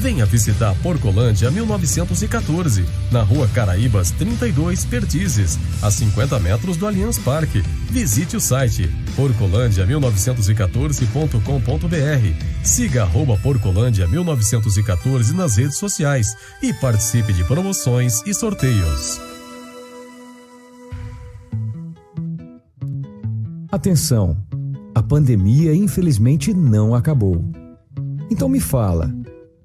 Venha visitar Porcolândia 1914, na rua Caraíbas 32, Pertizes, a 50 metros do Allianz Parque. Visite o site porcolândia1914.com.br. Siga arroba Porcolândia 1914 nas redes sociais e participe de promoções e sorteios. Atenção! A pandemia infelizmente não acabou. Então me fala.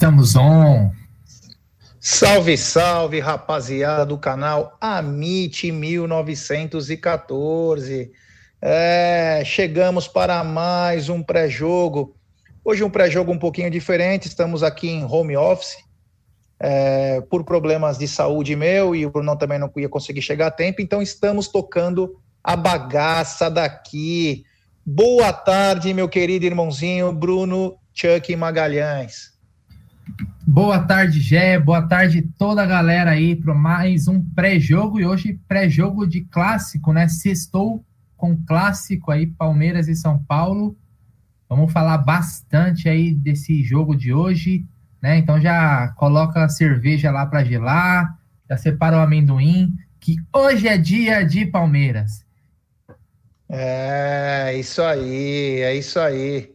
Estamos on. Salve, salve, rapaziada do canal Amit 1914. É, chegamos para mais um pré-jogo. Hoje um pré-jogo um pouquinho diferente. Estamos aqui em home office. É, por problemas de saúde meu e o Bruno também não ia conseguir chegar a tempo, então estamos tocando a bagaça daqui. Boa tarde, meu querido irmãozinho Bruno Chuck Magalhães. Boa tarde, Gé. Boa tarde toda a galera aí para mais um pré-jogo e hoje pré-jogo de clássico, né? Sextou com clássico aí Palmeiras e São Paulo. Vamos falar bastante aí desse jogo de hoje, né? Então já coloca a cerveja lá para gelar, já separa o amendoim, que hoje é dia de Palmeiras. É, isso aí, é isso aí.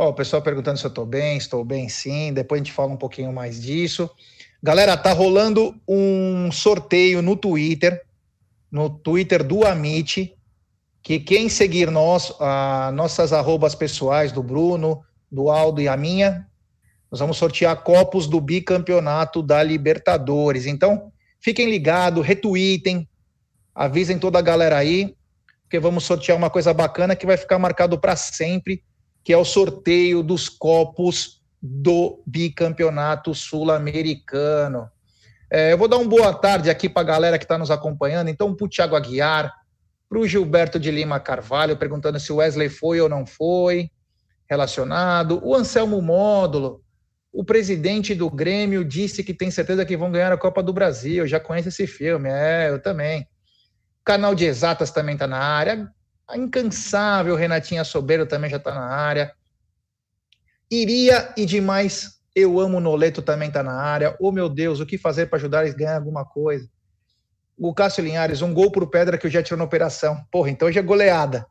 Ó, o pessoal perguntando se eu estou bem, estou bem sim. Depois a gente fala um pouquinho mais disso. Galera, tá rolando um sorteio no Twitter, no Twitter do Amit, que quem seguir nós, a, nossas arrobas pessoais do Bruno, do Aldo e a minha, nós vamos sortear copos do bicampeonato da Libertadores. Então, fiquem ligados, retweetem, avisem toda a galera aí, porque vamos sortear uma coisa bacana que vai ficar marcado para sempre que é o sorteio dos copos do bicampeonato sul-americano. É, eu vou dar uma boa tarde aqui para a galera que está nos acompanhando. Então, para o Thiago Aguiar, para o Gilberto de Lima Carvalho, perguntando se o Wesley foi ou não foi relacionado. O Anselmo Módulo, o presidente do Grêmio, disse que tem certeza que vão ganhar a Copa do Brasil. Eu já conheço esse filme, é, eu também. O canal de Exatas também está na área. A incansável Renatinha Sobeiro também já está na área. Iria e demais, eu amo Noleto também está na área. Oh meu Deus, o que fazer para ajudar eles a ganhar alguma coisa? O Cássio Linhares, um gol por pedra que eu já tirou na operação. Porra, então hoje é goleada.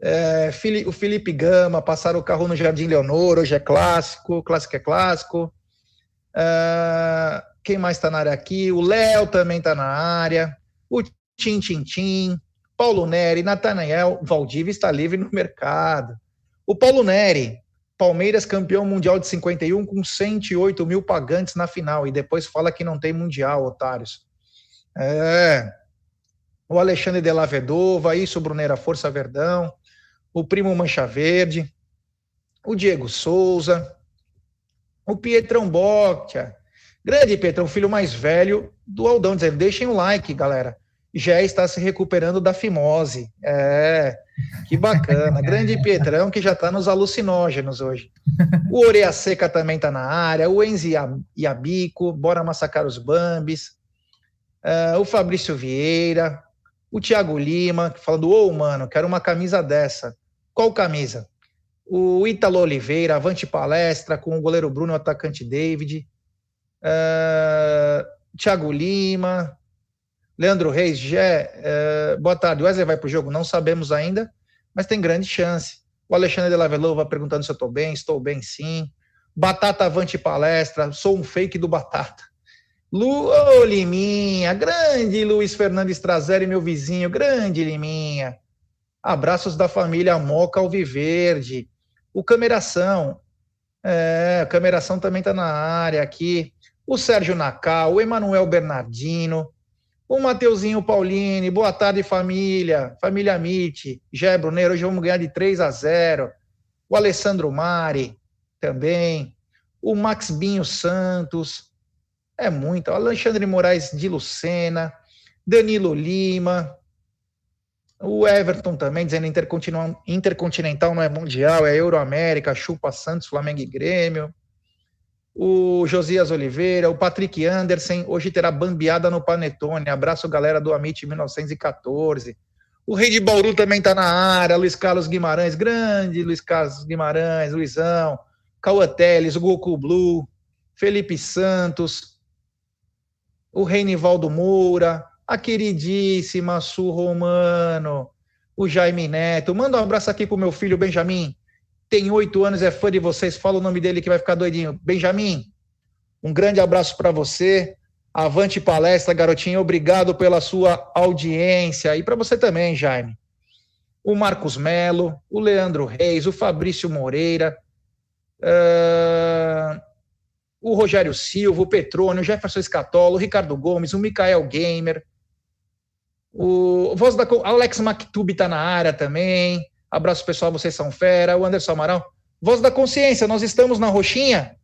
É, o Felipe Gama, passaram o carro no Jardim Leonor, hoje é clássico, clássico é clássico. É, quem mais está na área aqui? O Léo também está na área. O Tim Tim Tim. Paulo Neri, Natanael Valdívia está livre no mercado. O Paulo Neri, Palmeiras campeão mundial de 51 com 108 mil pagantes na final e depois fala que não tem mundial, otários. É. O Alexandre de la Vedova, isso, Bruneira Força Verdão. O Primo Mancha Verde. O Diego Souza. O Pietrão Boccia. Grande Pietrão, filho mais velho do Aldão, dizendo: deixem o like, galera. Já está se recuperando da fimose. É, que bacana. Grande Pietrão que já está nos alucinógenos hoje. O Oreia Seca também está na área, o Enzi Yabico, bora massacrar os Bambis. Uh, o Fabrício Vieira, o Thiago Lima, falando, ô, oh, mano, quero uma camisa dessa. Qual camisa? O Ítalo Oliveira, avante palestra, com o goleiro Bruno e o atacante David. Uh, Thiago Lima, Leandro Reis, Gé, uh, boa tarde. O Wesley vai para o jogo? Não sabemos ainda, mas tem grande chance. O Alexandre de Lavelova perguntando se eu estou bem. Estou bem, sim. Batata Avante Palestra, sou um fake do Batata. Lu, ô Liminha, grande Luiz Fernandes Trazeri, meu vizinho, grande Liminha. Abraços da família Moca Alviverde. O Cameração, é, a Cameração também está na área aqui. O Sérgio Nacal, o Emanuel Bernardino, o Mateuzinho Paulini, boa tarde, família. Família Mite, Gé Bruneiro, hoje vamos ganhar de 3 a 0. O Alessandro Mari, também. O Max Binho Santos, é muito. O Alexandre Moraes de Lucena, Danilo Lima, o Everton também, dizendo intercontinental, intercontinental não é mundial, é Euroamérica, chupa Santos, Flamengo e Grêmio o Josias Oliveira, o Patrick Anderson, hoje terá bambeada no Panetone. Abraço, galera do Amit 1914. O Rei de Bauru também está na área, Luiz Carlos Guimarães, grande Luiz Carlos Guimarães, Luizão, Cauã Teles, Goku Blue, Felipe Santos, o Reinivaldo Moura, a queridíssima Su Romano, o Jaime Neto. Manda um abraço aqui pro meu filho Benjamin, tem oito anos, é fã de vocês, fala o nome dele que vai ficar doidinho. Benjamin, um grande abraço para você. Avante palestra, garotinho. Obrigado pela sua audiência. E para você também, Jaime. O Marcos Melo, o Leandro Reis, o Fabrício Moreira, uh, o Rogério Silva, o Petrônio, o Jefferson Escatolo, o Ricardo Gomes, o Mikael Gamer, o Voz da Alex Maktub está na área também. Abraço pessoal, vocês são fera. O Anderson Amaral. Voz da consciência, nós estamos na roxinha?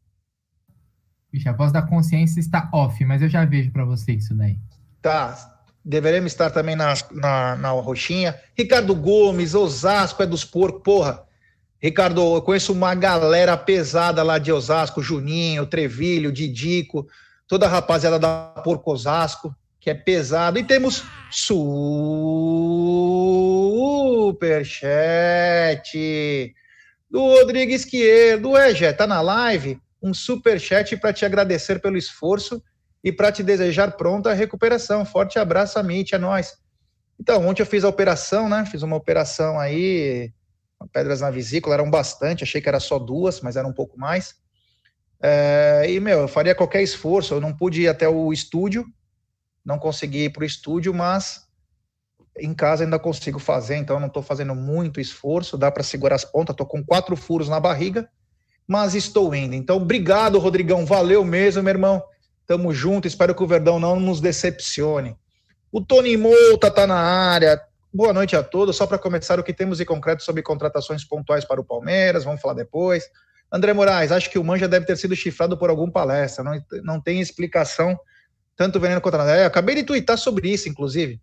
Vixe, a voz da consciência está off, mas eu já vejo para você isso daí. Tá, deveremos estar também na, na, na roxinha. Ricardo Gomes, Osasco é dos porcos, porra. Ricardo, eu conheço uma galera pesada lá de Osasco, Juninho, Trevilho, Didico, toda a rapaziada da Porco Osasco que é pesado. E temos superchat do Rodrigo Esquerdo. É, Jé, tá na live? Um superchat para te agradecer pelo esforço e para te desejar pronta recuperação. Forte abraço, Amit, é nóis. Então, ontem eu fiz a operação, né? Fiz uma operação aí, pedras na vesícula, eram bastante, achei que era só duas, mas era um pouco mais. É, e, meu, eu faria qualquer esforço, eu não pude ir até o estúdio, não consegui ir para o estúdio, mas em casa ainda consigo fazer, então não estou fazendo muito esforço, dá para segurar as pontas, estou com quatro furos na barriga, mas estou indo. Então, obrigado, Rodrigão, valeu mesmo, meu irmão. Tamo junto, espero que o Verdão não nos decepcione. O Tony Mouta está na área. Boa noite a todos. Só para começar, o que temos em concreto sobre contratações pontuais para o Palmeiras, vamos falar depois. André Moraes, acho que o Manja deve ter sido chifrado por algum palestra, não, não tem explicação tanto veneno quanto nada. É, acabei de twittar sobre isso, inclusive.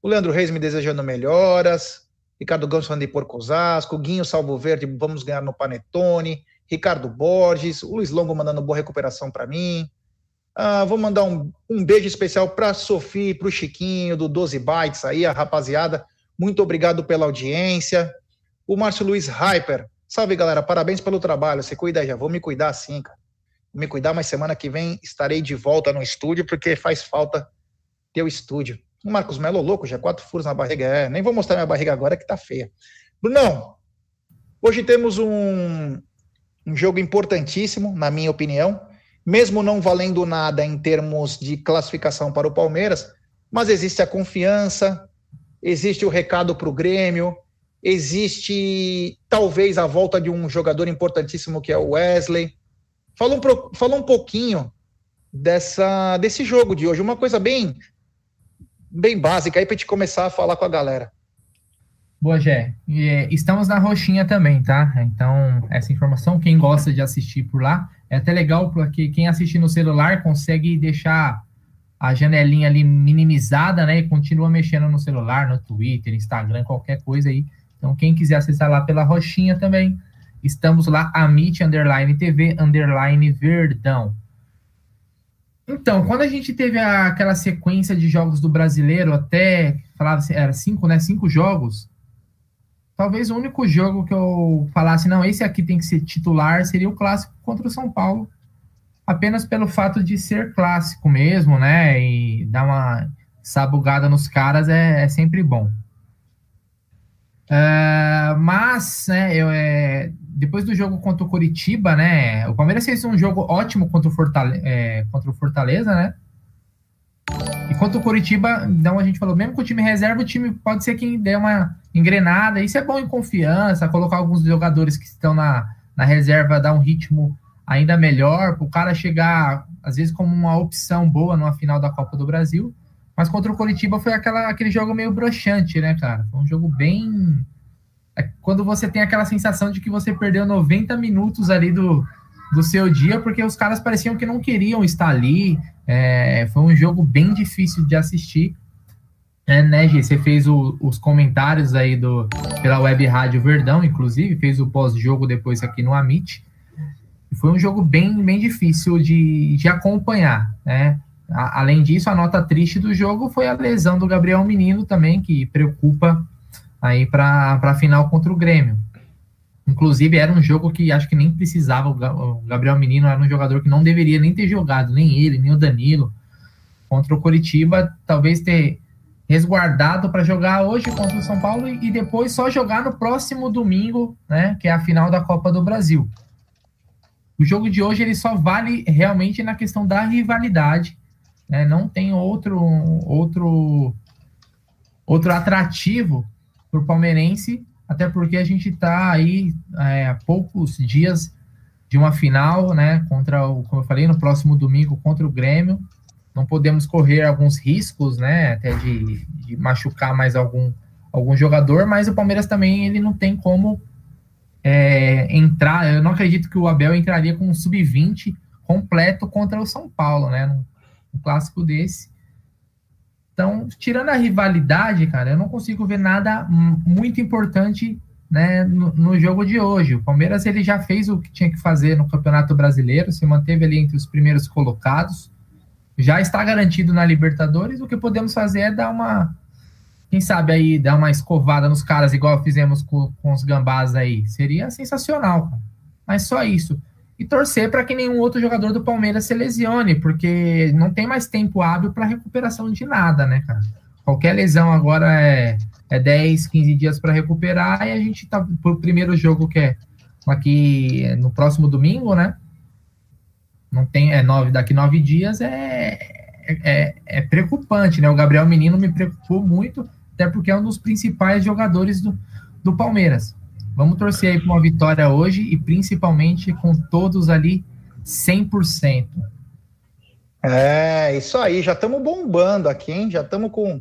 O Leandro Reis me desejando melhoras. Ricardo Gans falando de Porco Osasco. Guinho Salvo Verde, vamos ganhar no Panetone. Ricardo Borges. O Luiz Longo mandando boa recuperação para mim. Ah, vou mandar um, um beijo especial para Sofia para o Chiquinho do 12 Bytes aí, a rapaziada. Muito obrigado pela audiência. O Márcio Luiz Hyper. Salve, galera. Parabéns pelo trabalho. Você cuida já. Vou me cuidar assim, cara me cuidar, mas semana que vem estarei de volta no estúdio, porque faz falta ter o estúdio. O Marcos Melo louco, já quatro furos na barriga. É, nem vou mostrar minha barriga agora que tá feia. Brunão, hoje temos um, um jogo importantíssimo, na minha opinião, mesmo não valendo nada em termos de classificação para o Palmeiras, mas existe a confiança, existe o recado para o Grêmio, existe talvez a volta de um jogador importantíssimo que é o Wesley. Fala um, fala um pouquinho dessa, desse jogo de hoje, uma coisa bem, bem básica aí para gente começar a falar com a galera. Boa, Gé. É, estamos na roxinha também, tá? Então, essa informação, quem gosta de assistir por lá, é até legal porque quem assiste no celular consegue deixar a janelinha ali minimizada, né? E continua mexendo no celular, no Twitter, Instagram, qualquer coisa aí. Então, quem quiser acessar lá pela roxinha também, estamos lá, Amit Underline TV Underline Verdão. Então, quando a gente teve a, aquela sequência de jogos do brasileiro, até falava assim, era cinco, né? Cinco jogos. Talvez o único jogo que eu falasse, não, esse aqui tem que ser titular, seria o clássico contra o São Paulo, apenas pelo fato de ser clássico mesmo, né? E dar uma sabugada nos caras é, é sempre bom. Uh, mas, né, eu, é, depois do jogo contra o Curitiba, né? O Palmeiras fez um jogo ótimo contra o, Fortale é, contra o Fortaleza, né? E contra o Curitiba, então a gente falou, mesmo com o time reserva, o time pode ser quem dê uma engrenada. Isso é bom em confiança, colocar alguns jogadores que estão na, na reserva, dar um ritmo ainda melhor, para o cara chegar, às vezes, como uma opção boa numa final da Copa do Brasil. Mas contra o Curitiba foi aquela, aquele jogo meio broxante, né, cara? Foi um jogo bem. É quando você tem aquela sensação de que você perdeu 90 minutos ali do, do seu dia, porque os caras pareciam que não queriam estar ali. É, foi um jogo bem difícil de assistir. É, né, Gê? Você fez o, os comentários aí do, pela web rádio Verdão, inclusive, fez o pós-jogo depois aqui no Amit. Foi um jogo bem, bem difícil de, de acompanhar, né? A, além disso, a nota triste do jogo foi a lesão do Gabriel Menino também, que preocupa aí para a final contra o Grêmio. Inclusive, era um jogo que acho que nem precisava. O Gabriel Menino era um jogador que não deveria nem ter jogado, nem ele, nem o Danilo. Contra o Coritiba, talvez ter resguardado para jogar hoje contra o São Paulo e depois só jogar no próximo domingo, né, que é a final da Copa do Brasil. O jogo de hoje ele só vale realmente na questão da rivalidade, né? Não tem outro outro outro atrativo para o palmeirense, até porque a gente está aí é, a poucos dias de uma final, né? Contra o, como eu falei, no próximo domingo contra o Grêmio. Não podemos correr alguns riscos, né? Até de, de machucar mais algum algum jogador, mas o Palmeiras também ele não tem como é, entrar. Eu não acredito que o Abel entraria com um sub-20 completo contra o São Paulo, né? Um, um, clássico desse. Então, tirando a rivalidade, cara, eu não consigo ver nada muito importante né, no, no, jogo de hoje. O Palmeiras ele já fez o que tinha que fazer no Campeonato Brasileiro, se manteve ali entre os primeiros colocados, já está garantido na Libertadores. O que podemos fazer é dar uma quem sabe aí dar uma escovada nos caras, igual fizemos com, com os gambás aí. Seria sensacional, cara. Mas só isso. E torcer para que nenhum outro jogador do Palmeiras se lesione, porque não tem mais tempo hábil para recuperação de nada, né, cara? Qualquer lesão agora é, é 10, 15 dias para recuperar, e a gente tá pro primeiro jogo que é aqui no próximo domingo, né? Não tem, é nove, daqui nove dias é, é, é preocupante, né? O Gabriel Menino me preocupou muito até porque é um dos principais jogadores do, do Palmeiras. Vamos torcer aí para uma vitória hoje e principalmente com todos ali 100%. É, isso aí, já estamos bombando aqui, hein? Já estamos com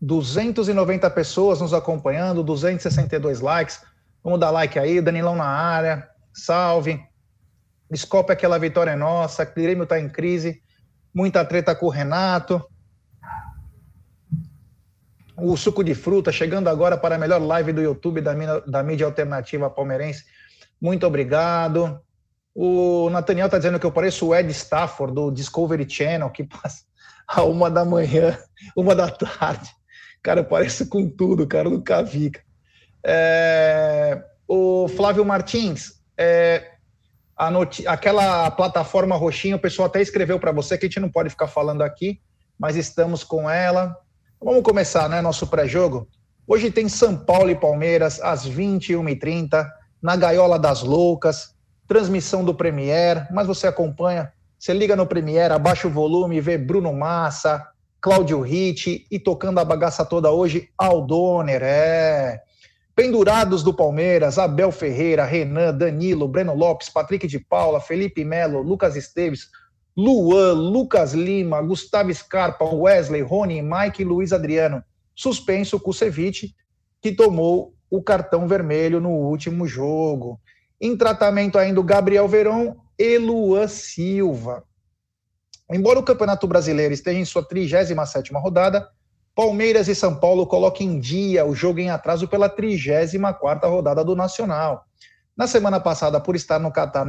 290 pessoas nos acompanhando, 262 likes. Vamos dar like aí, Danilão na área, salve. Desculpe aquela vitória é nossa, Grêmio está em crise, muita treta com o Renato o suco de fruta, chegando agora para a melhor live do YouTube da, da mídia alternativa palmeirense. Muito obrigado. O Nathaniel está dizendo que eu pareço o Ed Stafford do Discovery Channel, que passa a uma da manhã, uma da tarde. Cara, eu pareço com tudo, cara, nunca vi. É... O Flávio Martins, é... Aquela plataforma roxinha, o pessoal até escreveu para você, que a gente não pode ficar falando aqui, mas estamos com ela. Vamos começar, né, nosso pré-jogo. Hoje tem São Paulo e Palmeiras às 21h30, na Gaiola das Loucas, transmissão do Premier, mas você acompanha, você liga no Premier, abaixa o volume vê Bruno Massa, Cláudio Ritt e tocando a bagaça toda hoje, Aldoner, é. Pendurados do Palmeiras, Abel Ferreira, Renan, Danilo, Breno Lopes, Patrick de Paula, Felipe Melo, Lucas Esteves, Luan, Lucas Lima, Gustavo Scarpa, Wesley, Rony, Mike e Luiz Adriano. Suspenso Kusevich, que tomou o cartão vermelho no último jogo. Em tratamento ainda o Gabriel Verón e Luan Silva. Embora o Campeonato Brasileiro esteja em sua 37 rodada, Palmeiras e São Paulo colocam em dia o jogo em atraso pela 34 rodada do Nacional. Na semana passada, por estar no Catar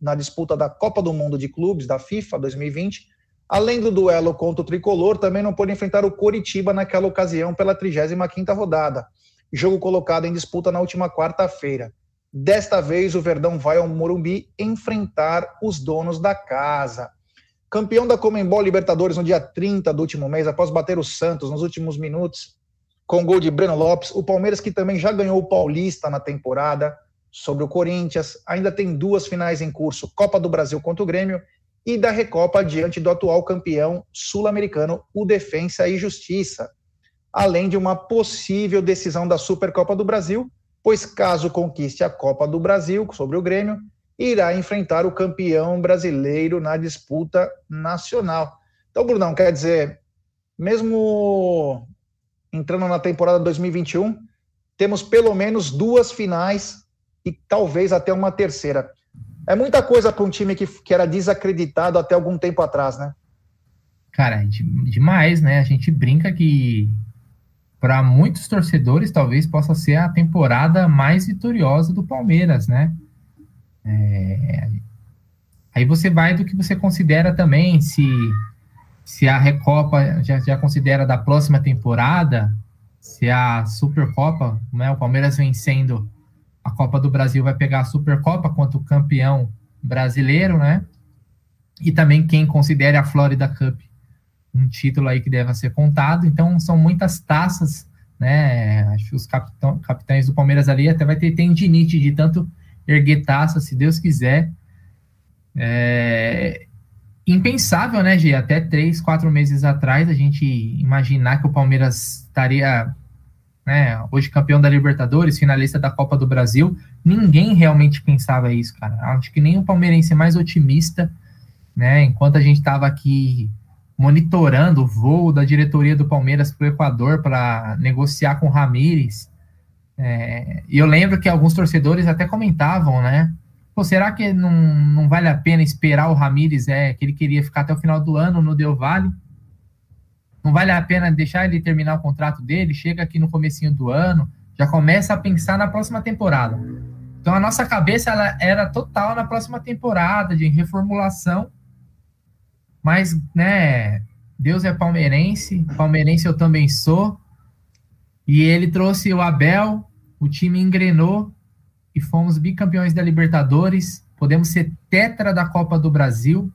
na disputa da Copa do Mundo de Clubes da FIFA 2020, além do duelo contra o Tricolor, também não pôde enfrentar o Coritiba naquela ocasião pela 35ª rodada, jogo colocado em disputa na última quarta-feira. Desta vez, o Verdão vai ao Morumbi enfrentar os donos da casa. Campeão da Comembol Libertadores no dia 30 do último mês, após bater o Santos nos últimos minutos, com gol de Breno Lopes. O Palmeiras, que também já ganhou o Paulista na temporada, sobre o Corinthians, ainda tem duas finais em curso: Copa do Brasil contra o Grêmio e da Recopa diante do atual campeão sul-americano, o Defensa e Justiça, além de uma possível decisão da Supercopa do Brasil, pois caso conquiste a Copa do Brasil sobre o Grêmio, irá enfrentar o campeão brasileiro na disputa nacional. Então, Brunão, quer dizer, mesmo entrando na temporada 2021, temos pelo menos duas finais e talvez até uma terceira. É muita coisa para um time que, que era desacreditado até algum tempo atrás, né? Cara, demais, né? A gente brinca que para muitos torcedores talvez possa ser a temporada mais vitoriosa do Palmeiras, né? É... Aí você vai do que você considera também, se, se a Recopa já, já considera da próxima temporada, se a Supercopa, né, o Palmeiras vencendo a Copa do Brasil vai pegar a Supercopa quanto campeão brasileiro, né? E também quem considere a Florida Cup um título aí que deve ser contado. Então são muitas taças, né? Acho que os capitão, capitães do Palmeiras ali até vai ter tendinite de tanto erguer taça, se Deus quiser. É impensável, né, Gê? Até três, quatro meses atrás, a gente imaginar que o Palmeiras estaria, né, hoje campeão da Libertadores, finalista da Copa do Brasil. Ninguém realmente pensava isso, cara. Acho que nem o palmeirense mais otimista, né, enquanto a gente estava aqui monitorando o voo da diretoria do Palmeiras para o Equador para negociar com o Ramires, é, e eu lembro que alguns torcedores até comentavam, né? Será que não, não vale a pena esperar o Ramires, é, que ele queria ficar até o final do ano no Del Valle? Não vale a pena deixar ele terminar o contrato dele? Chega aqui no comecinho do ano, já começa a pensar na próxima temporada. Então a nossa cabeça ela era total na próxima temporada de reformulação, mas né, Deus é palmeirense, palmeirense eu também sou. E ele trouxe o Abel, o time engrenou e fomos bicampeões da Libertadores. Podemos ser tetra da Copa do Brasil.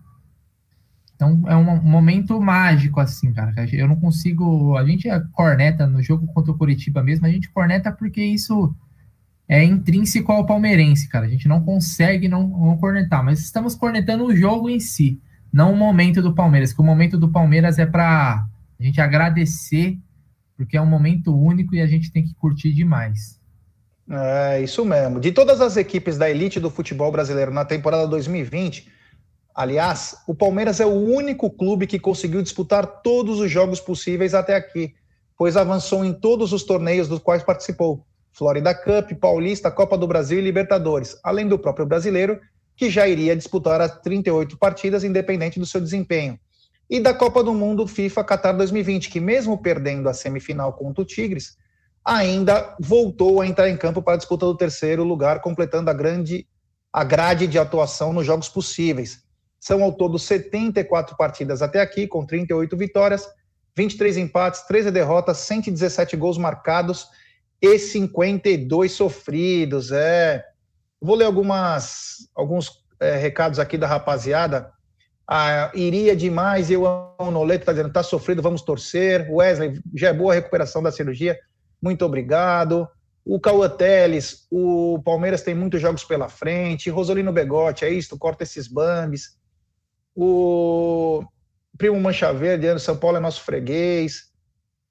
Então é um momento mágico, assim, cara. Eu não consigo. A gente é corneta no jogo contra o Curitiba mesmo, a gente corneta porque isso é intrínseco ao palmeirense, cara. A gente não consegue não, não cornetar, mas estamos cornetando o jogo em si, não o momento do Palmeiras, que o momento do Palmeiras é para a gente agradecer porque é um momento único e a gente tem que curtir demais. É, isso mesmo. De todas as equipes da elite do futebol brasileiro na temporada 2020, aliás, o Palmeiras é o único clube que conseguiu disputar todos os jogos possíveis até aqui, pois avançou em todos os torneios dos quais participou. Florida Cup, Paulista, Copa do Brasil e Libertadores, além do próprio brasileiro, que já iria disputar as 38 partidas, independente do seu desempenho e da Copa do Mundo FIFA Qatar 2020, que mesmo perdendo a semifinal contra o Tigres, ainda voltou a entrar em campo para a disputa do terceiro lugar, completando a grande a grade de atuação nos jogos possíveis. São ao todo 74 partidas até aqui, com 38 vitórias, 23 empates, 13 derrotas, 117 gols marcados e 52 sofridos. É, vou ler algumas alguns é, recados aqui da rapaziada ah, iria demais, eu amo Noleto, está dizendo, está sofrido, vamos torcer. Wesley, já é boa a recuperação da cirurgia, muito obrigado. O Cauã Teles, o Palmeiras tem muitos jogos pela frente. Rosolino Begotti, é isso, corta esses bambis. O Primo Mancha Verde, São Paulo é nosso freguês.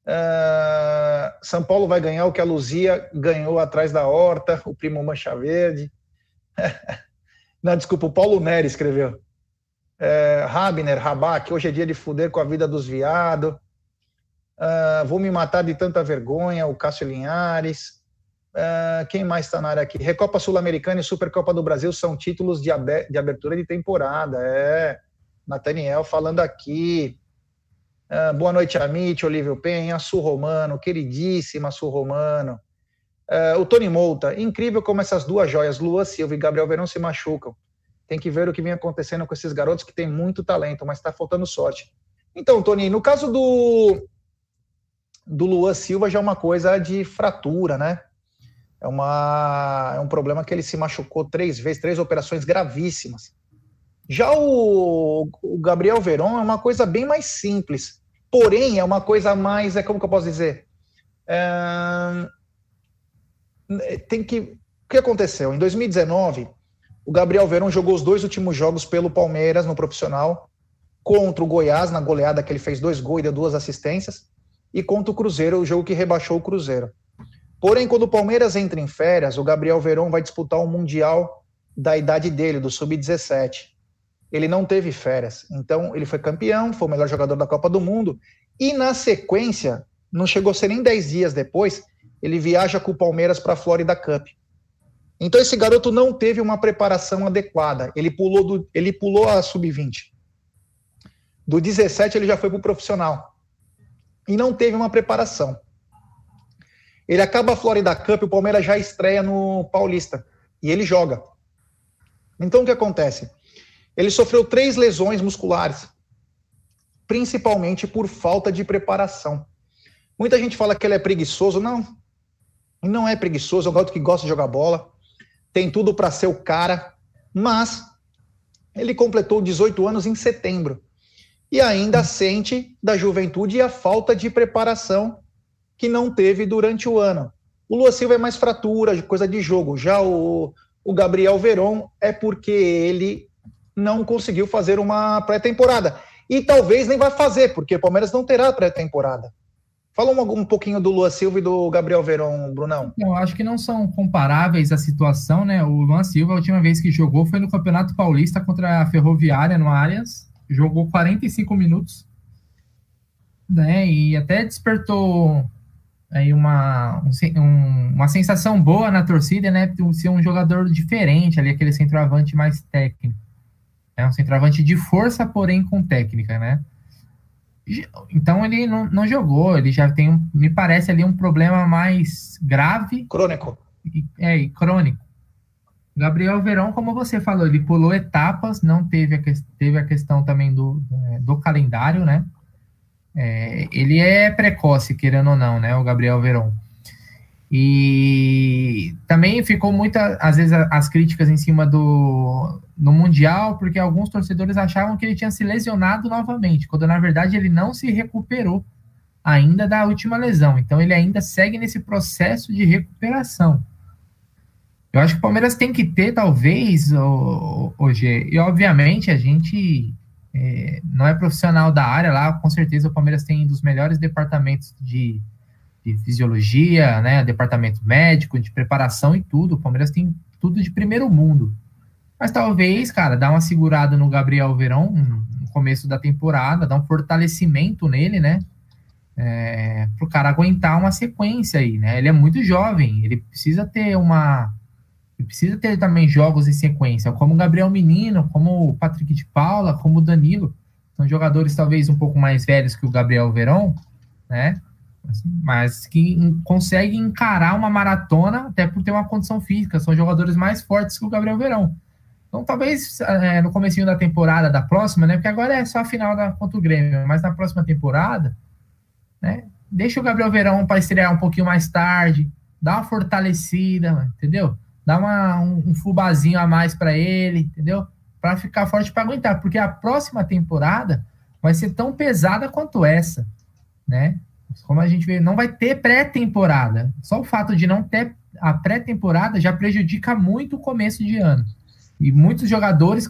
Uh, São Paulo vai ganhar o que a Luzia ganhou atrás da horta, o Primo Mancha Verde. Não, desculpa, o Paulo Nery escreveu é, Rabner, Rabac, hoje é dia de fuder com a vida dos viados. Uh, vou me matar de tanta vergonha, o Cássio Linhares. Uh, quem mais está na área aqui? Recopa Sul-Americana e Supercopa do Brasil são títulos de abertura de temporada. É. Nathaniel falando aqui. Uh, boa noite, Amit, Olívio Penha, Su Romano, queridíssima Su Romano. Uh, o Tony Mouta, incrível como essas duas joias, Lua Silva e Gabriel Verão, se machucam. Tem que ver o que vem acontecendo com esses garotos que têm muito talento, mas está faltando sorte. Então, Tony, no caso do, do Luan Silva já é uma coisa de fratura, né? É, uma, é um problema que ele se machucou três vezes, três operações gravíssimas. Já o, o Gabriel Veron é uma coisa bem mais simples, porém é uma coisa mais, é como que eu posso dizer? É, tem que. O que aconteceu? Em 2019, o Gabriel Verón jogou os dois últimos jogos pelo Palmeiras no profissional, contra o Goiás, na goleada que ele fez dois gols e deu duas assistências, e contra o Cruzeiro, o jogo que rebaixou o Cruzeiro. Porém, quando o Palmeiras entra em férias, o Gabriel Verón vai disputar o um Mundial da idade dele, do Sub-17 ele não teve férias. Então, ele foi campeão, foi o melhor jogador da Copa do Mundo. E na sequência, não chegou a ser nem 10 dias depois, ele viaja com o Palmeiras para a Florida Cup. Então, esse garoto não teve uma preparação adequada. Ele pulou, do, ele pulou a sub-20. Do 17, ele já foi para o profissional. E não teve uma preparação. Ele acaba a Florida Cup, o Palmeiras já estreia no Paulista. E ele joga. Então, o que acontece? Ele sofreu três lesões musculares, principalmente por falta de preparação. Muita gente fala que ele é preguiçoso. Não, não é preguiçoso. É um garoto que gosta de jogar bola, tem tudo para ser o cara, mas ele completou 18 anos em setembro e ainda sente da juventude a falta de preparação que não teve durante o ano. O Lua Silva é mais fratura, coisa de jogo. Já o, o Gabriel Veron é porque ele não conseguiu fazer uma pré-temporada. E talvez nem vai fazer, porque o Palmeiras não terá pré-temporada. Fala um, um, pouquinho do Luan Silva e do Gabriel Verão, Brunão. Eu acho que não são comparáveis a situação, né? O Luan Silva, a última vez que jogou foi no Campeonato Paulista contra a Ferroviária no Arias. Jogou 45 minutos, né? E até despertou aí uma, um, uma sensação boa na torcida, né? Ser um jogador diferente ali, aquele centroavante mais técnico. É um centroavante de força, porém com técnica, né? Então ele não, não jogou, ele já tem, um, me parece ali um problema mais grave. Crônico. E, é, e crônico. Gabriel Verão, como você falou, ele pulou etapas, não teve a, teve a questão também do, do calendário, né? É, ele é precoce, querendo ou não, né? O Gabriel Verão. E também ficou muita, às vezes, as críticas em cima do no Mundial, porque alguns torcedores achavam que ele tinha se lesionado novamente, quando na verdade ele não se recuperou ainda da última lesão. Então ele ainda segue nesse processo de recuperação. Eu acho que o Palmeiras tem que ter, talvez, hoje, e obviamente a gente é, não é profissional da área lá, com certeza o Palmeiras tem um dos melhores departamentos de de fisiologia, né, departamento médico, de preparação e tudo. O Palmeiras tem tudo de primeiro mundo. Mas talvez, cara, dar uma segurada no Gabriel Verão no começo da temporada, dar um fortalecimento nele, né? É, para o cara aguentar uma sequência aí, né? Ele é muito jovem, ele precisa ter uma. Ele precisa ter também jogos em sequência, como o Gabriel Menino, como o Patrick de Paula, como o Danilo. São jogadores talvez um pouco mais velhos que o Gabriel Verão, né? Mas que conseguem encarar uma maratona até por ter uma condição física. São jogadores mais fortes que o Gabriel Verão. Então, talvez é, no começo da temporada da próxima, né? Porque agora é só a final da, contra o Grêmio, mas na próxima temporada, né? Deixa o Gabriel Verão para estrear um pouquinho mais tarde, dá uma fortalecida, entendeu? Dá uma, um, um fubazinho a mais para ele, entendeu? Para ficar forte para aguentar, porque a próxima temporada vai ser tão pesada quanto essa, né? Como a gente vê, não vai ter pré-temporada. Só o fato de não ter a pré-temporada já prejudica muito o começo de ano. E muitos jogadores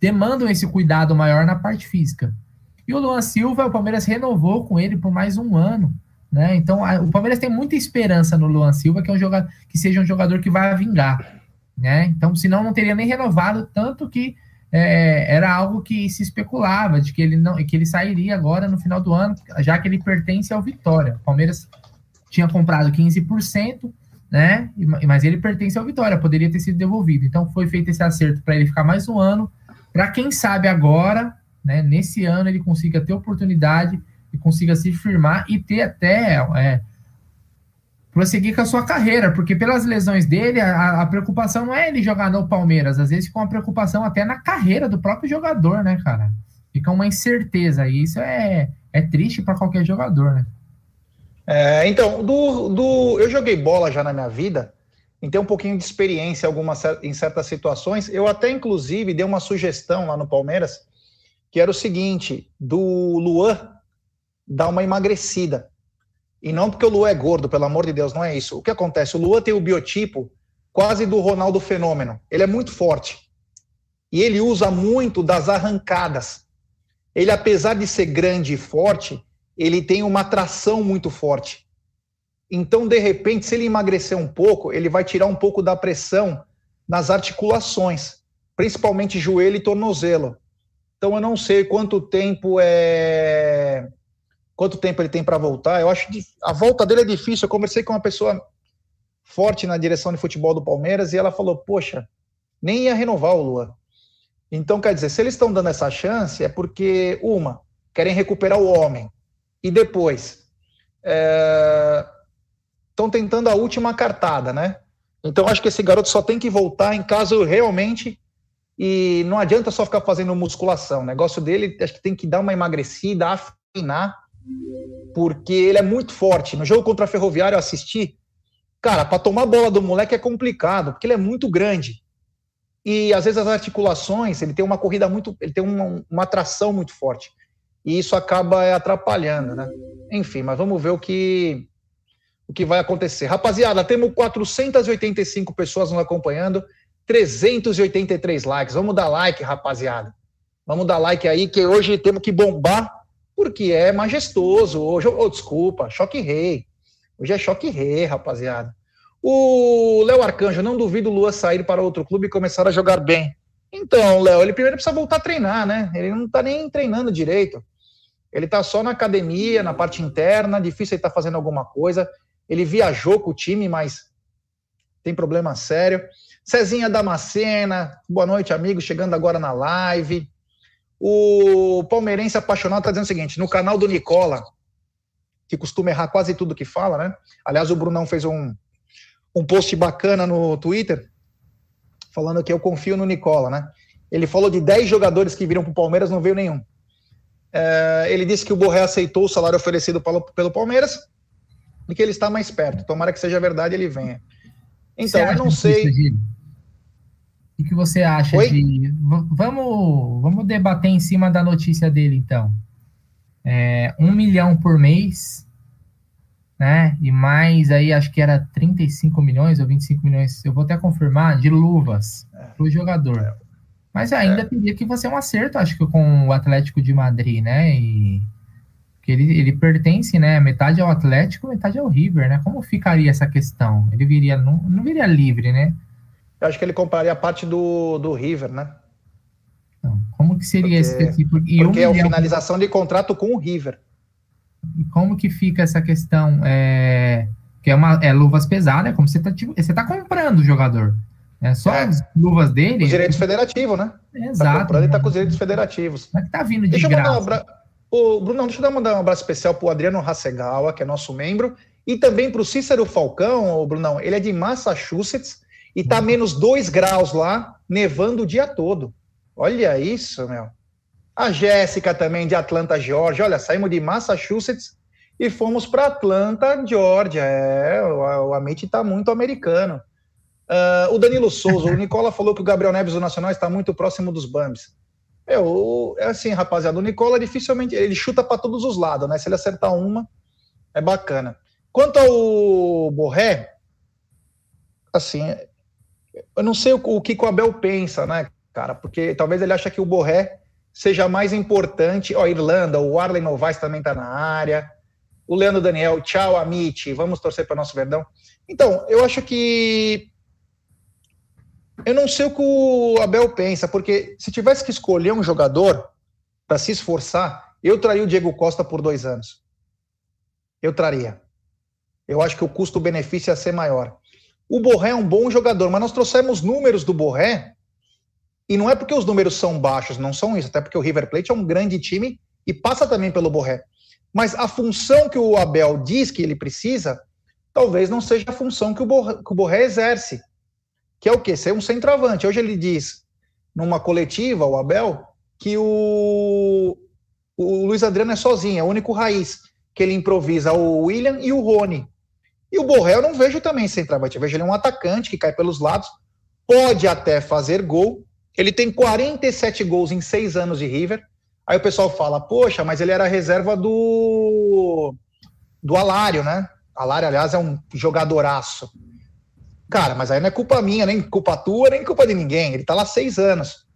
demandam esse cuidado maior na parte física. E o Luan Silva, o Palmeiras renovou com ele por mais um ano. Né? Então, a, o Palmeiras tem muita esperança no Luan Silva, que é um jogador que seja um jogador que vai vingar. Né? Então, senão não teria nem renovado, tanto que é, era algo que se especulava de que ele não que ele sairia agora no final do ano, já que ele pertence ao Vitória. O Palmeiras tinha comprado 15%, né? Mas ele pertence ao Vitória, poderia ter sido devolvido. Então foi feito esse acerto para ele ficar mais um ano, para quem sabe agora, né, nesse ano ele consiga ter oportunidade e consiga se firmar e ter até é, prosseguir com a sua carreira, porque pelas lesões dele, a, a, preocupação não é ele jogar no Palmeiras, às vezes com a preocupação até na carreira do próprio jogador, né, cara? Fica uma incerteza, e isso é, é triste para qualquer jogador, né? É, então, do, do, eu joguei bola já na minha vida, ter um pouquinho de experiência algumas, em certas situações. Eu até, inclusive, dei uma sugestão lá no Palmeiras, que era o seguinte, do Luan dar uma emagrecida. E não porque o Luan é gordo, pelo amor de Deus, não é isso. O que acontece? O Luan tem o biotipo quase do Ronaldo Fenômeno. Ele é muito forte. E ele usa muito das arrancadas. Ele, apesar de ser grande e forte, ele tem uma tração muito forte. Então, de repente, se ele emagrecer um pouco, ele vai tirar um pouco da pressão nas articulações, principalmente joelho e tornozelo. Então, eu não sei quanto tempo é quanto tempo ele tem para voltar. Eu acho que a volta dele é difícil. Eu conversei com uma pessoa forte na direção de futebol do Palmeiras e ela falou: Poxa, nem ia renovar o Lua. Então, quer dizer, se eles estão dando essa chance, é porque, uma, querem recuperar o homem, e depois, estão é, tentando a última cartada, né? Então, acho que esse garoto só tem que voltar em caso realmente. E não adianta só ficar fazendo musculação. O negócio dele, acho que tem que dar uma emagrecida, afinar porque ele é muito forte. No jogo contra a Ferroviária eu assisti, cara, para tomar a bola do moleque é complicado, porque ele é muito grande. E às vezes as articulações, ele tem uma corrida muito, ele tem uma, uma atração muito forte. E isso acaba atrapalhando, né? Enfim, mas vamos ver o que o que vai acontecer. Rapaziada, temos 485 pessoas nos acompanhando, 383 likes. Vamos dar like, rapaziada. Vamos dar like aí, que hoje temos que bombar porque é majestoso. Hoje, oh, desculpa, choque rei. Hoje é choque rei, rapaziada. O Léo Arcanjo, não duvido o Lua sair para outro clube e começar a jogar bem. Então, Léo, ele primeiro precisa voltar a treinar, né? Ele não tá nem treinando direito. Ele tá só na academia, na parte interna, difícil ele tá fazendo alguma coisa. Ele viajou com o time, mas tem problema sério. Cezinha Damascena, boa noite, amigo, chegando agora na live. O palmeirense apaixonado está dizendo o seguinte: no canal do Nicola, que costuma errar quase tudo que fala, né? Aliás, o Brunão fez um, um post bacana no Twitter, falando que eu confio no Nicola, né? Ele falou de 10 jogadores que viram para o Palmeiras, não veio nenhum. É, ele disse que o Borré aceitou o salário oferecido pelo, pelo Palmeiras e que ele está mais perto. Tomara que seja verdade ele venha. Então, eu não sei. Isso, o que você acha Oi? de. Vamos, vamos debater em cima da notícia dele, então. É, um milhão por mês, né? E mais aí, acho que era 35 milhões ou 25 milhões, eu vou até confirmar, de luvas é. para o jogador. É. Mas ainda é. teria que fazer um acerto, acho que com o Atlético de Madrid, né? E que ele, ele pertence, né? Metade ao Atlético, metade ao River, né? Como ficaria essa questão? Ele viria, não, não viria livre, né? Eu acho que ele compraria a parte do, do River, né? Como que seria porque, esse porque um é a finalização de contrato com o River. E como que fica essa questão? É, que é uma é luvas pesadas, é como você tá, tipo, você tá comprando o jogador. É só é. as luvas dele. Os direitos federativos, né? É, exato. Tá comprando e tá com os direitos federativos. Mas que tá vindo de deixa graça. Mandar o Bruno, deixa eu mandar um abraço especial pro Adriano Hasegawa, que é nosso membro, e também pro Cícero Falcão, o Brunão. Ele é de Massachusetts e tá menos 2 graus lá, nevando o dia todo. Olha isso, meu. A Jéssica também de Atlanta, Georgia. Olha, saímos de Massachusetts e fomos para Atlanta, Georgia. É, o, o Amit está muito americano. Uh, o Danilo Souza, o Nicola falou que o Gabriel Neves do Nacional está muito próximo dos Bambis. Eu, é assim, rapaziada, o Nicola dificilmente ele chuta para todos os lados, né? Se ele acertar uma, é bacana. Quanto ao Borré, assim, eu não sei o, o que o Abel pensa, né, cara? Porque talvez ele acha que o Borré seja mais importante. Ó, Irlanda, o Arlen Novaes também tá na área. O Leandro Daniel, tchau, Amit, vamos torcer para nosso Verdão. Então, eu acho que eu não sei o que o Abel pensa, porque se tivesse que escolher um jogador para se esforçar, eu traria o Diego Costa por dois anos. Eu traria. Eu acho que o custo-benefício ia ser maior. O Borré é um bom jogador, mas nós trouxemos números do Borré E não é porque os números são baixos, não são isso, até porque o River Plate é um grande time e passa também pelo Borré. Mas a função que o Abel diz que ele precisa, talvez não seja a função que o Borré, que o Borré exerce, que é o quê? Ser um centroavante. Hoje ele diz, numa coletiva, o Abel, que o, o Luiz Adriano é sozinho, é o único raiz, que ele improvisa o William e o Rony. E o Borré eu não vejo também centroavante, eu vejo ele um atacante que cai pelos lados, pode até fazer gol. Ele tem 47 gols em seis anos de River. Aí o pessoal fala, poxa, mas ele era reserva do do Alário, né? Alário, aliás, é um jogadoraço. Cara, mas aí não é culpa minha, nem culpa tua, nem culpa de ninguém. Ele tá lá seis anos.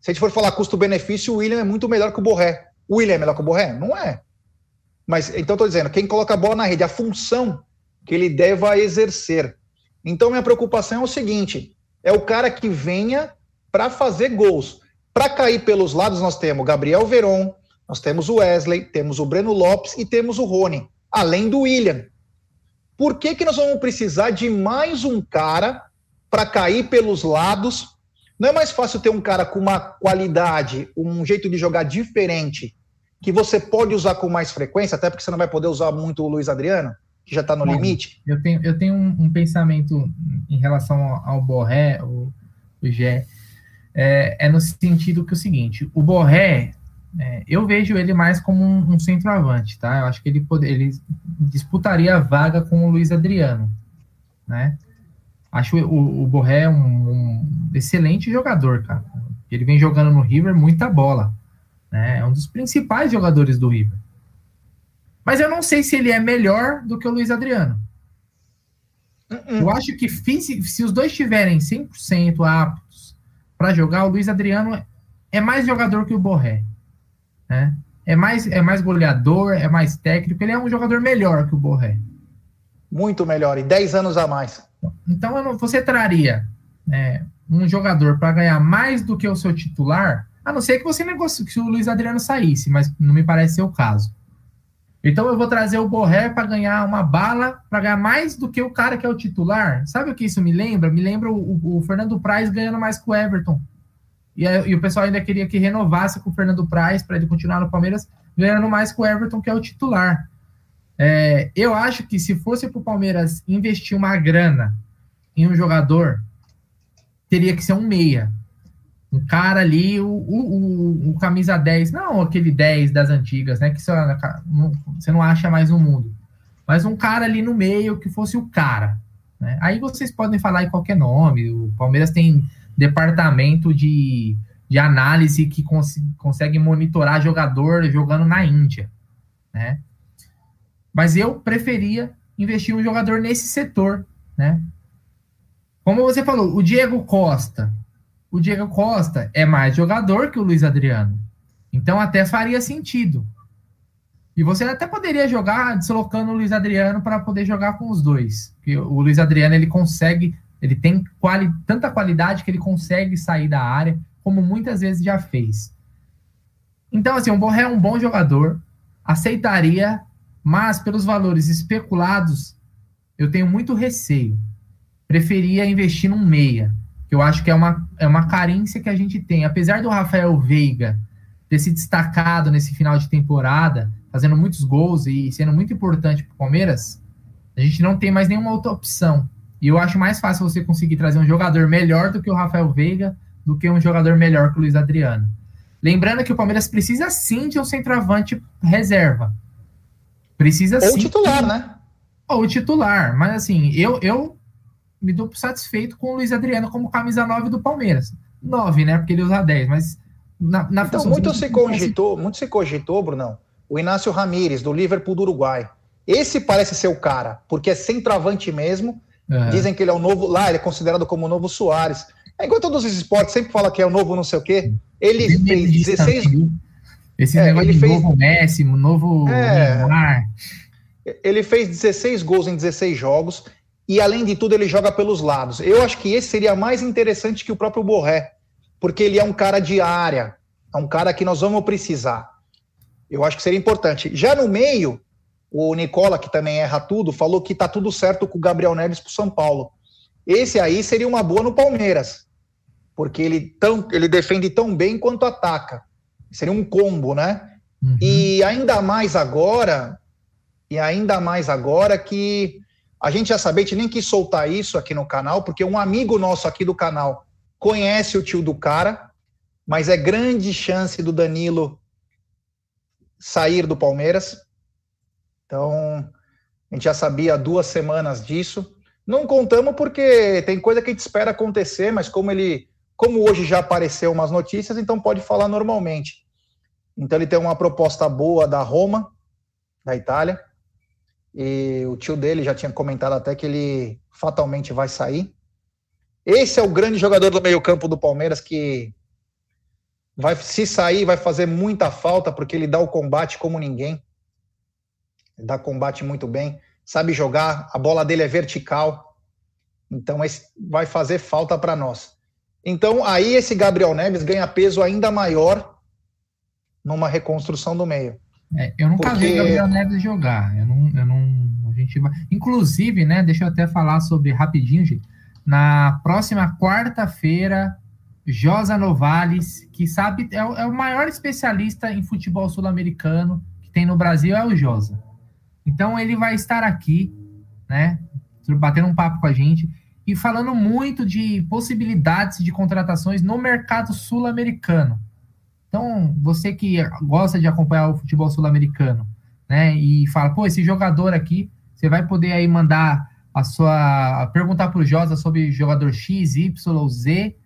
Se a gente for falar custo-benefício, o William é muito melhor que o Borré. O William é melhor que o Borré? Não é. Mas, então, estou dizendo, quem coloca a bola na rede, a função que ele deva exercer. Então, minha preocupação é o seguinte: é o cara que venha para fazer gols. Para cair pelos lados, nós temos Gabriel Veron, nós temos o Wesley, temos o Breno Lopes e temos o Rony, além do William. Por que, que nós vamos precisar de mais um cara para cair pelos lados? Não é mais fácil ter um cara com uma qualidade, um jeito de jogar diferente, que você pode usar com mais frequência, até porque você não vai poder usar muito o Luiz Adriano? Que já está no Bom, limite? Eu tenho, eu tenho um, um, pensamento em relação ao Borré, o, o Gé, é, é, no sentido que é o seguinte, o Borré, é, eu vejo ele mais como um, um centroavante, tá? Eu acho que ele, pode, ele disputaria a vaga com o Luiz Adriano, né? Acho o, o Borré um, um excelente jogador, cara. Ele vem jogando no River muita bola, né? É um dos principais jogadores do River. Mas eu não sei se ele é melhor do que o Luiz Adriano. Uh -uh. Eu acho que se os dois estiverem 100% aptos para jogar, o Luiz Adriano é mais jogador que o Borré. Né? É, mais, é mais goleador, é mais técnico. Ele é um jogador melhor que o Borré. Muito melhor, e 10 anos a mais. Então não, você traria né, um jogador para ganhar mais do que o seu titular, a não ser que você negocie que o Luiz Adriano saísse, mas não me parece ser o caso. Então eu vou trazer o Borré para ganhar uma bala, para ganhar mais do que o cara que é o titular. Sabe o que isso me lembra? Me lembra o, o Fernando Praz ganhando mais com o Everton. E, e, o pessoal ainda queria que renovasse com o Fernando Praz para ele continuar no Palmeiras, ganhando mais com o Everton, que é o titular. É, eu acho que se fosse para o Palmeiras investir uma grana em um jogador, teria que ser um meia um cara ali, o, o, o, o, camisa 10, não aquele 10 das antigas, né? Que você não, você não acha mais no mundo. Mas um cara ali no meio que fosse o cara. Né? Aí vocês podem falar em qualquer nome. O Palmeiras tem departamento de, de análise que cons consegue monitorar jogador jogando na Índia. Né? Mas eu preferia investir um jogador nesse setor. Né? Como você falou, o Diego Costa o Diego Costa é mais jogador que o Luiz Adriano. Então até faria sentido. E você até poderia jogar deslocando o Luiz Adriano para poder jogar com os dois. Porque o Luiz Adriano ele consegue, ele tem quali, tanta qualidade que ele consegue sair da área, como muitas vezes já fez. Então, assim, o Borré é um bom jogador, aceitaria, mas pelos valores especulados, eu tenho muito receio. Preferia investir num meia que eu acho que é uma, é uma carência que a gente tem. Apesar do Rafael Veiga ter se destacado nesse final de temporada, fazendo muitos gols e sendo muito importante para o Palmeiras, a gente não tem mais nenhuma outra opção. E eu acho mais fácil você conseguir trazer um jogador melhor do que o Rafael Veiga do que um jogador melhor que o Luiz Adriano. Lembrando que o Palmeiras precisa sim de um centroavante reserva. Precisa Ou sim. titular, né? Ou titular. Mas assim, eu, eu me dou satisfeito com o Luiz Adriano como camisa 9 do Palmeiras. 9, né? Porque ele usa 10, mas na, na então, muito se cogitou, muito se cogitou, Brunão, o Inácio Ramírez, do Liverpool do Uruguai. Esse parece ser o cara, porque é centroavante mesmo. Uhum. Dizem que ele é o novo. Lá, ele é considerado como o novo Soares. É igual todos os esportes, sempre fala que é o novo não sei o quê. Ele ele fez 16. Esse é, negócio ele de fez... novo Messi, novo é... Neymar. Ele fez 16 gols em 16 jogos e além de tudo ele joga pelos lados. Eu acho que esse seria mais interessante que o próprio Borré, porque ele é um cara de área, é um cara que nós vamos precisar. Eu acho que seria importante. Já no meio, o Nicola, que também erra tudo, falou que tá tudo certo com o Gabriel Neves pro São Paulo. Esse aí seria uma boa no Palmeiras. porque ele, tão, ele defende tão bem quanto ataca. Seria um combo, né? Uhum. E ainda mais agora, e ainda mais agora que a gente já sabia, a gente nem quis soltar isso aqui no canal, porque um amigo nosso aqui do canal conhece o tio do cara, mas é grande chance do Danilo sair do Palmeiras. Então, a gente já sabia há duas semanas disso. Não contamos porque tem coisa que a gente espera acontecer, mas como ele, como hoje já apareceu umas notícias, então pode falar normalmente. Então ele tem uma proposta boa da Roma, da Itália, e o tio dele já tinha comentado até que ele fatalmente vai sair. Esse é o grande jogador do meio-campo do Palmeiras que vai se sair vai fazer muita falta porque ele dá o combate como ninguém. Ele dá combate muito bem, sabe jogar, a bola dele é vertical. Então esse vai fazer falta para nós. Então aí esse Gabriel Neves ganha peso ainda maior numa reconstrução do meio. É, eu nunca Porque... vi o Gabriel Neves jogar. Eu não, eu não, a gente vai... Inclusive, né? Deixa eu até falar sobre rapidinho, gente. Na próxima quarta-feira, Josa Novales, que sabe, é o, é o maior especialista em futebol sul-americano que tem no Brasil, é o Josa. Então ele vai estar aqui, né? Batendo um papo com a gente e falando muito de possibilidades de contratações no mercado sul-americano. Então, você que gosta de acompanhar o futebol sul-americano, né, e fala, pô, esse jogador aqui, você vai poder aí mandar a sua perguntar para o Josa sobre jogador X, Y, Z,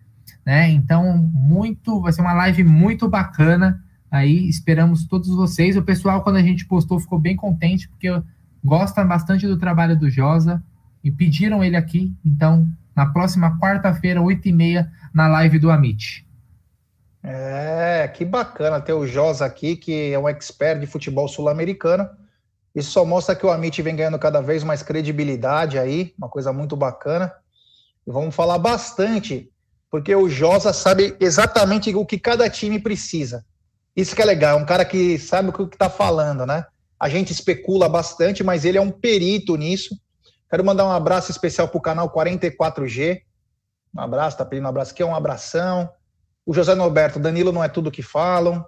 né? Então, muito, vai ser uma live muito bacana. Aí esperamos todos vocês. O pessoal, quando a gente postou, ficou bem contente, porque gosta bastante do trabalho do Josa e pediram ele aqui. Então, na próxima quarta-feira, 8h30, na live do Amit. É, que bacana ter o Josa aqui, que é um expert de futebol sul-americano. Isso só mostra que o Amit vem ganhando cada vez mais credibilidade aí, uma coisa muito bacana. E vamos falar bastante, porque o Josa sabe exatamente o que cada time precisa. Isso que é legal, é um cara que sabe o que está falando, né? A gente especula bastante, mas ele é um perito nisso. Quero mandar um abraço especial para o canal 44G. Um abraço, tá pedindo um abraço aqui, um abração o José Norberto, Danilo não é tudo que falam.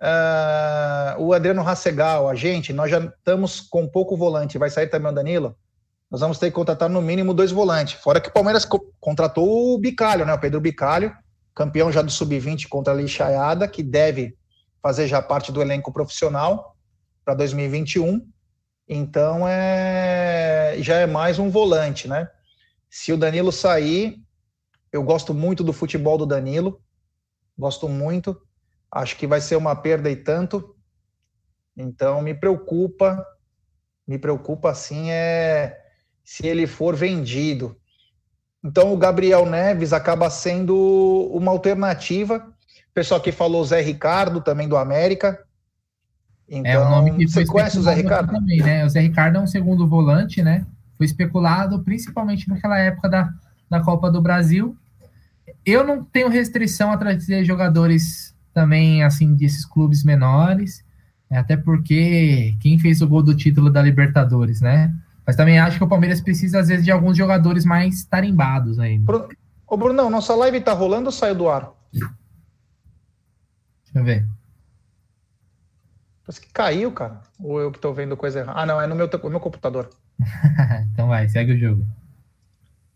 Uh, o Adriano Rassegal, a gente, nós já estamos com pouco volante, vai sair também o Danilo. Nós vamos ter que contratar no mínimo dois volantes. Fora que o Palmeiras co contratou o Bicalho, né? O Pedro Bicalho, campeão já do Sub-20 contra a Lixaiada, que deve fazer já parte do elenco profissional para 2021. Então é já é mais um volante, né? Se o Danilo sair, eu gosto muito do futebol do Danilo gosto muito. Acho que vai ser uma perda e tanto. Então me preocupa, me preocupa assim é se ele for vendido. Então o Gabriel Neves acaba sendo uma alternativa. O pessoal que falou Zé Ricardo também do América. Então, é o nome que você conhece o Zé Ricardo? Também, né? O Zé Ricardo é um segundo volante, né? Foi especulado principalmente naquela época da, da Copa do Brasil eu não tenho restrição a trazer jogadores também, assim, desses clubes menores, né? até porque quem fez o gol do título da Libertadores, né? Mas também acho que o Palmeiras precisa, às vezes, de alguns jogadores mais tarimbados aí. Ô, Brunão, nossa live tá rolando ou saiu do ar? Deixa eu ver. Parece que caiu, cara. Ou eu que tô vendo coisa errada. Ah, não, é no meu, no meu computador. então vai, segue o jogo.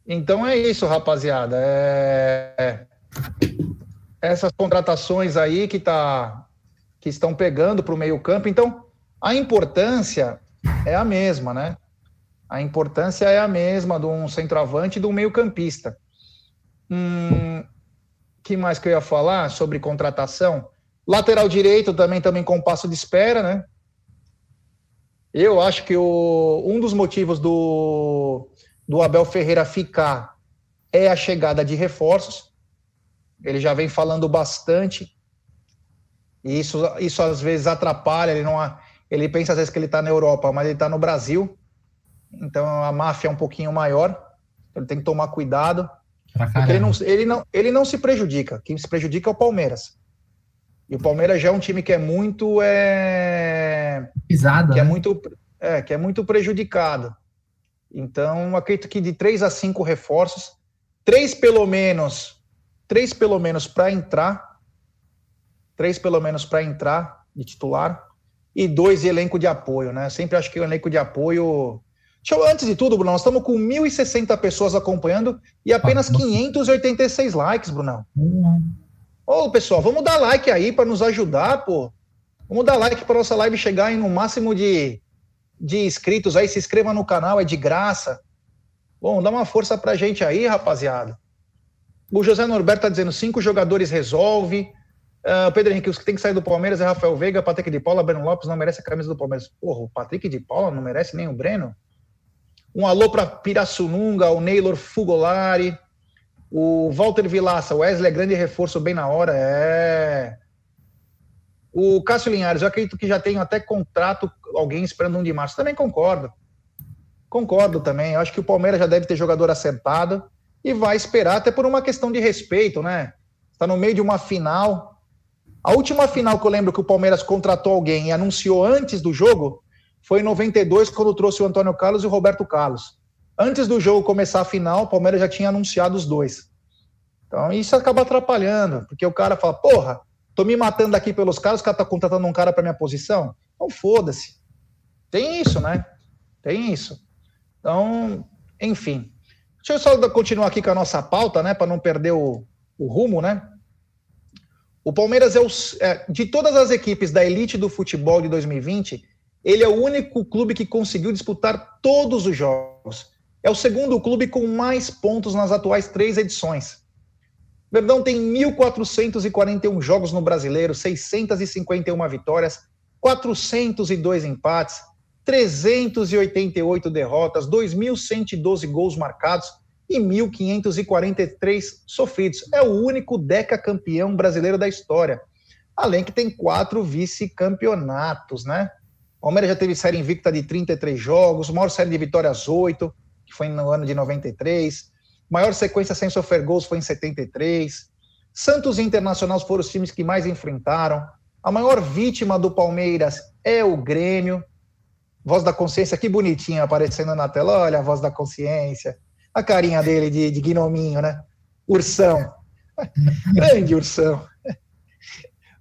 Então é isso, rapaziada. É... Essas contratações aí que, tá... que estão pegando para o meio-campo. Então, a importância é a mesma, né? A importância é a mesma de um centroavante e de um meio-campista. Hum, que mais que eu ia falar sobre contratação? Lateral direito também, também com passo de espera, né? Eu acho que o, um dos motivos do, do Abel Ferreira ficar é a chegada de reforços. Ele já vem falando bastante. E isso, isso às vezes atrapalha. Ele, não, ele pensa às vezes que ele está na Europa, mas ele está no Brasil. Então a máfia é um pouquinho maior. Ele tem que tomar cuidado. Porque ele não, ele, não, ele não se prejudica. Quem se prejudica é o Palmeiras. E o Palmeiras já é um time que é muito. É, Pisado. Que é né? é muito. É, que é muito prejudicado. Então, acredito que de três a cinco reforços, três pelo menos, três pelo menos para entrar, três pelo menos para entrar de titular e dois de elenco de apoio, né? Sempre acho que o elenco de apoio. Eu, antes de tudo, Bruno, nós estamos com 1.060 pessoas acompanhando e apenas 586 likes, Brunão. Uhum. Ô, pessoal, vamos dar like aí para nos ajudar, pô. Vamos dar like para nossa live chegar em no máximo de, de inscritos aí. Se inscreva no canal, é de graça. Bom, dá uma força pra gente aí, rapaziada. O José Norberto tá dizendo cinco jogadores resolve. Uh, Pedro Henrique, os que tem que sair do Palmeiras é Rafael Veiga, Patrick de Paula, Breno Lopes não merece a camisa do Palmeiras. Porra, o Patrick de Paula não merece nem o Breno? Um alô para Pirassununga, o Neylor Fugolari, o Walter Vilaça, o Wesley é grande reforço bem na hora, é. O Cássio Linhares, eu acredito que já tem até contrato, alguém esperando um de março. Também concordo. Concordo também. Eu acho que o Palmeiras já deve ter jogador acertado e vai esperar, até por uma questão de respeito, né? Está no meio de uma final. A última final que eu lembro que o Palmeiras contratou alguém e anunciou antes do jogo foi em 92, quando trouxe o Antônio Carlos e o Roberto Carlos. Antes do jogo começar a final, o Palmeiras já tinha anunciado os dois. Então isso acaba atrapalhando, porque o cara fala, porra, tô me matando aqui pelos caras, o cara tá contratando um cara para minha posição. Então foda-se. Tem isso, né? Tem isso. Então, enfim. Deixa eu só continuar aqui com a nossa pauta, né, para não perder o, o, rumo, né? O Palmeiras é, o, é de todas as equipes da elite do futebol de 2020, ele é o único clube que conseguiu disputar todos os jogos. É o segundo clube com mais pontos nas atuais três edições. Verdão tem 1.441 jogos no Brasileiro, 651 vitórias, 402 empates, 388 derrotas, 2.112 gols marcados e 1.543 sofridos. É o único decacampeão brasileiro da história. Além que tem quatro vice-campeonatos, né? O Palmeiras já teve série invicta de 33 jogos, maior série de vitórias 8, que foi no ano de 93. Maior sequência sem sofrer gols foi em 73. Santos e Internacional foram os times que mais enfrentaram. A maior vítima do Palmeiras é o Grêmio. Voz da consciência, que bonitinha aparecendo na tela. Olha a voz da consciência. A carinha dele de, de gnominho, né? Ursão. Grande ursão.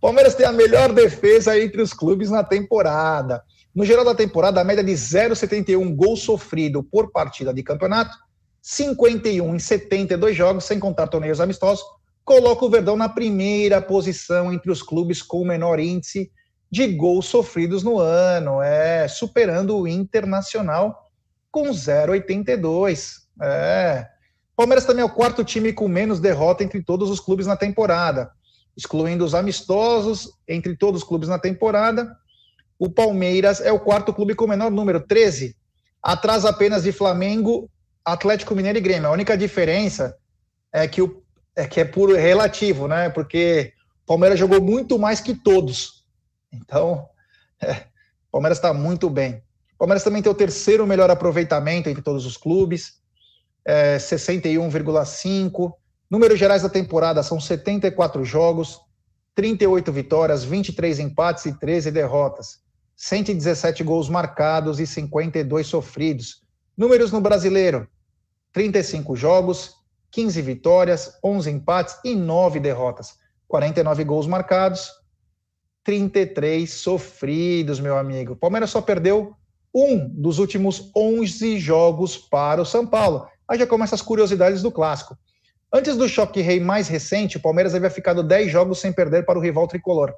Palmeiras tem a melhor defesa entre os clubes na temporada. No geral da temporada, a média de 0,71 gol sofrido por partida de campeonato, 51 em 72 jogos, sem contar torneios amistosos, coloca o Verdão na primeira posição entre os clubes com o menor índice de gols sofridos no ano, é superando o Internacional com 0,82. É. Palmeiras também é o quarto time com menos derrota entre todos os clubes na temporada, excluindo os amistosos entre todos os clubes na temporada o Palmeiras é o quarto clube com menor número, 13, atrás apenas de Flamengo, Atlético Mineiro e Grêmio. A única diferença é que, o, é, que é puro relativo, né? Porque o Palmeiras jogou muito mais que todos. Então, é, Palmeiras está muito bem. O Palmeiras também tem o terceiro melhor aproveitamento entre todos os clubes, é, 61,5. Números gerais da temporada são 74 jogos, 38 vitórias, 23 empates e 13 derrotas. 117 gols marcados e 52 sofridos. Números no brasileiro: 35 jogos, 15 vitórias, 11 empates e 9 derrotas. 49 gols marcados, 33 sofridos, meu amigo. Palmeiras só perdeu um dos últimos 11 jogos para o São Paulo. Aí já começam as curiosidades do clássico. Antes do choque rei mais recente, o Palmeiras havia ficado 10 jogos sem perder para o rival tricolor,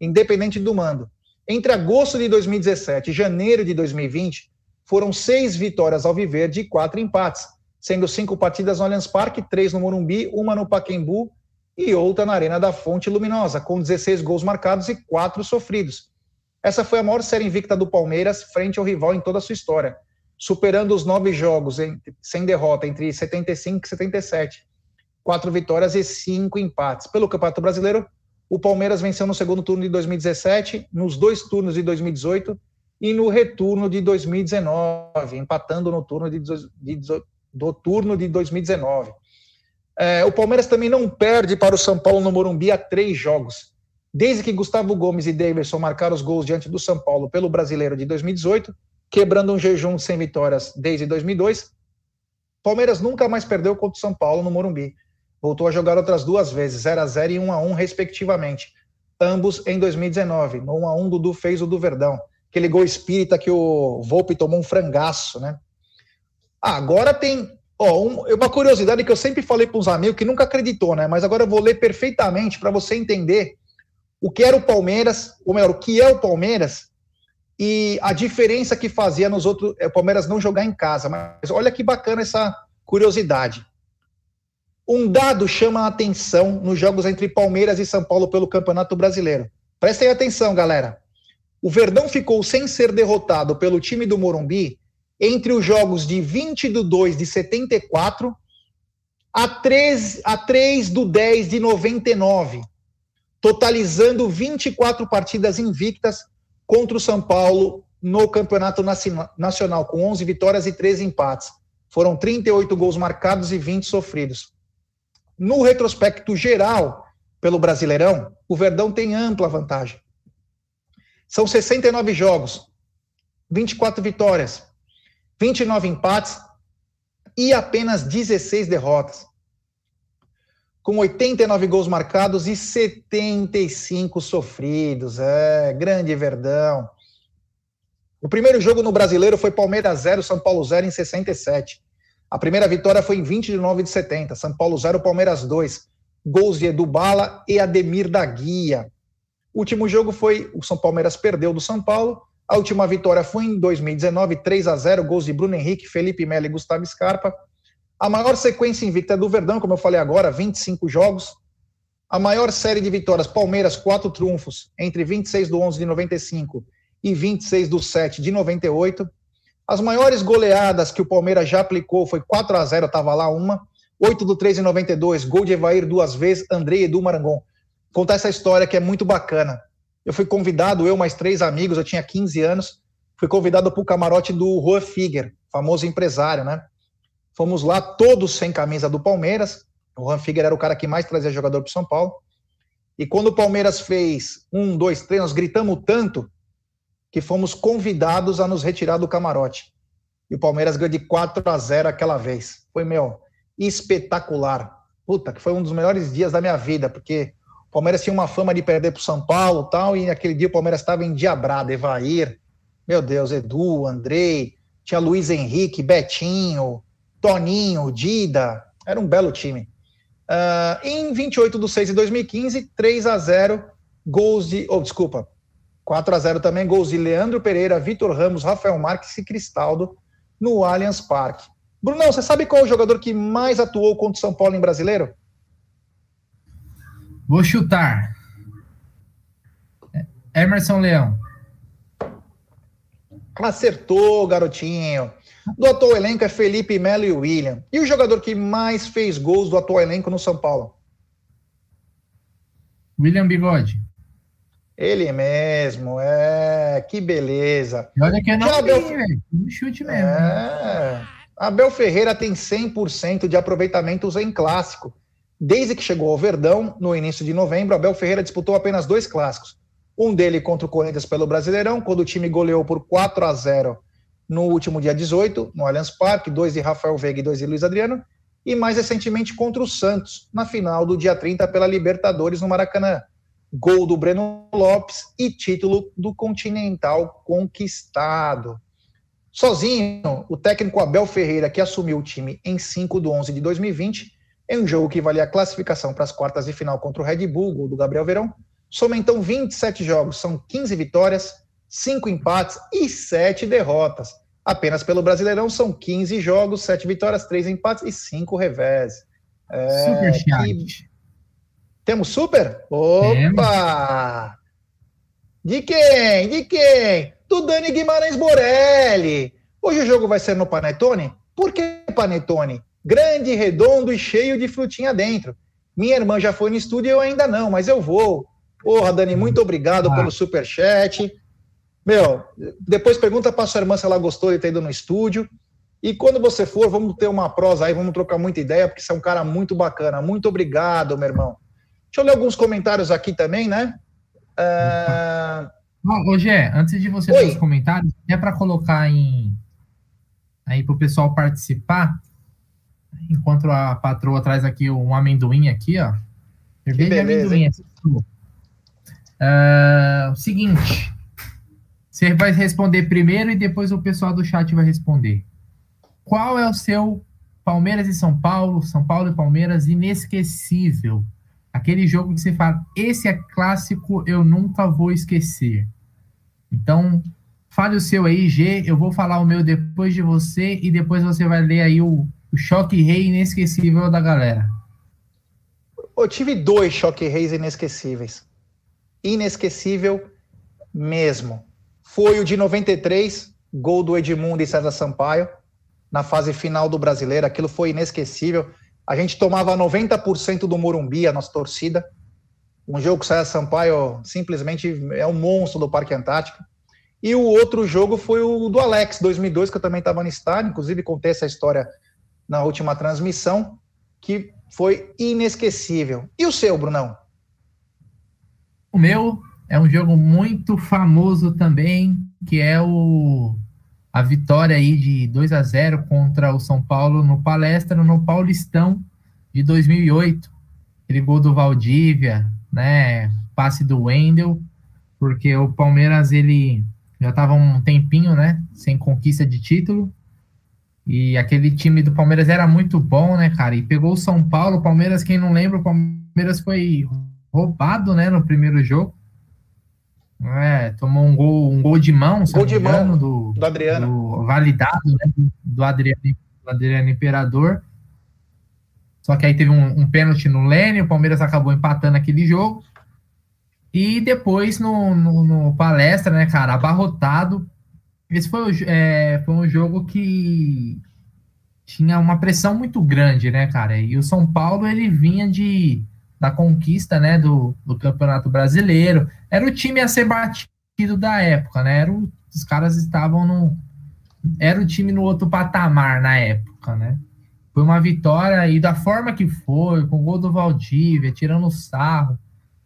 independente do mando. Entre agosto de 2017 e janeiro de 2020, foram seis vitórias ao Viverde e quatro empates, sendo cinco partidas no Allianz Parque, três no Morumbi, uma no Paquembu e outra na Arena da Fonte Luminosa, com 16 gols marcados e quatro sofridos. Essa foi a maior série invicta do Palmeiras frente ao rival em toda a sua história, superando os nove jogos em, sem derrota entre 75 e 77. Quatro vitórias e cinco empates. Pelo Campeonato Brasileiro, o Palmeiras venceu no segundo turno de 2017, nos dois turnos de 2018 e no retorno de 2019, empatando no turno de, de, do turno de 2019. É, o Palmeiras também não perde para o São Paulo no Morumbi há três jogos. Desde que Gustavo Gomes e Davidson marcaram os gols diante do São Paulo pelo Brasileiro de 2018, quebrando um jejum sem vitórias desde 2002, Palmeiras nunca mais perdeu contra o São Paulo no Morumbi. voltou a jogar outras duas vezes, 0 a 0 e 1 a 1 respectivamente. Ambos em 2019. No 1 a 1 Dudu fez o do Verdão. Aquele gol espírita que o Volpe tomou um frangaço, né? Ah, agora tem ó, um, uma curiosidade que eu sempre falei para uns amigos que nunca acreditou, né? Mas agora eu vou ler perfeitamente para você entender o que era o Palmeiras, ou melhor, o que é o Palmeiras e a diferença que fazia nos outros. É, o Palmeiras não jogar em casa. Mas olha que bacana essa curiosidade. Um dado chama a atenção nos jogos entre Palmeiras e São Paulo pelo Campeonato Brasileiro. Prestem atenção, galera. O Verdão ficou sem ser derrotado pelo time do Morumbi entre os jogos de 20 do 2 de 74 a 3, a 3 do 10 de 99, totalizando 24 partidas invictas contra o São Paulo no Campeonato Nacional, com 11 vitórias e 13 empates. Foram 38 gols marcados e 20 sofridos. No retrospecto geral, pelo Brasileirão, o Verdão tem ampla vantagem. São 69 jogos, 24 vitórias, 29 empates e apenas 16 derrotas. Com 89 gols marcados e 75 sofridos. É, grande Verdão. O primeiro jogo no Brasileiro foi Palmeiras 0, São Paulo 0 em 67. A primeira vitória foi em 20 de 9 de 70. São Paulo 0, Palmeiras 2. Gols de Edu Bala e Ademir da Guia. O último jogo foi o São Palmeiras perdeu do São Paulo. A última vitória foi em 2019, 3 a 0, gols de Bruno Henrique, Felipe Melo e Gustavo Scarpa. A maior sequência invicta é do Verdão, como eu falei agora, 25 jogos. A maior série de vitórias, Palmeiras, quatro trunfos, entre 26 do 11 de 95 e 26 do 7 de 98. As maiores goleadas que o Palmeiras já aplicou foi 4 a 0 estava lá uma. 8 do 3 em 92, gol de Evair duas vezes, André Edu Marangon. Contar essa história que é muito bacana. Eu fui convidado, eu mais três amigos, eu tinha 15 anos, fui convidado para o camarote do Rua Figuer, famoso empresário, né? Fomos lá todos sem camisa do Palmeiras. O Juan Figueiredo era o cara que mais trazia jogador para São Paulo. E quando o Palmeiras fez um, dois, três, nós gritamos tanto que fomos convidados a nos retirar do camarote. E o Palmeiras ganhou de 4 a 0 aquela vez. Foi, meu, espetacular. Puta, que foi um dos melhores dias da minha vida, porque Palmeiras tinha uma fama de perder para o São Paulo tal, e naquele dia o Palmeiras estava endiabrado. Evair, meu Deus, Edu, Andrei, tinha Luiz Henrique, Betinho, Toninho, Dida, era um belo time. Uh, em 28 de 6 de 2015, 3 a 0 gols de. Oh, desculpa. 4 a 0 também, gols de Leandro Pereira, Vitor Ramos, Rafael Marques e Cristaldo no Allianz Parque. Brunão, você sabe qual é o jogador que mais atuou contra o São Paulo em brasileiro? Vou chutar. Emerson Leão. Acertou, garotinho. Do atual elenco é Felipe Melo e William. E o jogador que mais fez gols do atual elenco no São Paulo? William Bigode. Ele mesmo, é. Que beleza. E olha que é não Abel... Um chute mesmo. É. Abel Ferreira tem 100% de aproveitamento em clássico. Desde que chegou ao Verdão, no início de novembro, Abel Ferreira disputou apenas dois clássicos. Um dele contra o Corinthians pelo Brasileirão, quando o time goleou por 4 a 0 no último dia 18, no Allianz Parque, dois de Rafael Veiga e dois de Luiz Adriano, e mais recentemente contra o Santos, na final do dia 30 pela Libertadores no Maracanã. Gol do Breno Lopes e título do Continental conquistado. Sozinho, o técnico Abel Ferreira, que assumiu o time em 5 de 11 de 2020, em um jogo que valia a classificação para as quartas de final contra o Red Bull, gol do Gabriel Verão, soma então 27 jogos, são 15 vitórias, cinco empates e sete derrotas. Apenas pelo Brasileirão são 15 jogos, sete vitórias, três empates e cinco revés. É, super chat. Temos super? Opa! De quem? De quem? Do Dani Guimarães Borelli. Hoje o jogo vai ser no Panetone? Por que Panetone? Grande, redondo e cheio de frutinha dentro. Minha irmã já foi no estúdio e eu ainda não, mas eu vou. Porra, Dani, muito obrigado ah. pelo super chat. Meu, depois pergunta para sua irmã se ela gostou de ter ido no estúdio. E quando você for, vamos ter uma prosa aí, vamos trocar muita ideia, porque você é um cara muito bacana. Muito obrigado, meu irmão. Deixa eu ler alguns comentários aqui também, né? Uh... Ô, Gé, antes de você Oi. ler os comentários, é para colocar em aí para o pessoal participar. Enquanto a patroa traz aqui um amendoim aqui, ó. Cerveja de amendoim. Uh, seguinte, você vai responder primeiro e depois o pessoal do chat vai responder. Qual é o seu Palmeiras e São Paulo, São Paulo e Palmeiras inesquecível? Aquele jogo que você fala, esse é clássico, eu nunca vou esquecer. Então, fale o seu aí, G. Eu vou falar o meu depois de você e depois você vai ler aí o, o choque rei inesquecível da galera. Eu tive dois choque reis inesquecíveis. Inesquecível mesmo. Foi o de 93, gol do Edmundo e César Sampaio, na fase final do Brasileiro. Aquilo foi inesquecível. A gente tomava 90% do Morumbi, a nossa torcida. Um jogo que o César Sampaio simplesmente é um monstro do Parque Antártico. E o outro jogo foi o do Alex, 2002, que eu também estava no estádio, inclusive contei essa história na última transmissão, que foi inesquecível. E o seu, Brunão? O meu é um jogo muito famoso também, que é o a vitória aí de 2 a 0 contra o São Paulo no Palestra, no Paulistão de 2008. Aquele gol do Valdívia, né? Passe do Wendel, porque o Palmeiras ele já estava um tempinho, né? Sem conquista de título. E aquele time do Palmeiras era muito bom, né, cara? E pegou o São Paulo. O Palmeiras, quem não lembra, o Palmeiras foi roubado, né, no primeiro jogo. É, tomou um gol, um gol de mão, gol de mão do, do Adriano. Do, validado, né, do Adriano, do Adriano Imperador. Só que aí teve um, um pênalti no Lênin, o Palmeiras acabou empatando aquele jogo. E depois no, no, no palestra, né, cara, abarrotado. Esse foi, é, foi um jogo que tinha uma pressão muito grande, né, cara? E o São Paulo, ele vinha de da conquista, né, do, do Campeonato Brasileiro. Era o time a ser batido da época, né? Era o, os caras estavam no era o time no outro patamar na época, né? Foi uma vitória e da forma que foi, com o gol do Valdívia, tirando o sarro.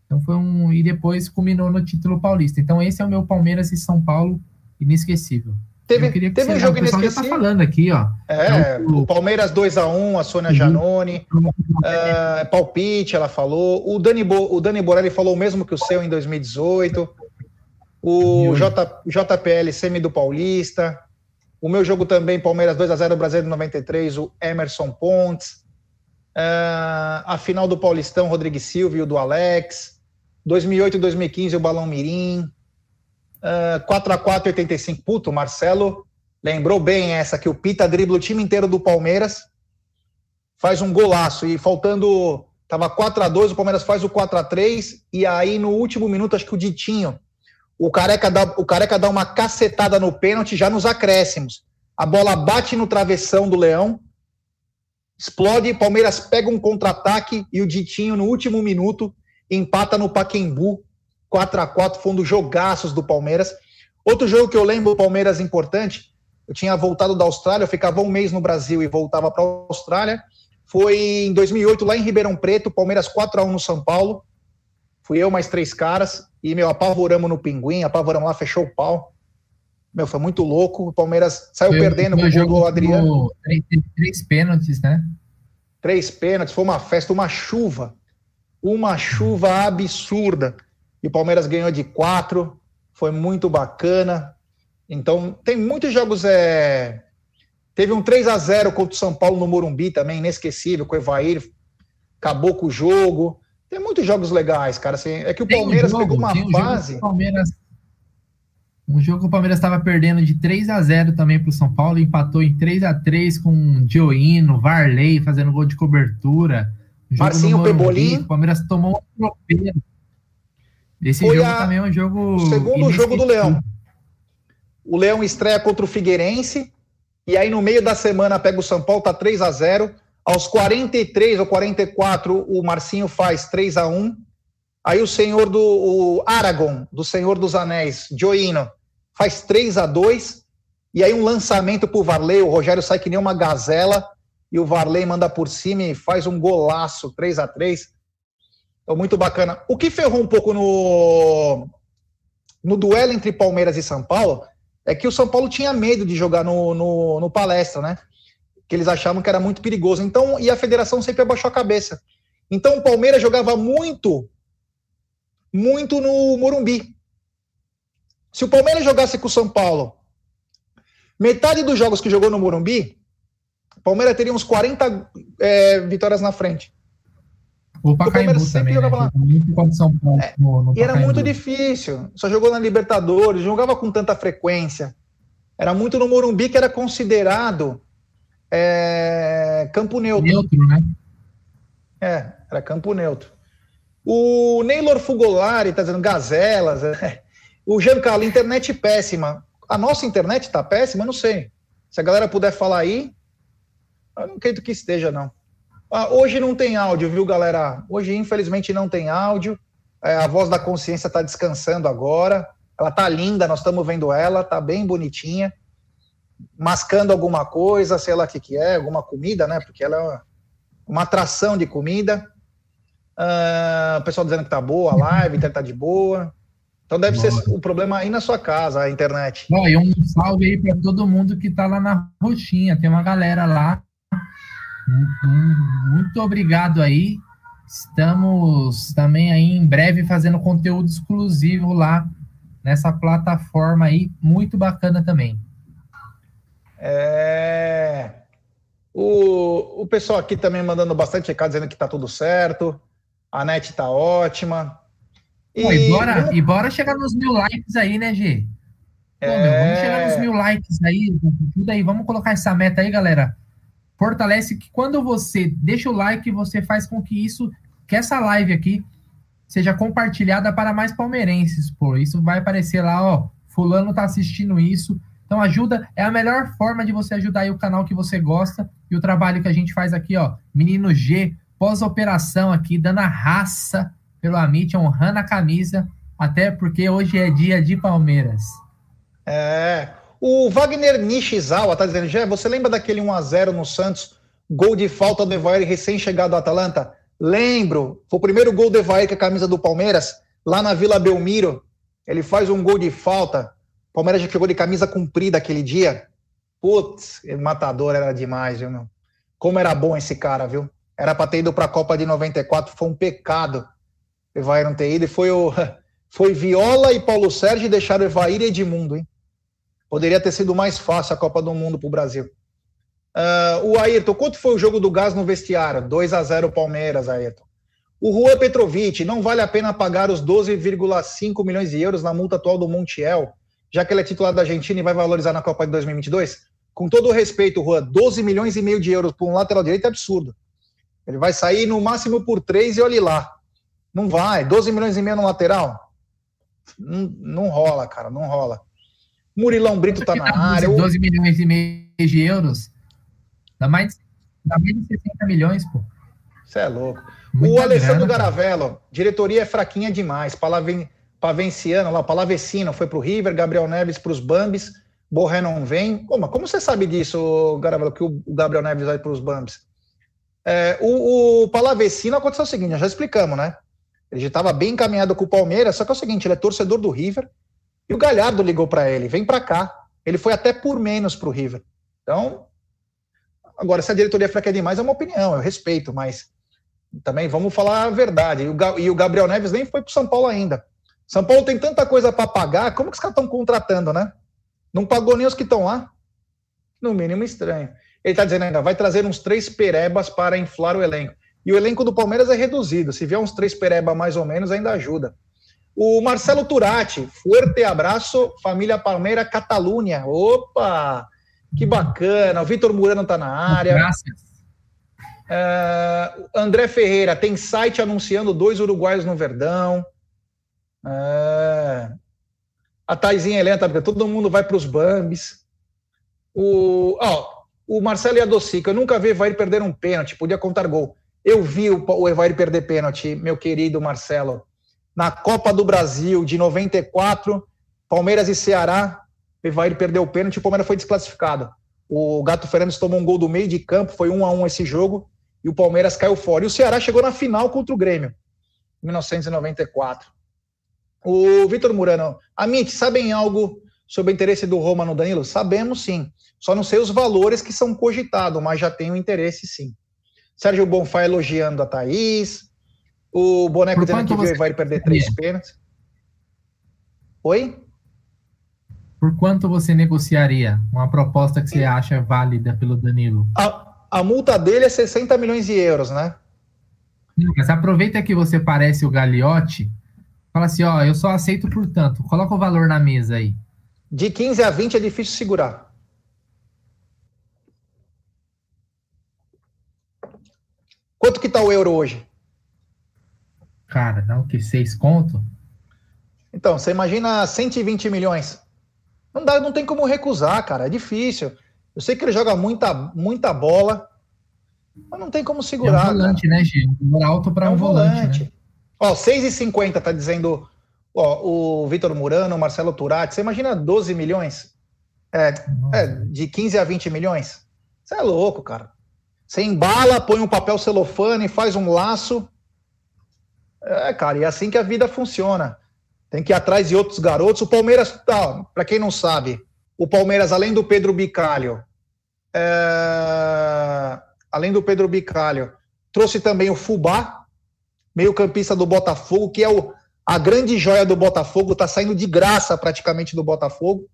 Então foi um e depois culminou no título paulista. Então esse é o meu Palmeiras e São Paulo inesquecível. Teve, teve um jogo tá inesquecível. Já tá falando aqui, ó. É, então, o Palmeiras 2x1, a, a Sônia uhum. Janone. É, palpite, ela falou. O Dani, Bo, o Dani Borelli falou o mesmo que o seu em 2018. O J, JPL semi do Paulista. O meu jogo também, Palmeiras 2x0, Brasileiro 93, o Emerson Pontes. É, a final do Paulistão, Rodrigues Silva e o do Alex. 2008 e 2015, o Balão Mirim. 4x4, 85. Puto, Marcelo lembrou bem essa, que o Pita dribla o time inteiro do Palmeiras, faz um golaço, e faltando, tava 4x2, o Palmeiras faz o 4x3, e aí no último minuto, acho que o Ditinho, o Careca dá, o Careca dá uma cacetada no pênalti, já nos acréscimos. A bola bate no travessão do Leão, explode, Palmeiras pega um contra-ataque, e o Ditinho, no último minuto, empata no Paquembu, 4 a 4 foi um dos jogaços do Palmeiras. Outro jogo que eu lembro, Palmeiras importante, eu tinha voltado da Austrália, eu ficava um mês no Brasil e voltava para a Austrália. Foi em 2008, lá em Ribeirão Preto, Palmeiras 4 a 1 no São Paulo. Fui eu mais três caras e, meu, apavoramos no Pinguim, apavoramos lá, fechou o pau. Meu, foi muito louco. O Palmeiras saiu foi, perdendo com o gol do Adriano. Três, três pênaltis, né? Três pênaltis, foi uma festa, uma chuva. Uma chuva absurda e o Palmeiras ganhou de quatro, foi muito bacana. Então, tem muitos jogos. É... Teve um 3 a 0 contra o São Paulo no Morumbi também, inesquecível, com o Evair, acabou com o jogo. Tem muitos jogos legais, cara. Assim, é que o Palmeiras um jogo, pegou uma um fase. Palmeiras... Um jogo que o Palmeiras estava perdendo de 3 a 0 também para o São Paulo, empatou em 3 a 3 com Dioino, Varley fazendo gol de cobertura. Marcinho Pebolim. O Palmeiras tomou um tropeiro. Esse Foi jogo a... também é um jogo. O segundo jogo do Leão. O Leão estreia contra o Figueirense. E aí, no meio da semana, pega o São Paulo, tá 3 a 0 Aos 43 ou 44, o Marcinho faz 3 a 1 Aí o senhor do o Aragon, do Senhor dos Anéis, Joino, faz 3 a 2 E aí um lançamento pro Varley, o Rogério sai que nem uma gazela, e o Varley manda por cima e faz um golaço, 3 a 3 então, muito bacana. O que ferrou um pouco no, no duelo entre Palmeiras e São Paulo é que o São Paulo tinha medo de jogar no, no, no palestra, né? que eles achavam que era muito perigoso. Então, e a federação sempre abaixou a cabeça. Então, o Palmeiras jogava muito, muito no Morumbi. Se o Palmeiras jogasse com o São Paulo, metade dos jogos que jogou no Morumbi, o Palmeiras teria uns 40 é, vitórias na frente. O Pacaembu também, né? lá. Paulo é, no, no e era muito difícil. Só jogou na Libertadores, jogava com tanta frequência. Era muito no Morumbi que era considerado é, campo neutro. Neutro, né? É, era campo neutro. O Neylor Fugolari tá dizendo gazelas. É. O Giancarlo, internet péssima. A nossa internet tá péssima? Não sei. Se a galera puder falar aí, eu não acredito que esteja, não. Ah, hoje não tem áudio, viu, galera? Hoje, infelizmente, não tem áudio. É, a voz da consciência está descansando agora. Ela tá linda, nós estamos vendo ela, tá bem bonitinha. Mascando alguma coisa, sei lá o que, que é, alguma comida, né? Porque ela é uma atração de comida. Ah, o pessoal dizendo que tá boa a live, então tá de boa. Então deve Nossa. ser o problema aí na sua casa, a internet. Bom, e um salve aí para todo mundo que tá lá na roxinha. Tem uma galera lá muito obrigado aí. Estamos também aí em breve fazendo conteúdo exclusivo lá nessa plataforma aí, muito bacana também. É... O, o pessoal aqui também mandando bastante recado dizendo que tá tudo certo, a net tá ótima. E, Pô, e, bora, e bora chegar nos mil likes aí, né, G? Pô, é... meu, vamos chegar nos mil likes aí, ajuda aí, vamos colocar essa meta aí, galera fortalece que quando você deixa o like, você faz com que isso, que essa live aqui seja compartilhada para mais palmeirenses, pô. Isso vai aparecer lá, ó, fulano tá assistindo isso. Então ajuda, é a melhor forma de você ajudar o canal que você gosta e o trabalho que a gente faz aqui, ó. Menino G, pós-operação aqui, dando a raça pelo Amit, honrando a camisa, até porque hoje é dia de Palmeiras. É, o Wagner Nishizawa tá dizendo, já você lembra daquele 1x0 no Santos, gol de falta do Evair recém-chegado do Atalanta? Lembro, foi o primeiro gol do Evair com a camisa do Palmeiras, lá na Vila Belmiro. Ele faz um gol de falta. O Palmeiras já chegou de camisa comprida aquele dia. Putz, matador era demais, viu, meu? Como era bom esse cara, viu? Era para ter ido para a Copa de 94, foi um pecado. Evair não ter ido. E foi o foi Viola e Paulo Sérgio deixaram Evair e Edmundo, hein? Poderia ter sido mais fácil a Copa do Mundo para o Brasil. Uh, o Ayrton, quanto foi o jogo do gás no vestiário? 2 a 0 Palmeiras, Ayrton. O Juan Petrovic, não vale a pena pagar os 12,5 milhões de euros na multa atual do Montiel, já que ele é titular da Argentina e vai valorizar na Copa de 2022? Com todo o respeito, Juan, 12 milhões e meio de euros por um lateral direito é absurdo. Ele vai sair no máximo por 3 e olhe lá. Não vai. 12 milhões e meio no lateral? Não, não rola, cara, não rola. Murilão Brito tá na área. 12 milhões e meio de euros. Dá mais, dá mais de 60 milhões, pô. Você é louco. Muita o Alessandro grana, Garavello, diretoria é fraquinha demais. Palaven, Pavenciano, lá, Palavecino foi pro River, Gabriel Neves pros Bambis, Borré não vem. Como, como você sabe disso, Garavello, que o Gabriel Neves vai pros Bambis? É, o, o Palavecino aconteceu o seguinte, já explicamos, né? Ele já estava bem encaminhado com o Palmeiras, só que é o seguinte, ele é torcedor do River, e o Galhardo ligou para ele, vem para cá. Ele foi até por menos para o River. Então, agora, se a diretoria é fraca demais, é uma opinião, eu respeito, mas também vamos falar a verdade. E o Gabriel Neves nem foi para São Paulo ainda. São Paulo tem tanta coisa para pagar, como que os caras estão contratando, né? Não pagou nem os que estão lá? No mínimo estranho. Ele está dizendo ainda, vai trazer uns três perebas para inflar o elenco. E o elenco do Palmeiras é reduzido. Se vier uns três perebas mais ou menos, ainda ajuda. O Marcelo Turati, forte abraço, família Palmeira Catalunha. Opa, que bacana. O Vitor Murano está na área. Graças. Uh, André Ferreira, tem site anunciando dois uruguaios no Verdão. Uh, a Taizinha Helena, tá, porque todo mundo vai para os Bambis. O, oh, o Marcelo Yadocica, eu nunca vi o Evair perder um pênalti, podia contar gol. Eu vi o, o Evair perder pênalti, meu querido Marcelo na Copa do Brasil de 94, Palmeiras e Ceará, Evair perdeu o pênalti, o Palmeiras foi desclassificado. O Gato Fernandes tomou um gol do meio de campo, foi um a um esse jogo, e o Palmeiras caiu fora. E o Ceará chegou na final contra o Grêmio, em 1994. O Vitor Murano, Amit, sabem algo sobre o interesse do Roma no Danilo? Sabemos sim. Só não sei os valores que são cogitados, mas já tenho interesse sim. Sérgio Bonfá elogiando a Thaís. O Boneco dizendo que você... vai perder três pênaltis. Oi? Por quanto você negociaria uma proposta que você acha válida pelo Danilo? A, a multa dele é 60 milhões de euros, né? Mas aproveita que você parece o Gagliotti, fala assim, ó, eu só aceito por tanto. Coloca o valor na mesa aí. De 15 a 20 é difícil segurar. Quanto que tá o euro hoje? Cara, dá o que? Seis conto? Então, você imagina 120 milhões. Não dá, não tem como recusar, cara. É difícil. Eu sei que ele joga muita, muita bola, mas não tem como segurar. É um volante, cara. né, Gê? Um alto para é um, um volante. volante. Né? Ó, 6,50 tá dizendo ó, o Vitor Murano, o Marcelo Turati. Você imagina 12 milhões? É, é, de 15 a 20 milhões? Você é louco, cara. Você embala, põe um papel celofane, faz um laço. É, cara, e é assim que a vida funciona. Tem que ir atrás de outros garotos. O Palmeiras, tá, para quem não sabe, o Palmeiras, além do Pedro Bicalho, é... além do Pedro Bicalho, trouxe também o Fubá, meio-campista do Botafogo, que é o, a grande joia do Botafogo, tá saindo de graça praticamente do Botafogo,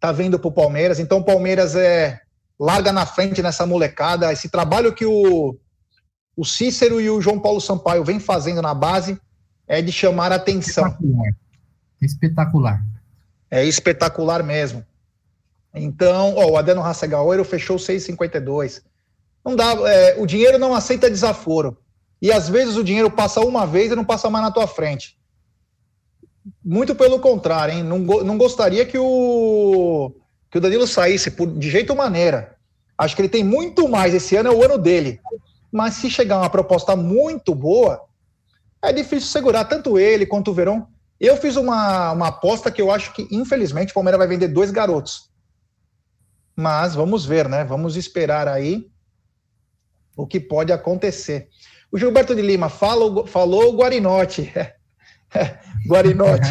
tá vindo pro Palmeiras. Então o Palmeiras é larga na frente nessa molecada. Esse trabalho que o, o Cícero e o João Paulo Sampaio vêm fazendo na base é de chamar a atenção. Espetacular. Espetacular. É espetacular mesmo. Então, ó, o Adeno Hassegaoero fechou 6,52. Não dá, é, o dinheiro não aceita desaforo. E às vezes o dinheiro passa uma vez e não passa mais na tua frente. Muito pelo contrário, hein? Não, não gostaria que o, que o Danilo saísse por, de jeito ou maneira. Acho que ele tem muito mais. Esse ano é o ano dele. Mas se chegar uma proposta muito boa, é difícil segurar tanto ele quanto o Verão. Eu fiz uma, uma aposta que eu acho que, infelizmente, o Palmeiras vai vender dois garotos. Mas vamos ver, né? Vamos esperar aí o que pode acontecer. O Gilberto de Lima fala, falou o Guarinote. Guarinote.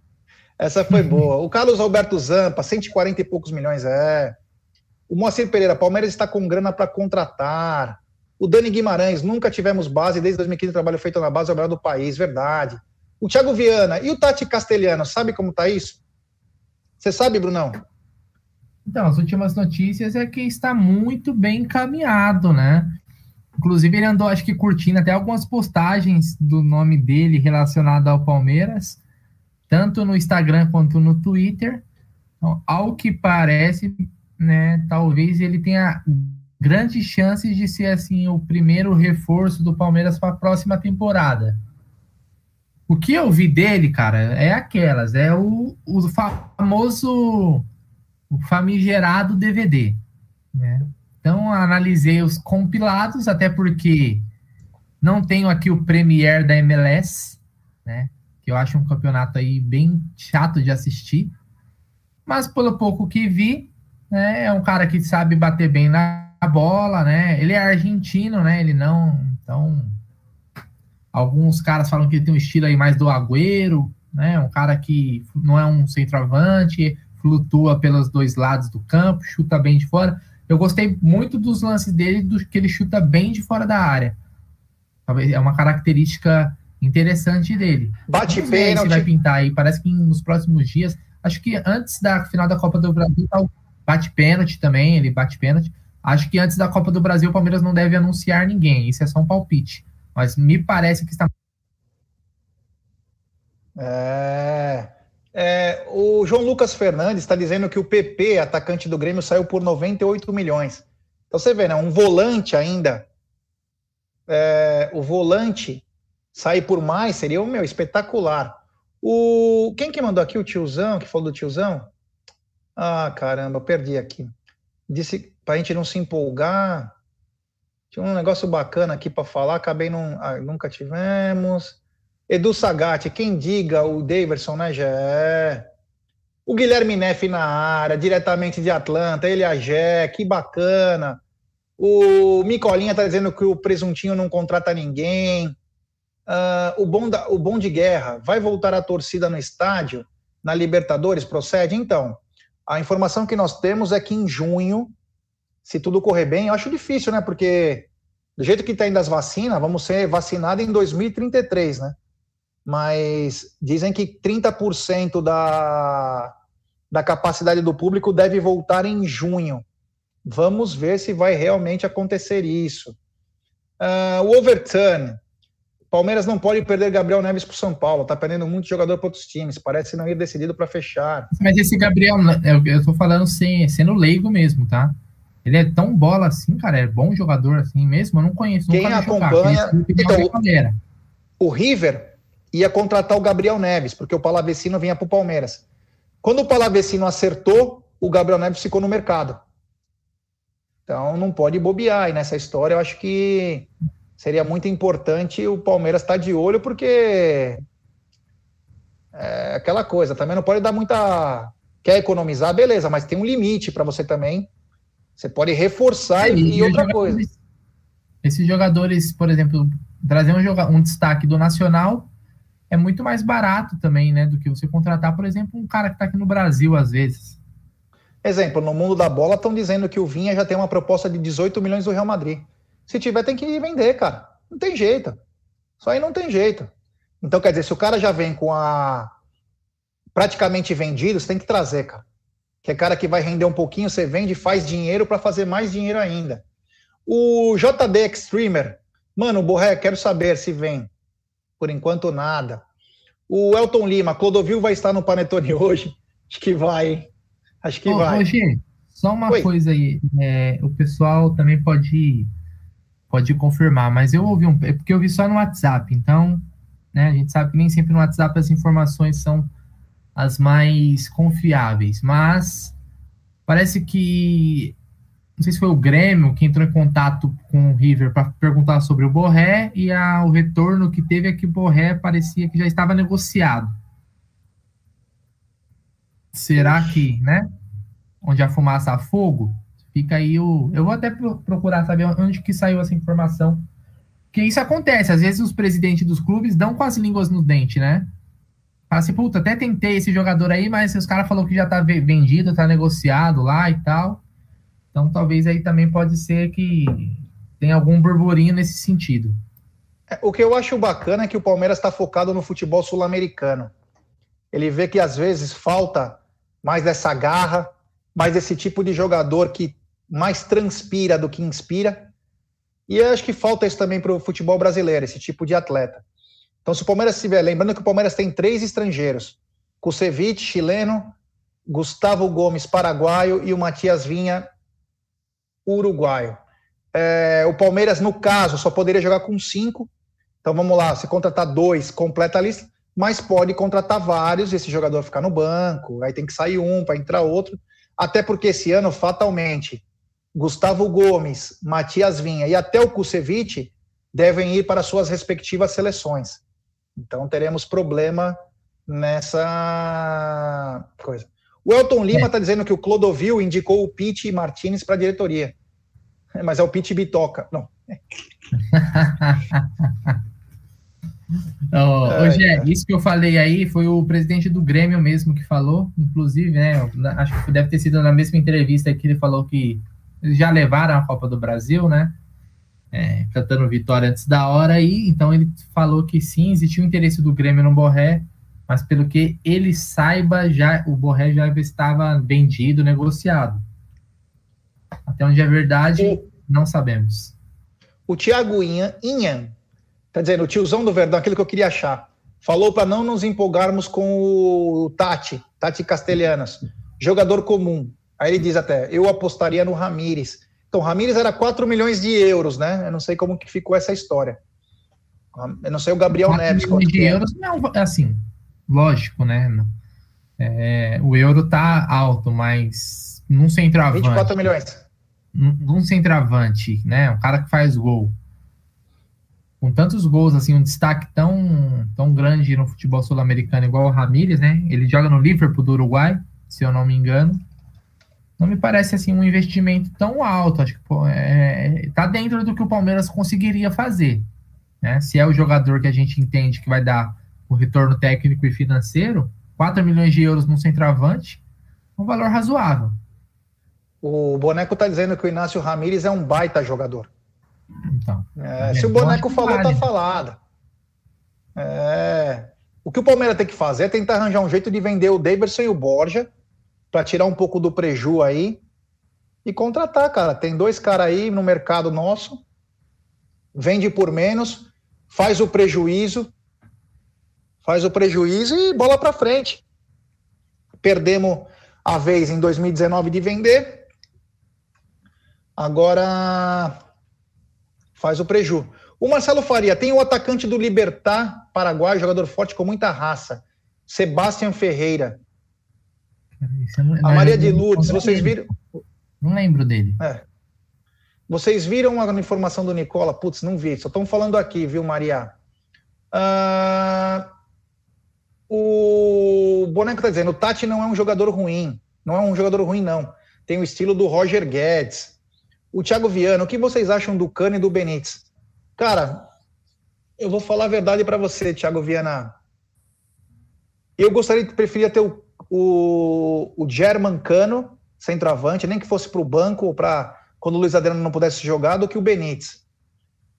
Essa foi boa. O Carlos Alberto Zampa, 140 e poucos milhões, é. O Moacir Pereira, Palmeiras está com grana para contratar. O Dani Guimarães, nunca tivemos base, desde 2015 trabalho feito na base, é o melhor do país, verdade. O Thiago Viana e o Tati Castelhano, sabe como tá isso? Você sabe, Brunão? Então, as últimas notícias é que está muito bem encaminhado, né? Inclusive, ele andou, acho que, curtindo até algumas postagens do nome dele relacionado ao Palmeiras, tanto no Instagram quanto no Twitter. Então, ao que parece, né, talvez ele tenha grandes chances de ser assim o primeiro reforço do Palmeiras para a próxima temporada. O que eu vi dele, cara, é aquelas, é o, o famoso, o famigerado DVD, né? Então analisei os compilados, até porque não tenho aqui o Premier da MLS, né? Que eu acho um campeonato aí bem chato de assistir. Mas pelo pouco que vi, né, é um cara que sabe bater bem na a bola, né? Ele é argentino, né? Ele não. Então. Alguns caras falam que ele tem um estilo aí mais do Agüero, né? Um cara que não é um centroavante, flutua pelos dois lados do campo, chuta bem de fora. Eu gostei muito dos lances dele, do que ele chuta bem de fora da área. É uma característica interessante dele. Bate pênalti. vai pintar aí. Parece que nos próximos dias, acho que antes da final da Copa do Brasil, tá bate pênalti também, ele bate pênalti. Acho que antes da Copa do Brasil, o Palmeiras não deve anunciar ninguém. Isso é só um palpite. Mas me parece que está. É, é, o João Lucas Fernandes está dizendo que o PP, atacante do Grêmio, saiu por 98 milhões. Então você vê, né? Um volante ainda. É, o volante sair por mais seria o meu espetacular. O quem que mandou aqui o tiozão que falou do tiozão? Ah, caramba, perdi aqui. Disse para a gente não se empolgar. Tinha um negócio bacana aqui para falar, acabei não, ah, nunca tivemos. Edu Sagatti, quem diga o Daverson, né, Gé? O Guilherme Neff na área, diretamente de Atlanta, ele a Gé, que bacana. O Micolinha tá dizendo que o Presuntinho não contrata ninguém. Uh, o, bom da, o bom de guerra, vai voltar a torcida no estádio? na Libertadores, procede? Então, a informação que nós temos é que em junho, se tudo correr bem, eu acho difícil, né? Porque do jeito que está indo as vacinas, vamos ser vacinados em 2033, né? Mas dizem que 30% da, da capacidade do público deve voltar em junho. Vamos ver se vai realmente acontecer isso. Uh, o overturn. Palmeiras não pode perder Gabriel Neves para o São Paulo. Tá perdendo muito jogador para outros times. Parece não ir decidido para fechar. Mas esse Gabriel, eu, eu tô falando sem, sendo leigo mesmo, tá? Ele é tão bola assim, cara. É bom jogador assim mesmo. Eu não conheço. Quem acompanha. Então, o, o River ia contratar o Gabriel Neves, porque o Palavecino vinha para o Palmeiras. Quando o Palavecino acertou, o Gabriel Neves ficou no mercado. Então não pode bobear. E nessa história eu acho que seria muito importante o Palmeiras estar tá de olho, porque é aquela coisa, também não pode dar muita. Quer economizar, beleza, mas tem um limite para você também. Você pode reforçar é, e, e outra coisa. Esses jogadores, por exemplo, trazer um, um destaque do Nacional é muito mais barato também, né? Do que você contratar, por exemplo, um cara que está aqui no Brasil, às vezes. Exemplo, no mundo da bola estão dizendo que o Vinha já tem uma proposta de 18 milhões do Real Madrid. Se tiver, tem que vender, cara. Não tem jeito. Só aí não tem jeito. Então, quer dizer, se o cara já vem com a praticamente vendido, você tem que trazer, cara. Que é cara que vai render um pouquinho, você vende, faz dinheiro para fazer mais dinheiro ainda. O JD Extremer, mano, Borré, quero saber se vem. Por enquanto, nada. O Elton Lima, Clodovil vai estar no Panetone hoje? Acho que vai, hein? Acho que ô, vai. Ô, só uma Oi. coisa aí. É, o pessoal também pode, pode confirmar, mas eu ouvi um. É porque eu vi só no WhatsApp, então, né, a gente sabe que nem sempre no WhatsApp as informações são as mais confiáveis, mas parece que não sei se foi o Grêmio que entrou em contato com o River para perguntar sobre o Borré e a, o retorno que teve é que o Borré parecia que já estava negociado. Será que, né? Onde a fumaça a fogo, fica aí o. Eu vou até procurar saber onde que saiu essa informação. Que isso acontece, às vezes os presidentes dos clubes dão com as línguas no dente, né? Fala assim, puta, até tentei esse jogador aí, mas os caras falaram que já tá vendido, tá negociado lá e tal. Então talvez aí também pode ser que tem algum burburinho nesse sentido. É, o que eu acho bacana é que o Palmeiras está focado no futebol sul-americano. Ele vê que às vezes falta mais dessa garra, mais desse tipo de jogador que mais transpira do que inspira. E eu acho que falta isso também para o futebol brasileiro, esse tipo de atleta. Então, se o Palmeiras estiver, lembrando que o Palmeiras tem três estrangeiros: Kusevich, chileno, Gustavo Gomes, paraguaio, e o Matias Vinha, uruguaio. É, o Palmeiras, no caso, só poderia jogar com cinco. Então vamos lá, se contratar dois, completa a lista mas pode contratar vários esse jogador ficar no banco, aí tem que sair um para entrar outro, até porque esse ano, fatalmente, Gustavo Gomes, Matias Vinha e até o Kusevich devem ir para suas respectivas seleções. Então teremos problema nessa coisa. O Elton Lima está é. dizendo que o Clodovil indicou o Pete Martinez para a diretoria. Mas é o Pete Bitoca. Não. Oh, hoje é, isso que eu falei aí foi o presidente do Grêmio mesmo que falou, inclusive, né? Acho que deve ter sido na mesma entrevista que ele falou que eles já levaram a Copa do Brasil, né? É, cantando vitória antes da hora aí, então ele falou que sim, existiu interesse do Grêmio no Borré, mas pelo que ele saiba, já o Borré já estava vendido, negociado. Até onde é verdade, o, não sabemos. O Thiago Inhan Tá dizendo, o tiozão do Verdão, aquilo que eu queria achar. Falou para não nos empolgarmos com o Tati, Tati Castelhanas, jogador comum. Aí ele diz até, eu apostaria no Ramires. Então, o Ramires era 4 milhões de euros, né? Eu não sei como que ficou essa história. Eu não sei o Gabriel 4 Neves. milhões de é. euros, não, é assim, lógico, né? É, o euro tá alto, mas num centroavante. 24 milhões. Num, num centroavante, né? Um cara que faz gol com tantos gols, assim, um destaque tão, tão grande no futebol sul-americano, igual o Ramírez, né? Ele joga no Liverpool do Uruguai, se eu não me engano. Não me parece, assim, um investimento tão alto. Acho que pô, é, tá dentro do que o Palmeiras conseguiria fazer, né? Se é o jogador que a gente entende que vai dar o retorno técnico e financeiro, 4 milhões de euros num centroavante, um valor razoável. O Boneco tá dizendo que o Inácio Ramírez é um baita jogador. Então, É, se o Boneco falou, tá falado. É. O que o Palmeiras tem que fazer é tentar arranjar um jeito de vender o Davidson e o Borja para tirar um pouco do preju aí e contratar, cara. Tem dois caras aí no mercado nosso, vende por menos, faz o prejuízo, faz o prejuízo e bola para frente. Perdemos a vez em 2019 de vender, agora faz o preju. O Marcelo Faria tem o atacante do Libertar Paraguai, jogador forte com muita raça, Sebastião Ferreira. Não, A Maria de Lourdes, vocês viram? Não lembro dele. É. Vocês viram a informação do Nicola? Putz, não vi. Só estão falando aqui, viu, Maria? Ah, o Boneco está dizendo, o Tati não é um jogador ruim. Não é um jogador ruim, não. Tem o estilo do Roger Guedes. O Thiago Viana, o que vocês acham do Cano e do Benítez? Cara, eu vou falar a verdade para você, Thiago Viana. Eu gostaria, preferia ter o, o, o German Cano, centroavante, nem que fosse para o banco ou para quando o Luiz Adriano não pudesse jogar, do que o Benítez.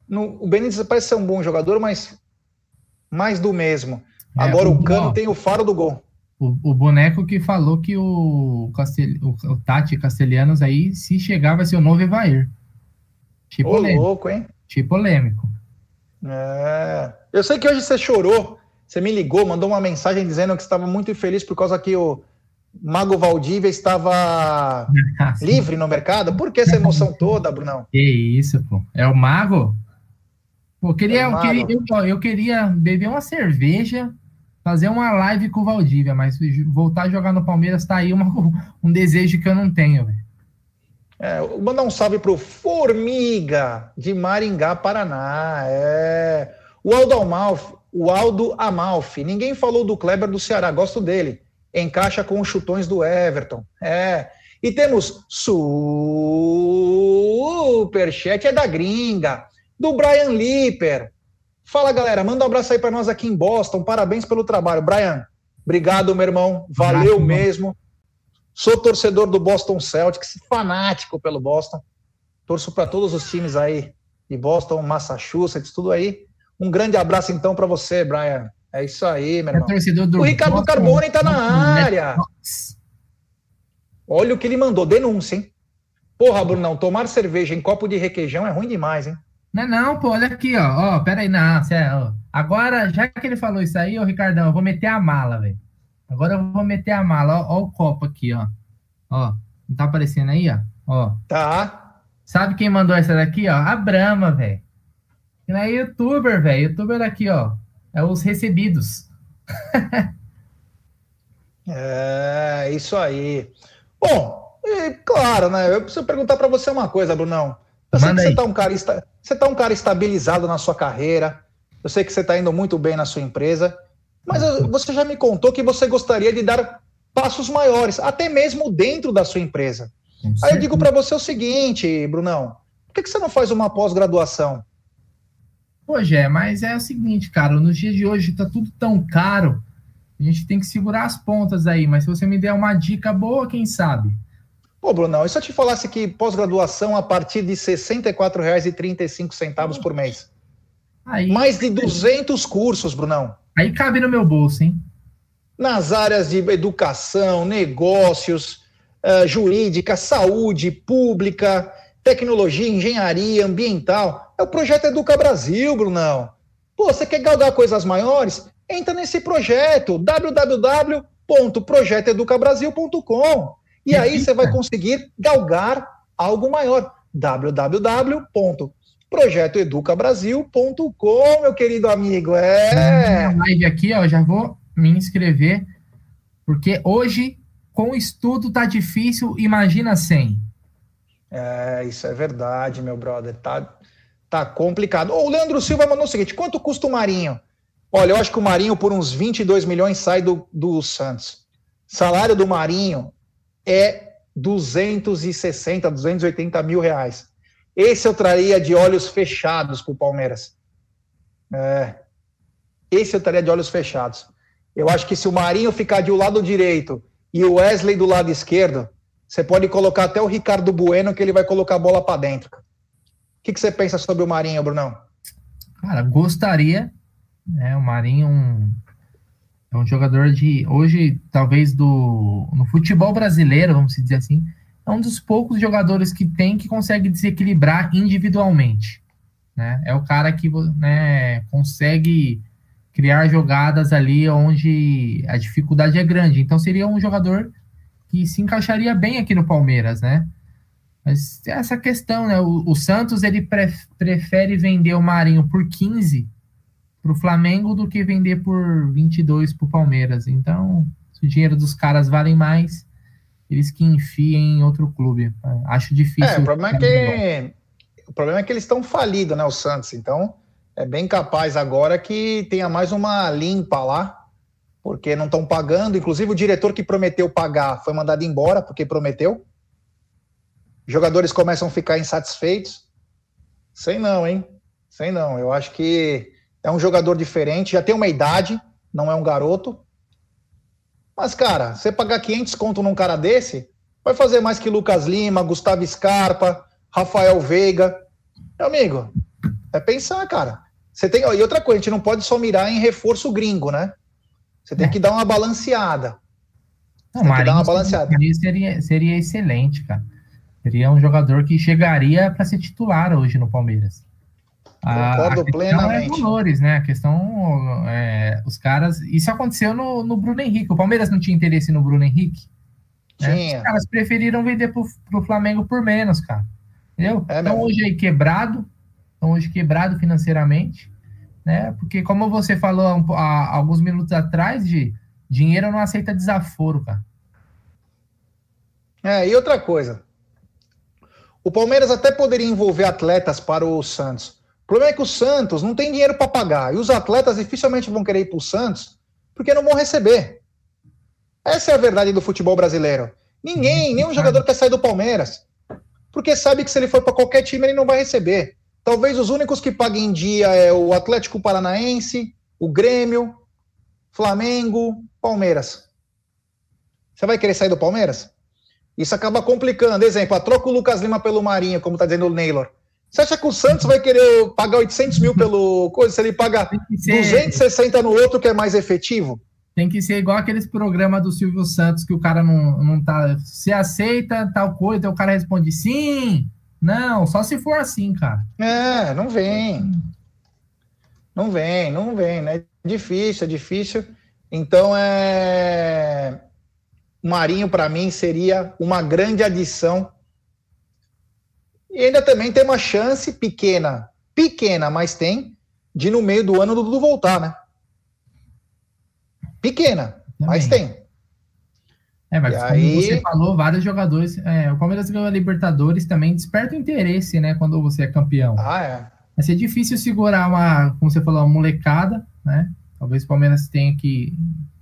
No, o Benítez parece ser um bom jogador, mas mais do mesmo. É, Agora o- o Cano ó. tem o faro do gol. O, o boneco que falou que o, Castel, o, o Tati Castelhanos aí, se chegar, vai ser o novo Evair. Tipo Ô, polêmico. louco, hein? Tipo polêmico. É. Eu sei que hoje você chorou. Você me ligou, mandou uma mensagem dizendo que estava muito infeliz por causa que o Mago Valdívia estava livre no mercado. Por que essa emoção toda, Brunão? Que isso, pô. É o mago? Pô, eu queria, É o eu, queria, mago. eu, eu queria beber uma cerveja, fazer uma live com o Valdívia, mas voltar a jogar no Palmeiras tá aí uma- um desejo que eu não tenho, velho. É, mandar um salve pro Formiga de Maringá, Paraná. É. O Aldo Amalfi, o Aldo Amalfi. Ninguém falou do Kleber do Ceará, gosto dele. Encaixa com os chutões do Everton. É. E temos superchat é da gringa, do Brian Lipper. Fala, galera, manda um abraço aí para nós aqui em Boston. Parabéns pelo trabalho. Brian, obrigado, meu irmão. Valeu mesmo. Sou torcedor do Boston Celtics, fanático pelo Boston. Torço para todos os times aí de Boston, Massachusetts, tudo aí. Um grande abraço então para você, Brian. É isso aí, meu É irmão. do O Ricardo Boston- Carbone tá na Boston Red área. Olha o que ele mandou, denúncia, hein? Porra, Brunão, tomar cerveja em copo de requeijão é ruim demais, hein? Não, não, pô, olha aqui, ó. Ó, pera aí, não, ó. Agora, já que ele falou isso aí, ô Ricardão, eu vou meter a mala, velho. Agora eu vou meter a mala, ó, ó o copo aqui, ó. Ó, não tá aparecendo aí, ó? Ó. Tá. Sabe quem mandou essa daqui, ó? A Brahma, velho. Não é youtuber, velho. Youtuber daqui, ó. É os recebidos. É, isso aí. Bom, e, claro, né? Eu preciso perguntar para você uma coisa, Brunão. Eu sei Manda que você tá, um cara, você tá um cara estabilizado na sua carreira. Eu sei que você está indo muito bem na sua empresa. Mas eu- você já me contou que você gostaria de dar passos maiores, até mesmo dentro da sua empresa. Aí eu digo para você o seguinte, Brunão. Por que, que você não faz uma pós-graduação? Pô, Gé, mas é o seguinte, cara. Nos dias de hoje tá tudo tão caro. A gente tem que segurar as pontas aí. Mas se você me der uma dica boa, quem sabe? Pô, Brunão, e se eu te falasse que pós-graduação a partir de R$ 64,35 por mês? Aí, Mais de 200 cursos, Brunão. aí cabe no meu bolso, hein? nas áreas de educação, negócios, eh, jurídica, saúde pública, tecnologia, engenharia ambiental. É o projeto Educa Brasil, Brunão. Pô, você quer galgar coisas maiores? Entra nesse projeto, www.projetoeducabrasil.com. E aí você vai conseguir galgar algo maior. www.projetoeducabrasil.com, meu querido amigo. É. Na live aqui, ó, já vou me inscrever. Porque hoje, com o estudo, tá difícil. Imagina sem. É, isso é verdade, meu brother. Tá, tá complicado. O Leandro Silva mandou o seguinte: quanto custa o Marinho? Olha, eu acho que o Marinho, por uns 22 milhões, sai do, do Santos. Salário do Marinho é 260, 280 mil reais. Esse eu traria de olhos fechados para o Palmeiras. É. Esse eu traria de olhos fechados. Eu acho que se o Marinho ficar de um lado direito e o Wesley do lado esquerdo, você pode colocar até o Ricardo Bueno, que ele vai colocar a bola para dentro. O que, que você pensa sobre o Marinho, Brunão? Cara, gostaria. Né, o Marinho um, é um jogador de. Hoje, talvez, do no futebol brasileiro, vamos dizer assim, é um dos poucos jogadores que tem que consegue desequilibrar individualmente. Né? É o cara que né, consegue criar jogadas ali onde a dificuldade é grande. Então seria um jogador que se encaixaria bem aqui no Palmeiras, né? Mas essa questão, né? O, o Santos ele pre, prefere vender o Marinho por 15 para o Flamengo do que vender por 22 para o Palmeiras. Então, se o dinheiro dos caras vale mais, eles que enfiem em outro clube. Acho difícil. É, o problema é que o problema é que eles estão falidos, né? O Santos. Então, é bem capaz agora que tenha mais uma limpa lá, porque não estão pagando. Inclusive, o diretor que prometeu pagar foi mandado embora porque prometeu jogadores começam a ficar insatisfeitos. Sei não, hein? Sei não. Eu acho que é um jogador diferente, já tem uma idade, não é um garoto. Mas, cara, você pagar 500 conto num cara desse, vai fazer mais que Lucas Lima, Gustavo Scarpa, Rafael Veiga. Meu amigo, é pensar, cara. Você tem, e outra coisa, a gente não pode só mirar em reforço gringo, né? Você tem é. que dar uma balanceada. Não, que dar uma balanceada. Seria, seria excelente, cara. Seria um jogador que chegaria para ser titular hoje no Palmeiras. Concordo a, a plenamente. É valores, né? A questão, é, os caras. Isso aconteceu no, no Bruno Henrique. O Palmeiras não tinha interesse no Bruno Henrique. Né? Os caras preferiram vender pro, pro Flamengo por menos, cara. Entendeu? É então hoje aí quebrado, estão hoje quebrado financeiramente, né? Porque como você falou há, alguns minutos atrás, de dinheiro não aceita desaforo, cara. É, e outra coisa, o Palmeiras até poderia envolver atletas para o Santos. O problema é que o Santos não tem dinheiro para pagar. E os atletas dificilmente vão querer ir para o Santos porque não vão receber. Essa é a verdade do futebol brasileiro. Ninguém, nenhum jogador quer sair do Palmeiras. Porque sabe que se ele for para qualquer time, ele não vai receber. Talvez os únicos que paguem em dia é o Atlético Paranaense, o Grêmio, Flamengo, Palmeiras. Você vai querer sair do Palmeiras? Isso acaba complicando. Exemplo, a troca o Lucas Lima pelo Marinho, como está dizendo o Neylor. Você acha que o Santos vai querer pagar 800 mil pelo coisa se ele paga ser... 260 no outro que é mais efetivo? Tem que ser igual aqueles programas do Silvio Santos que o cara não, não tá. Se aceita tal coisa, o cara responde sim. Não, só se for assim, cara. É, não vem. Não vem, não vem, né? É difícil, é difícil. Então é Marinho, para mim, seria uma grande adição. E ainda também tem uma chance pequena, pequena, mas tem, de no meio do ano o Dudu voltar, né? Pequena, também. mas tem. É, mas e como aí... você falou, vários jogadores. É, o Palmeiras ganhou a Libertadores também desperta o interesse, né? Quando você é campeão. Ah, é. Vai ser difícil segurar uma, como você falou, uma molecada, né? Talvez o Palmeiras tenha que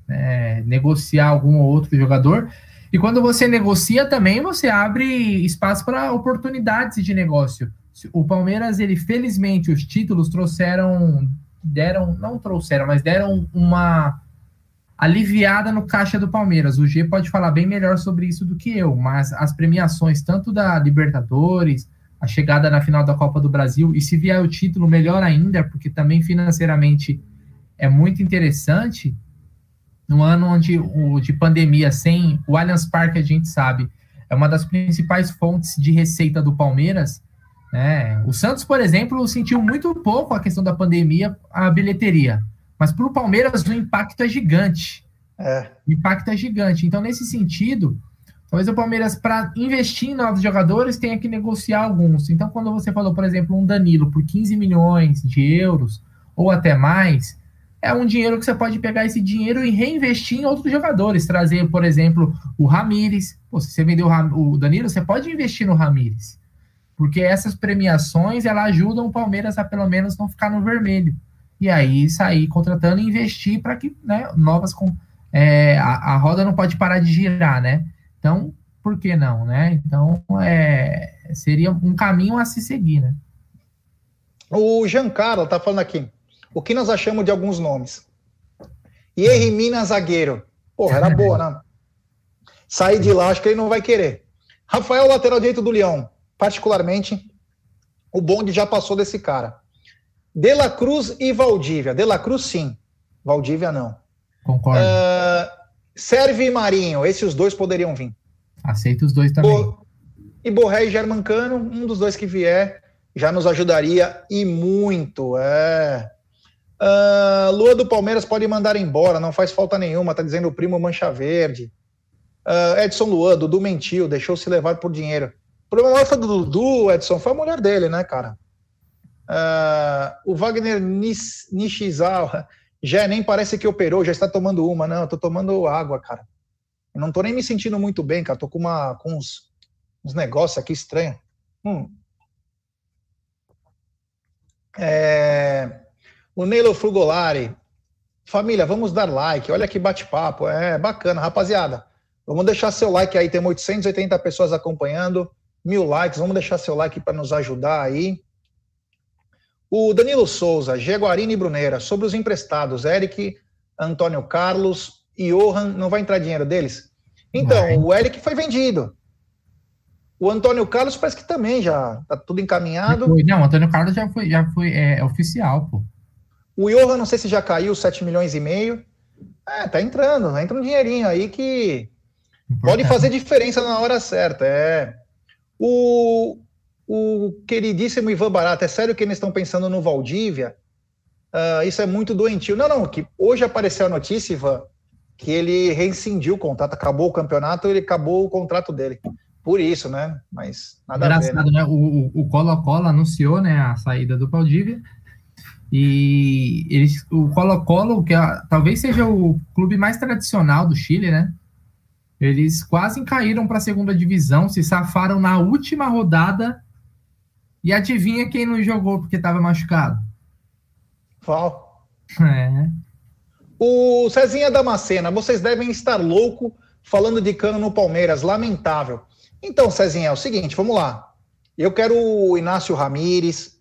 é, negociar algum outro jogador. E quando você negocia também, você abre espaço para oportunidades de negócio. O Palmeiras, ele felizmente, os títulos trouxeram, deram, não trouxeram, mas deram uma aliviada no caixa do Palmeiras. O G pode falar bem melhor sobre isso do que eu, mas as premiações, tanto da Libertadores, a chegada na final da Copa do Brasil, e se vier o título, melhor ainda, porque também financeiramente é muito interessante no ano onde o de pandemia sem o Allianz Parque a gente sabe é uma das principais fontes de receita do Palmeiras. Né? O Santos, por exemplo, sentiu muito pouco a questão da pandemia, a bilheteria. Mas para o Palmeiras o impacto é gigante. É. O impacto é gigante. Então, nesse sentido, talvez o Palmeiras, para investir em novos jogadores, tenha que negociar alguns. Então, quando você falou, por exemplo, um Danilo por 15 milhões de euros, ou até mais, é um dinheiro que você pode pegar esse dinheiro e reinvestir em outros jogadores. Trazer, por exemplo, o Ramires. Pô, se você vendeu o Danilo, você pode investir no Ramires. Porque essas premiações, elas ajudam o Palmeiras a pelo menos não ficar no vermelho. E aí sair contratando e investir para que né, novas. É, a, a, roda não pode parar de girar, né? Então, por que não, né? Então, é, seria um caminho a se seguir, né? O Giancarlo tá falando aqui o que nós achamos de alguns nomes. E Henry Mina, zagueiro. Porra, era boa, né? Sair de lá, acho que ele não vai querer. Rafael, lateral direito do Leão. Particularmente, o bonde já passou desse cara. De La Cruz e Valdívia. De La Cruz, sim. Valdívia, não. Concordo. Uh, Serve e Marinho. Esses dois poderiam vir. Aceito os dois também. Bo... E Borré e Germancano, um dos dois que vier, já nos ajudaria e muito. É. Uh, Lua do Palmeiras pode mandar embora, não faz falta nenhuma, tá dizendo o primo Mancha Verde. Uh, Edson Luan, Dudu mentiu, deixou se levar por dinheiro. O problema maior foi do Dudu, Edson, foi a mulher dele, né, cara? Uh, o Wagner Nishizawa já nem parece que operou, já está tomando uma. Não, eu tô tomando água, cara. Eu não tô nem me sentindo muito bem, cara. Tô com, uma, com uns, uns negócios aqui estranhos. Hum. É... O Neilo Frugolari. Família, vamos dar like. Olha que bate-papo. É bacana, rapaziada. Vamos deixar seu like aí. Tem 880 pessoas acompanhando. Mil likes. Vamos deixar seu like para nos ajudar aí. O Danilo Souza, Jaguarine e Bruneira, sobre os emprestados, Eric, Antônio Carlos e Johan, não vai entrar dinheiro deles? Então, vai. o Eric foi vendido. O Antônio Carlos parece que também já tá tudo encaminhado. Não, o Antônio Carlos já foi, já foi é, é oficial, pô. O Johan, não sei se já caiu 7 milhões e meio. É, tá entrando, entra um dinheirinho aí que Importante. pode fazer diferença na hora certa. É. O, o queridíssimo Ivan Barata, é sério que eles estão pensando no Valdívia? Uh, isso é muito doentio. Não, não, que hoje apareceu a notícia, Ivan, que ele rescindiu o contrato, acabou o campeonato, ele acabou o contrato dele. Por isso, né? Mas nada Engraçado, a ver. Né? né? O Colo-Colo anunciou né, a saída do Valdívia e eles, o Colo-Colo, que é, talvez seja o clube mais tradicional do Chile, né? Eles quase caíram para a segunda divisão, se safaram na última rodada e adivinha quem não jogou porque estava machucado? Qual? É. O Cezinha Damascena, vocês devem estar louco falando de cano no Palmeiras, lamentável. Então, Cezinha, é o seguinte, vamos lá. Eu quero o Inácio Ramires,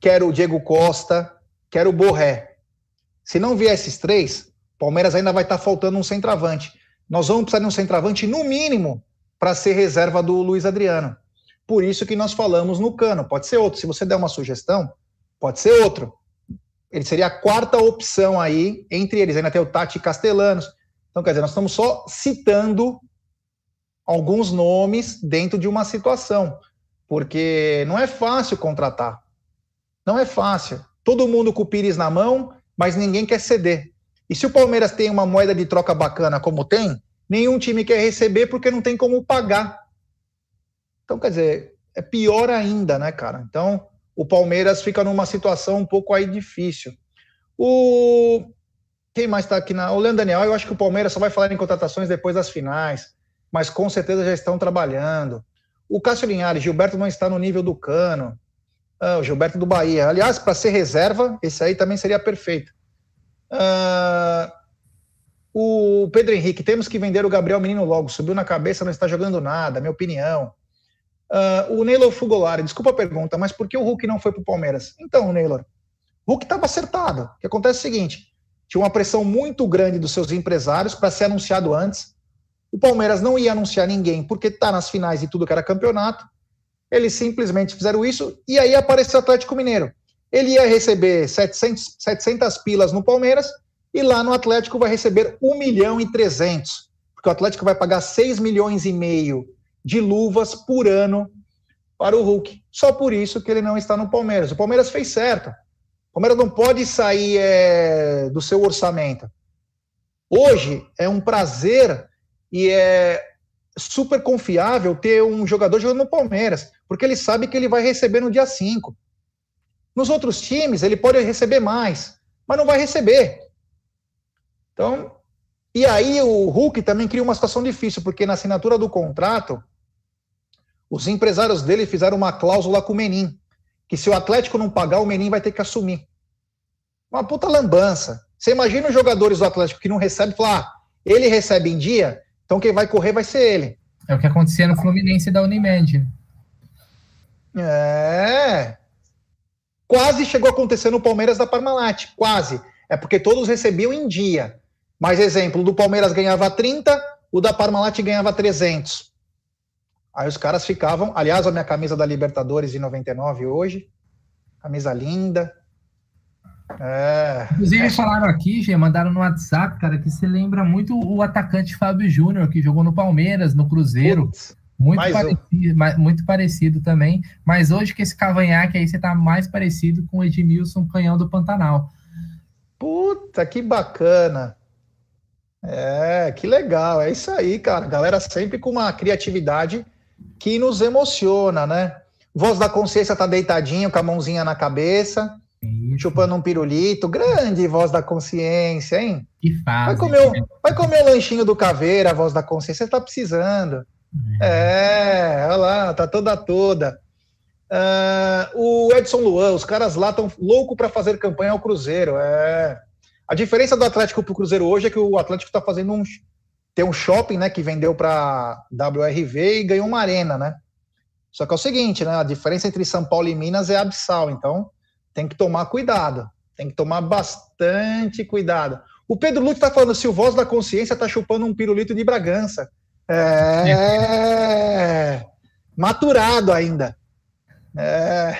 quero o Diego Costa, quero o Borré. Se não vier esses três, Palmeiras ainda vai estar faltando um centroavante. Nós vamos precisar de um centroavante, no mínimo, para ser reserva do Luiz Adriano. Por isso que nós falamos no Cano. Pode ser outro. Se você der uma sugestão, pode ser outro. Ele seria a quarta opção aí, entre eles. Ainda tem o Tati Castellanos. Então, quer dizer, nós estamos só citando alguns nomes dentro de uma situação. Porque não é fácil contratar. Não é fácil. Todo mundo com o Pires na mão, mas ninguém quer ceder. E se o Palmeiras tem uma moeda de troca bacana como tem, nenhum time quer receber porque não tem como pagar. Então, quer dizer, é pior ainda, né, cara? Então, o Palmeiras fica numa situação um pouco aí difícil. O. Quem mais está aqui na. O Leandro Daniel, eu acho que o Palmeiras só vai falar em contratações depois das finais, mas com certeza já estão trabalhando. O Cássio Linhares, Gilberto não está no nível do Cano. Ah, o Gilberto do Bahia. Aliás, para ser reserva, esse aí também seria perfeito. Ah, o Pedro Henrique, temos que vender o Gabriel Menino logo. Subiu na cabeça, não está jogando nada, minha opinião. Uh, o Neylor Fugolari, desculpa a pergunta, mas por que o Hulk não foi para o Palmeiras? Então, Neylor, o Hulk estava acertado. O que acontece é o seguinte: tinha uma pressão muito grande dos seus empresários para ser anunciado antes. O Palmeiras não ia anunciar ninguém porque está nas finais e tudo que era campeonato. Eles simplesmente fizeram isso e aí apareceu o Atlético Mineiro. Ele ia receber 700, 700 pilas no Palmeiras e lá no Atlético vai receber 1 milhão e 300, porque o Atlético vai pagar 6 milhões e meio de luvas por ano para o Hulk. Só por isso que ele não está no Palmeiras. O Palmeiras fez certo. O Palmeiras não pode sair é, do seu orçamento. Hoje é um prazer e é super confiável ter um jogador jogando no Palmeiras, porque ele sabe que ele vai receber no dia 5. Nos outros times, ele pode receber mais, mas não vai receber. Então, e aí o Hulk também cria uma situação difícil, porque na assinatura do contrato, os empresários dele fizeram uma cláusula com o Menin, que se o Atlético não pagar, o Menin vai ter que assumir. Uma puta lambança. Você imagina os jogadores do Atlético que não recebem, falar, ah, ele recebe em dia, então quem vai correr vai ser ele. É o que acontecia no Fluminense da Unimed. É. Quase chegou a acontecer no Palmeiras da Parmalat, quase. É porque todos recebiam em dia. Mas exemplo, do Palmeiras ganhava 30, o da Parmalat ganhava 300. Aí os caras ficavam, aliás, a minha camisa da Libertadores de 99 hoje, camisa linda. É. Inclusive falaram aqui, já mandaram no WhatsApp, cara, que você lembra muito o atacante Fábio Júnior, que jogou no Palmeiras, no Cruzeiro. Putz, muito parecido, muito parecido também. Mas hoje que esse cavanhaque aí, você tá mais parecido com o Edmilson Canhão do Pantanal. Puta, que bacana. É, que legal. É isso aí, cara. Galera sempre com uma criatividade que nos emociona, né? Voz da consciência tá deitadinho, com a mãozinha na cabeça, Isso. chupando um pirulito. Grande voz da consciência, hein? Que fase. Vai comer, o, vai comer o lanchinho do caveira, a voz da consciência, você tá precisando. É, é olha lá, tá toda toda. Uh, o Edson Luan, os caras lá estão loucos para fazer campanha ao Cruzeiro. É. A diferença do Atlético para o Cruzeiro hoje é que o Atlético está fazendo um. Tem um shopping, né, que vendeu para WRV e ganhou uma arena, né? Só que é o seguinte, né? A diferença entre São Paulo e Minas é abissal, então tem que tomar cuidado. Tem que tomar bastante cuidado. O Pedro Lute está falando se o voz da consciência está chupando um pirulito de Bragança. É. Maturado ainda. É.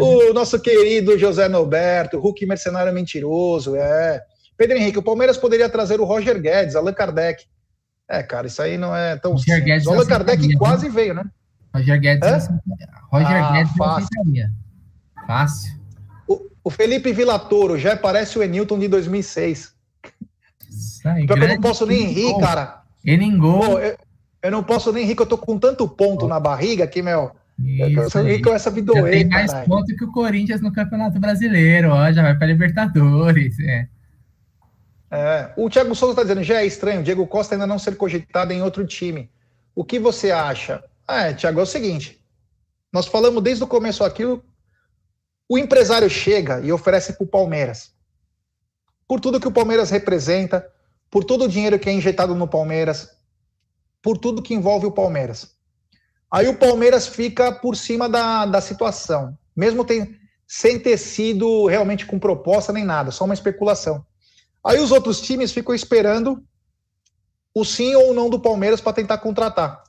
O nosso querido José Norberto, Hulk mercenário mentiroso, é. Pedro Henrique, o Palmeiras poderia trazer o Roger Guedes, Allan Kardec. É, cara, isso aí não é tão Roger Guedes o Allan Kardec quase veio, né? Roger Guedes, é? Roger ah, Guedes fácil. Fácil. O, o Felipe Villatoro já parece o Enilton de 2006. Aí, eu não posso nem rir, cara. Ele engol. Eu, eu, não posso nem rir, que eu tô com tanto ponto oh. na barriga que, meu. Isso, eu, eu começa a me doer. Tem mais pontos ponto que o Corinthians no Campeonato Brasileiro, ó, já vai para Libertadores. É. É, o Thiago Souza está dizendo, já é estranho, Diego Costa ainda não ser cogitado em outro time. O que você acha? Ah, é, Thiago, é o seguinte, nós falamos desde o começo aqui, o empresário chega e oferece para o Palmeiras, por tudo que o Palmeiras representa, por todo o dinheiro que é injetado no Palmeiras, por tudo que envolve o Palmeiras. Aí o Palmeiras fica por cima da, da situação, mesmo tem, sem ter sido realmente com proposta nem nada, só uma especulação. Aí os outros times ficam esperando o sim ou não do Palmeiras para tentar contratar.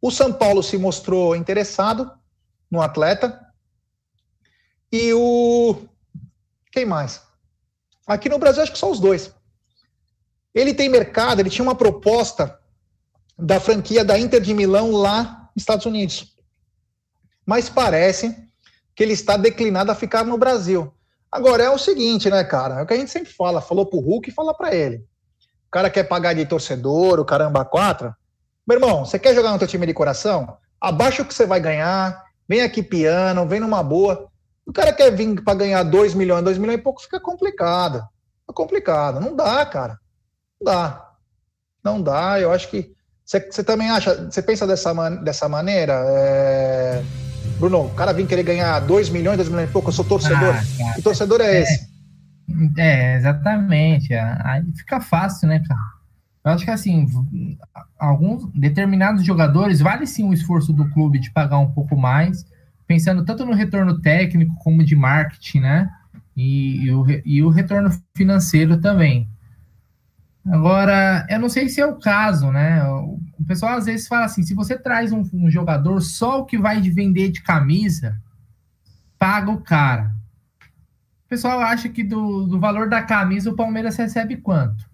O São Paulo se mostrou interessado no atleta. E o. Quem mais? Aqui no Brasil, acho que só os dois. Ele tem mercado, ele tinha uma proposta da franquia da Inter de Milão lá nos Estados Unidos. Mas parece que ele está declinado a ficar no Brasil. Agora é o seguinte, né, cara? É o que a gente sempre fala, falou pro Hulk e fala para ele. O cara quer pagar de torcedor, o caramba quatro. Meu irmão, você quer jogar no teu time de coração? Abaixa o que você vai ganhar, vem aqui piano, vem numa boa. O cara quer vir para ganhar 2 milhões, 2 milhões e pouco, fica complicado. Fica complicado. Não dá, cara. Não dá. Não dá. Eu acho que. Você, também acha. Você pensa dessa, man, dessa maneira? É Bruno, o cara vem querer ganhar 2 milhões, 2 milhões e pouco, eu sou torcedor. Ah, que torcedor é, é esse? É, exatamente. Aí fica fácil, né, cara? Eu acho que assim, alguns determinados jogadores vale sim o esforço do clube de pagar um pouco mais, pensando tanto no retorno técnico como de marketing, né? E, e, o, e o retorno financeiro também. Agora, eu não sei se é o caso, né? O pessoal às vezes fala assim: se você traz um, um jogador, só o que vai vender de camisa, paga o cara. O pessoal acha que do, do valor da camisa o Palmeiras recebe quanto?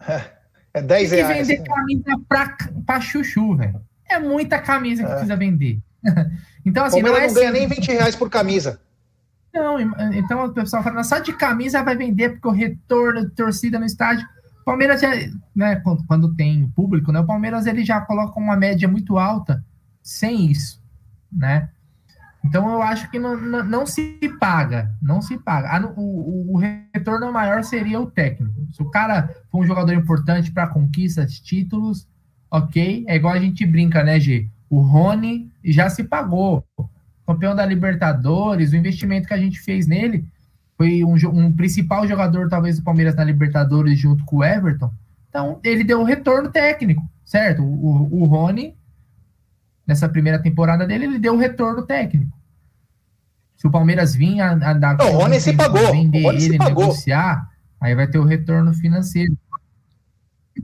É 10 reais. Tem que vender camisa pra, pra chuchu, velho. É muita camisa que é. precisa vender. então, assim. O Palmeiras não, é não ganha nem 20 reais por camisa. Não, então o pessoal fala, só de camisa vai vender, porque o retorno de torcida no estádio Palmeiras, já, né, quando, quando, tem público, né, o Palmeiras ele já coloca uma média muito alta sem isso, né? Então eu acho que não, não, não se paga, não se paga. O, o, o, retorno maior seria o técnico. Se o cara for um jogador importante para conquista de títulos, ok. É igual a gente brinca, né, G? O Rony já se pagou. Campeão da Libertadores, o investimento que a gente fez nele foi um, um, principal jogador, talvez, do Palmeiras na Libertadores junto com o Everton. Então, ele deu um retorno técnico, certo? O, o Rony, nessa primeira temporada dele, ele deu um retorno técnico. Se o Palmeiras vinha a, dar. o Rony se pagou. Vender o Rony ele, negociar. Aí vai ter o retorno financeiro.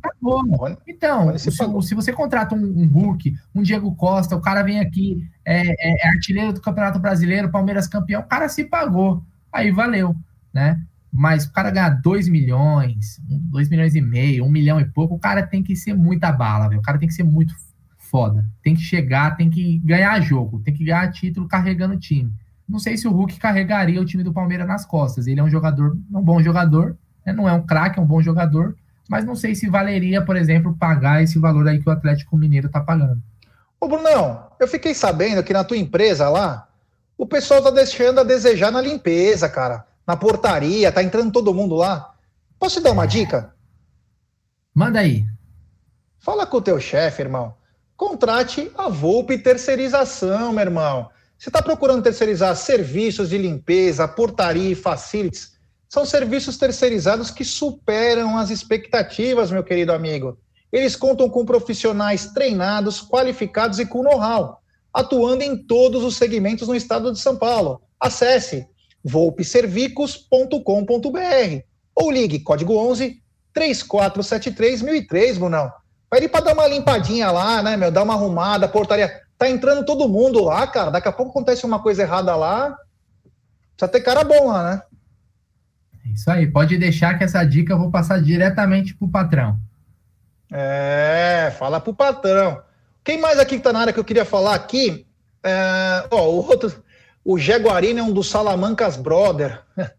Tá bom. Então, se, se, você contrata um, um, Hulk, um Diego Costa, o cara vem aqui, é, é, é, artilheiro do Campeonato Brasileiro, Palmeiras campeão, o cara se pagou. Aí valeu, né? Mas o cara ganhar 2 milhões, 2 milhões e meio, 1 um milhão e pouco, o cara tem que ser muita bala, velho. O cara tem que ser muito foda. Tem que chegar, tem que ganhar jogo, tem que ganhar título carregando o time. Não sei se o Hulk carregaria o time do Palmeiras nas costas. Ele é um jogador, um bom jogador, né? não é um craque, é um bom jogador, mas não sei se valeria, por exemplo, pagar esse valor aí que o Atlético Mineiro tá pagando. Ô, Brunão, eu fiquei sabendo que na tua empresa lá, o pessoal tá deixando a desejar na limpeza, cara na portaria, tá entrando todo mundo lá. Posso te dar uma dica? Manda aí. Fala com o teu chefe, irmão. Contrate a Volpe Terceirização, meu irmão. Você está procurando terceirizar serviços de limpeza, portaria e facilities? São serviços terceirizados que superam as expectativas, meu querido amigo. Eles contam com profissionais treinados, qualificados e com know-how, atuando em todos os segmentos no estado de São Paulo. Acesse volpeservicos.com.br ou ligue código 11 3473 1003, Brunão. Vai ir para dar uma limpadinha lá, né, meu? Dar uma arrumada, portaria. Tá entrando todo mundo lá, cara. Daqui a pouco acontece uma coisa errada lá. Precisa ter cara bom lá, né? Isso aí. Pode deixar que essa dica eu vou passar diretamente pro patrão. É, fala pro patrão. Quem mais aqui que tá na área que eu queria falar aqui? É, ó, o outro, o Jaguarino é um dos Salamancas Brother.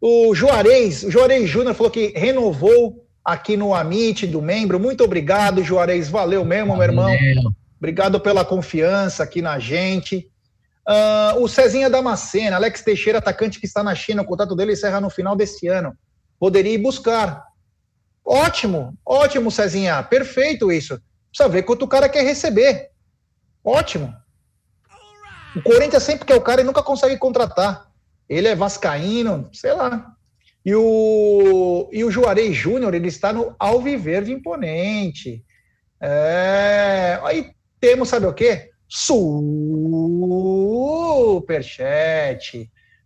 o Juarez, o Juarez Júnior falou que renovou aqui no Amit do membro. Muito obrigado, Juarez. Valeu mesmo, Valeu. meu irmão. Obrigado pela confiança aqui na gente. Uh, o Cezinha Damascena, Alex Teixeira, atacante que está na China, o contrato dele encerra no final desse ano. Poderia ir buscar. Ótimo, ótimo, Cezinha. Perfeito isso. Precisa ver quanto o cara quer receber. Ótimo. O Corinthians sempre quer o cara e nunca consegue contratar. Ele é vascaíno, sei lá. E o, e o Juarez Júnior, ele está no Alviverde Imponente. É, aí temos, sabe o quê? Superchat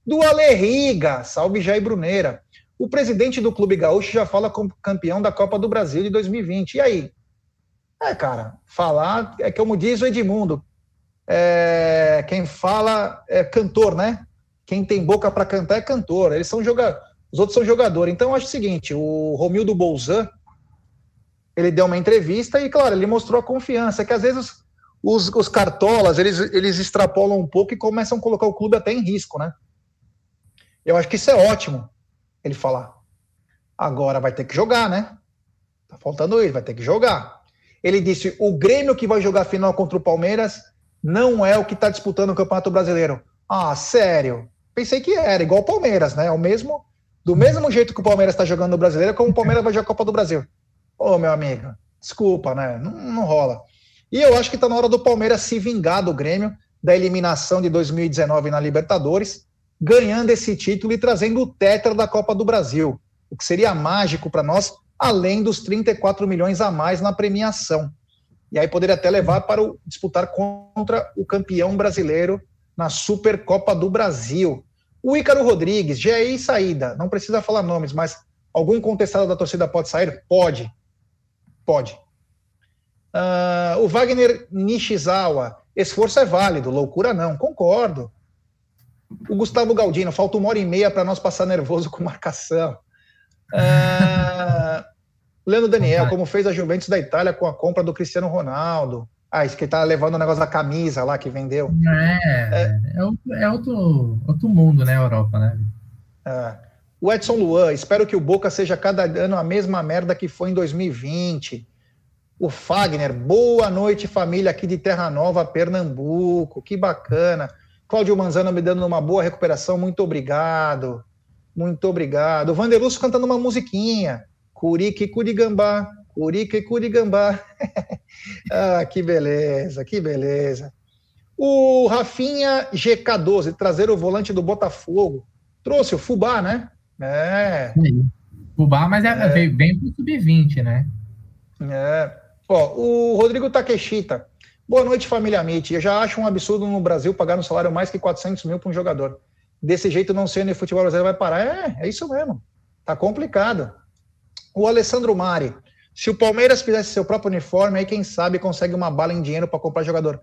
do Ale Riga, salve Jair Bruneira. O presidente do Clube Gaúcho já fala como campeão da Copa do Brasil de 2020. E aí? É, cara, falar é como diz o Edmundo, é, quem fala é cantor, né? Quem tem boca para cantar é cantor. Eles são jogadores, os outros são jogadores. Então, eu acho o seguinte: o Romildo Bolzan, ele deu uma entrevista e, claro, ele mostrou a confiança, que às vezes os, os cartolas, eles, eles extrapolam um pouco e começam a colocar o clube até em risco, né? Eu acho que isso é ótimo, ele falar. Agora vai ter que jogar, né? Tá faltando ele, vai ter que jogar. Ele disse: o Grêmio que vai jogar final contra o Palmeiras não é o que está disputando o Campeonato Brasileiro. Ah, sério? Pensei que era, igual o Palmeiras, né? É o mesmo, do mesmo jeito que o Palmeiras está jogando no Brasileiro, como o Palmeiras vai jogar a Copa do Brasil. Ô, meu amigo, desculpa, né? Não, não rola. E eu acho que está na hora do Palmeiras se vingar do Grêmio, da eliminação de 2019 na Libertadores, ganhando esse título e trazendo o tetra da Copa do Brasil, o que seria mágico para nós, além dos 34 milhões a mais na premiação e aí poderia até levar para o, disputar contra o campeão brasileiro na Supercopa do Brasil. O Ícaro Rodrigues, já é saída, não precisa falar nomes, mas algum contestado da torcida pode sair? Pode. Pode. Uh, o Wagner Nishizawa, esforço é válido, loucura não, concordo. O Gustavo Galdino, falta uma hora e meia para nós passar nervoso com marcação. Uh, Leandro Daniel, como fez a Juventus da Itália com a compra do Cristiano Ronaldo. Ah, isso que tá levando o negócio da camisa lá que vendeu. É, é, é, outro, outro mundo, né, Europa, né? É. O Edson Luan, espero que o Boca seja cada ano a mesma merda que foi em 2020. O Fagner, boa noite, família aqui de Terra Nova, Pernambuco, que bacana. Cláudio Manzano me dando uma boa recuperação, muito obrigado. Muito obrigado. O cantando uma musiquinha. Curique Curigambá, Curique Curigambá. ah, que beleza, que beleza. O Rafinha GK12, trazer o volante do Botafogo. Trouxe o Fubá, né? É. Fubá, mas é, é. bem pro sub-20, né? É. Ó, o Rodrigo Takeshita. Boa noite, família Amit. Eu já acho um absurdo no Brasil pagar um salário mais que 400 mil para um jogador. desse jeito não sendo e o futebol brasileiro vai parar. É, é isso mesmo. Tá complicado. O Alessandro Mari, se o Palmeiras fizesse seu próprio uniforme, aí quem sabe consegue uma bala em dinheiro para comprar jogador.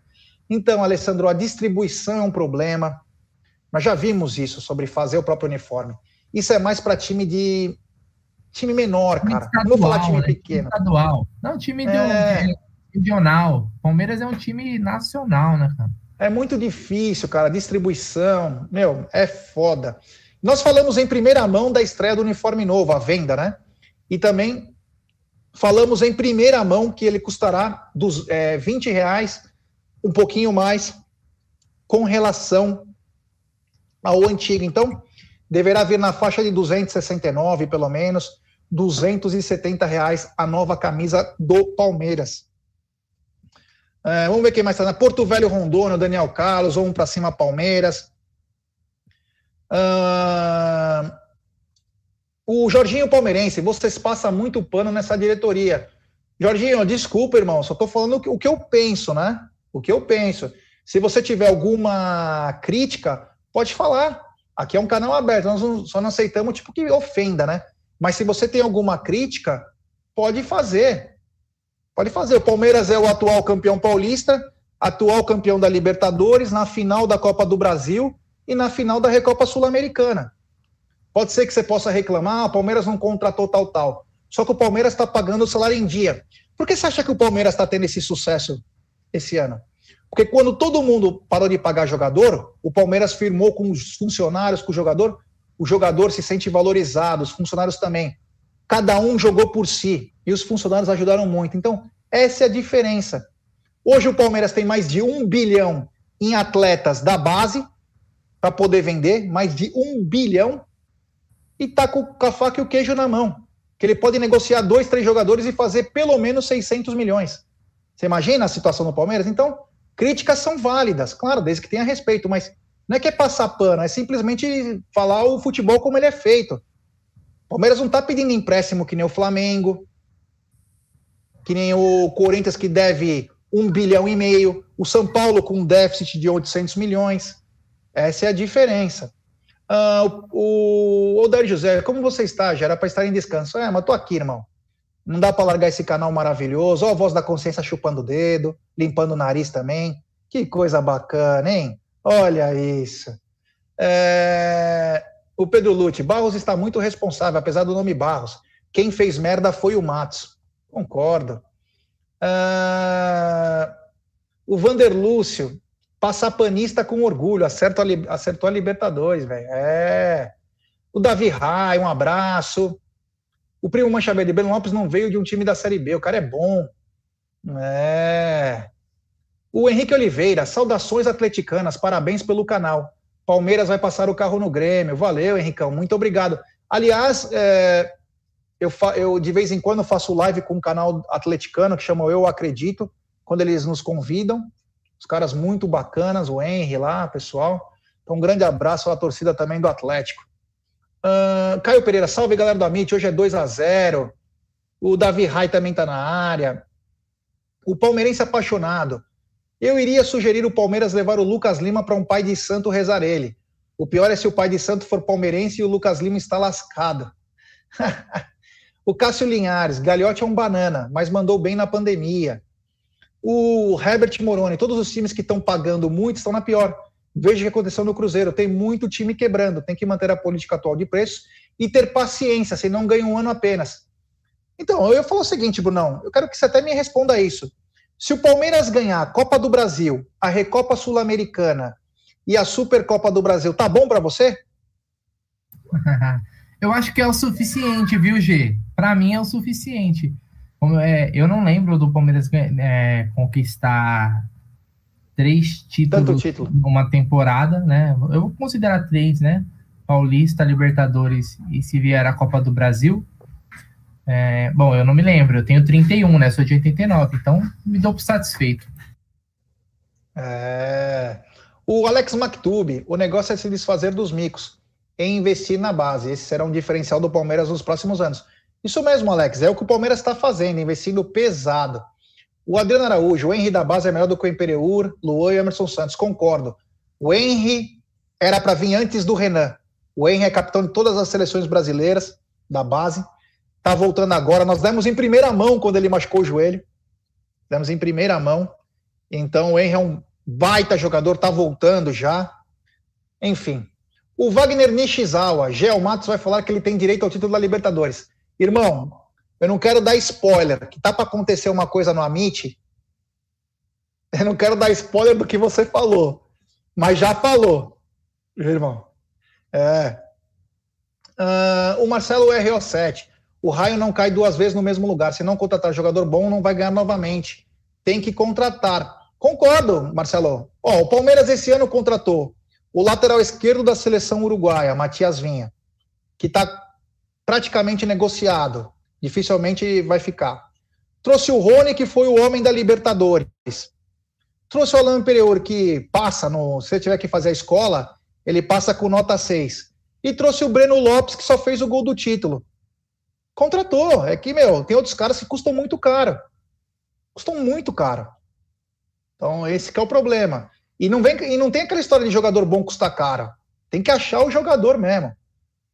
Então, Alessandro, a distribuição é um problema. Nós já vimos isso sobre fazer o próprio uniforme. Isso é mais para time de time menor, cara. Estadual, não vou falar time né? pequeno. Estadual. Não, time é... de, regional. Palmeiras é um time nacional, né, cara? É muito difícil, cara. Distribuição, meu, é foda. Nós falamos em primeira mão da estreia do uniforme novo, a venda, né? E também falamos em primeira mão que ele custará dos é, 20 reais, um pouquinho mais, com relação ao antigo. Então, deverá vir na faixa de 269, pelo menos, 270 reais a nova camisa do Palmeiras. É, vamos ver quem mais está na Porto Velho Rondônia, Daniel Carlos, ou um para cima Palmeiras. Uh, o Jorginho Palmeirense, vocês passam muito pano nessa diretoria. Jorginho, desculpa, irmão, só estou falando o que, o que eu penso, né? O que eu penso. Se você tiver alguma crítica, pode falar. Aqui é um canal aberto, nós só não aceitamos tipo que ofenda, né? Mas se você tem alguma crítica, pode fazer. Pode fazer. O Palmeiras é o atual campeão paulista, atual campeão da Libertadores, na final da Copa do Brasil e na final da Recopa Sul-Americana. Pode ser que você possa reclamar, ah, o Palmeiras não contratou tal, tal. Só que o Palmeiras está pagando o salário em dia. Por que você acha que o Palmeiras está tendo esse sucesso esse ano? Porque quando todo mundo parou de pagar jogador, o Palmeiras firmou com os funcionários, com o jogador, o jogador se sente valorizado, os funcionários também. Cada um jogou por si e os funcionários ajudaram muito. Então, essa é a diferença. Hoje o Palmeiras tem mais de um bilhão em atletas da base para poder vender, mais de um bilhão, e tá com a faca e o queijo na mão. Que ele pode negociar dois, três jogadores e fazer pelo menos 600 milhões. Você imagina a situação no Palmeiras? Então, críticas são válidas, claro, desde que tenha respeito, mas não é que é passar pano, é simplesmente falar o futebol como ele é feito. Palmeiras não está pedindo empréstimo que nem o Flamengo, que nem o Corinthians que deve um bilhão e meio, o São Paulo com um déficit de 800 milhões. Essa é a diferença. Uh, o Odair José, como você está? Já era para estar em descanso. É, mas tô aqui, irmão. Não dá para largar esse canal maravilhoso. Ó, a voz da consciência chupando o dedo, limpando o nariz também. Que coisa bacana, hein? Olha isso. É... O Pedro Lute, Barros está muito responsável, apesar do nome Barros. Quem fez merda foi o Matos. Concordo. É... O Vander Lúcio, passapanista com orgulho, acertou a, acertou a Libertadores, velho. É. O Davi Rai, um abraço. O primo Mancha Verde, Belo Lopes não veio de um time da Série B, o cara é bom. É. O Henrique Oliveira, saudações atleticanas, parabéns pelo canal. Palmeiras vai passar o carro no Grêmio. Valeu, Henricão, muito obrigado. Aliás, é, eu, eu, de vez em quando faço live com um canal atleticano que chama Eu Acredito, quando eles nos convidam. Os caras muito bacanas, o Henry lá, pessoal. Então, um grande abraço à torcida também do Atlético. Uh, Caio Pereira, salve galera do Amit, hoje é 2 a 0 O Davi Rai também está na área. O palmeirense apaixonado. Eu iria sugerir o Palmeiras levar o Lucas Lima para um pai de santo rezar ele. O pior é se o pai de santo for palmeirense e o Lucas Lima está lascado. o Cássio Linhares, Galhote é um banana, mas mandou bem na pandemia. O Herbert Moroni, todos os times que estão pagando muito estão na pior. Veja o que aconteceu no Cruzeiro. Tem muito time quebrando. Tem que manter a política atual de preço e ter paciência, senão ganha um ano apenas. Então, eu falo o seguinte, Brunão. Eu quero que você até me responda isso. Se o Palmeiras ganhar a Copa do Brasil, a Recopa Sul-Americana e a Supercopa do Brasil, tá bom para você? eu acho que é o suficiente, viu, G? Para mim é o suficiente. É, eu não lembro do Palmeiras é, conquistar três títulos título. numa temporada, né? Eu vou considerar três, né? Paulista, Libertadores e se vier a Copa do Brasil. É, bom, eu não me lembro, eu tenho 31, né? Sou de 89, então me dou por satisfeito. É... O Alex Maktub, o negócio é se desfazer dos micos e investir na base. Esse será um diferencial do Palmeiras nos próximos anos. Isso mesmo, Alex, é o que o Palmeiras está fazendo, investindo pesado. O Adriano Araújo, o Henry da base é melhor do que o Imperiur, Luan e Emerson Santos. Concordo. O Henry era para vir antes do Renan. O Henry é capitão de todas as seleções brasileiras da base. Tá voltando agora. Nós demos em primeira mão quando ele machucou o joelho. Demos em primeira mão. Então o Henry é um baita jogador, tá voltando já. Enfim. O Wagner Nishizawa, Gel Matos vai falar que ele tem direito ao título da Libertadores. Irmão, eu não quero dar spoiler, que tá para acontecer uma coisa no Amit. Eu não quero dar spoiler do que você falou, mas já falou, irmão. É. Uh, o Marcelo RO7. O raio não cai duas vezes no mesmo lugar. Se não contratar jogador bom, não vai ganhar novamente. Tem que contratar. Concordo, Marcelo. Ó, o Palmeiras esse ano contratou o lateral esquerdo da seleção uruguaia, Matias Vinha, que está praticamente negociado. Dificilmente vai ficar. Trouxe o Rony, que foi o homem da Libertadores. Trouxe o Alain Pereur, que passa no. Se tiver que fazer a escola, ele passa com nota 6. E trouxe o Breno Lopes, que só fez o gol do título. Contratou. É que, meu, tem outros caras que custam muito caro. Custam muito caro. Então, esse é o problema. E não, vem, e não tem aquela história de jogador bom custar caro. Tem que achar o jogador mesmo.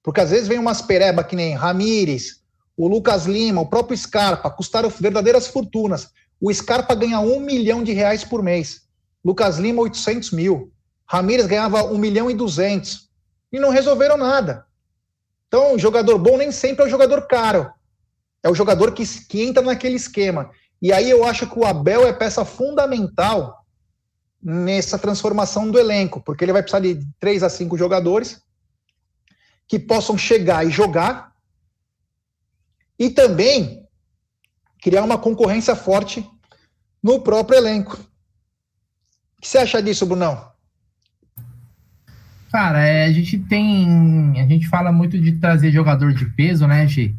Porque às vezes vem umas pereba que nem Ramires, o Lucas Lima, o próprio Scarpa, custaram verdadeiras fortunas. O Scarpa ganha um milhão de reais por mês. Lucas Lima, 800 mil. Ramires ganhava um milhão e duzentos. E não resolveram nada. Então, jogador bom nem sempre é o jogador caro. É o jogador que, que entra naquele esquema. E aí eu acho que o Abel é peça fundamental nessa transformação do elenco, porque ele vai precisar de três a cinco jogadores que possam chegar e jogar e também criar uma concorrência forte no próprio elenco. O que você acha disso, Brunão? Cara, é, a gente tem. A gente fala muito de trazer jogador de peso, né, G?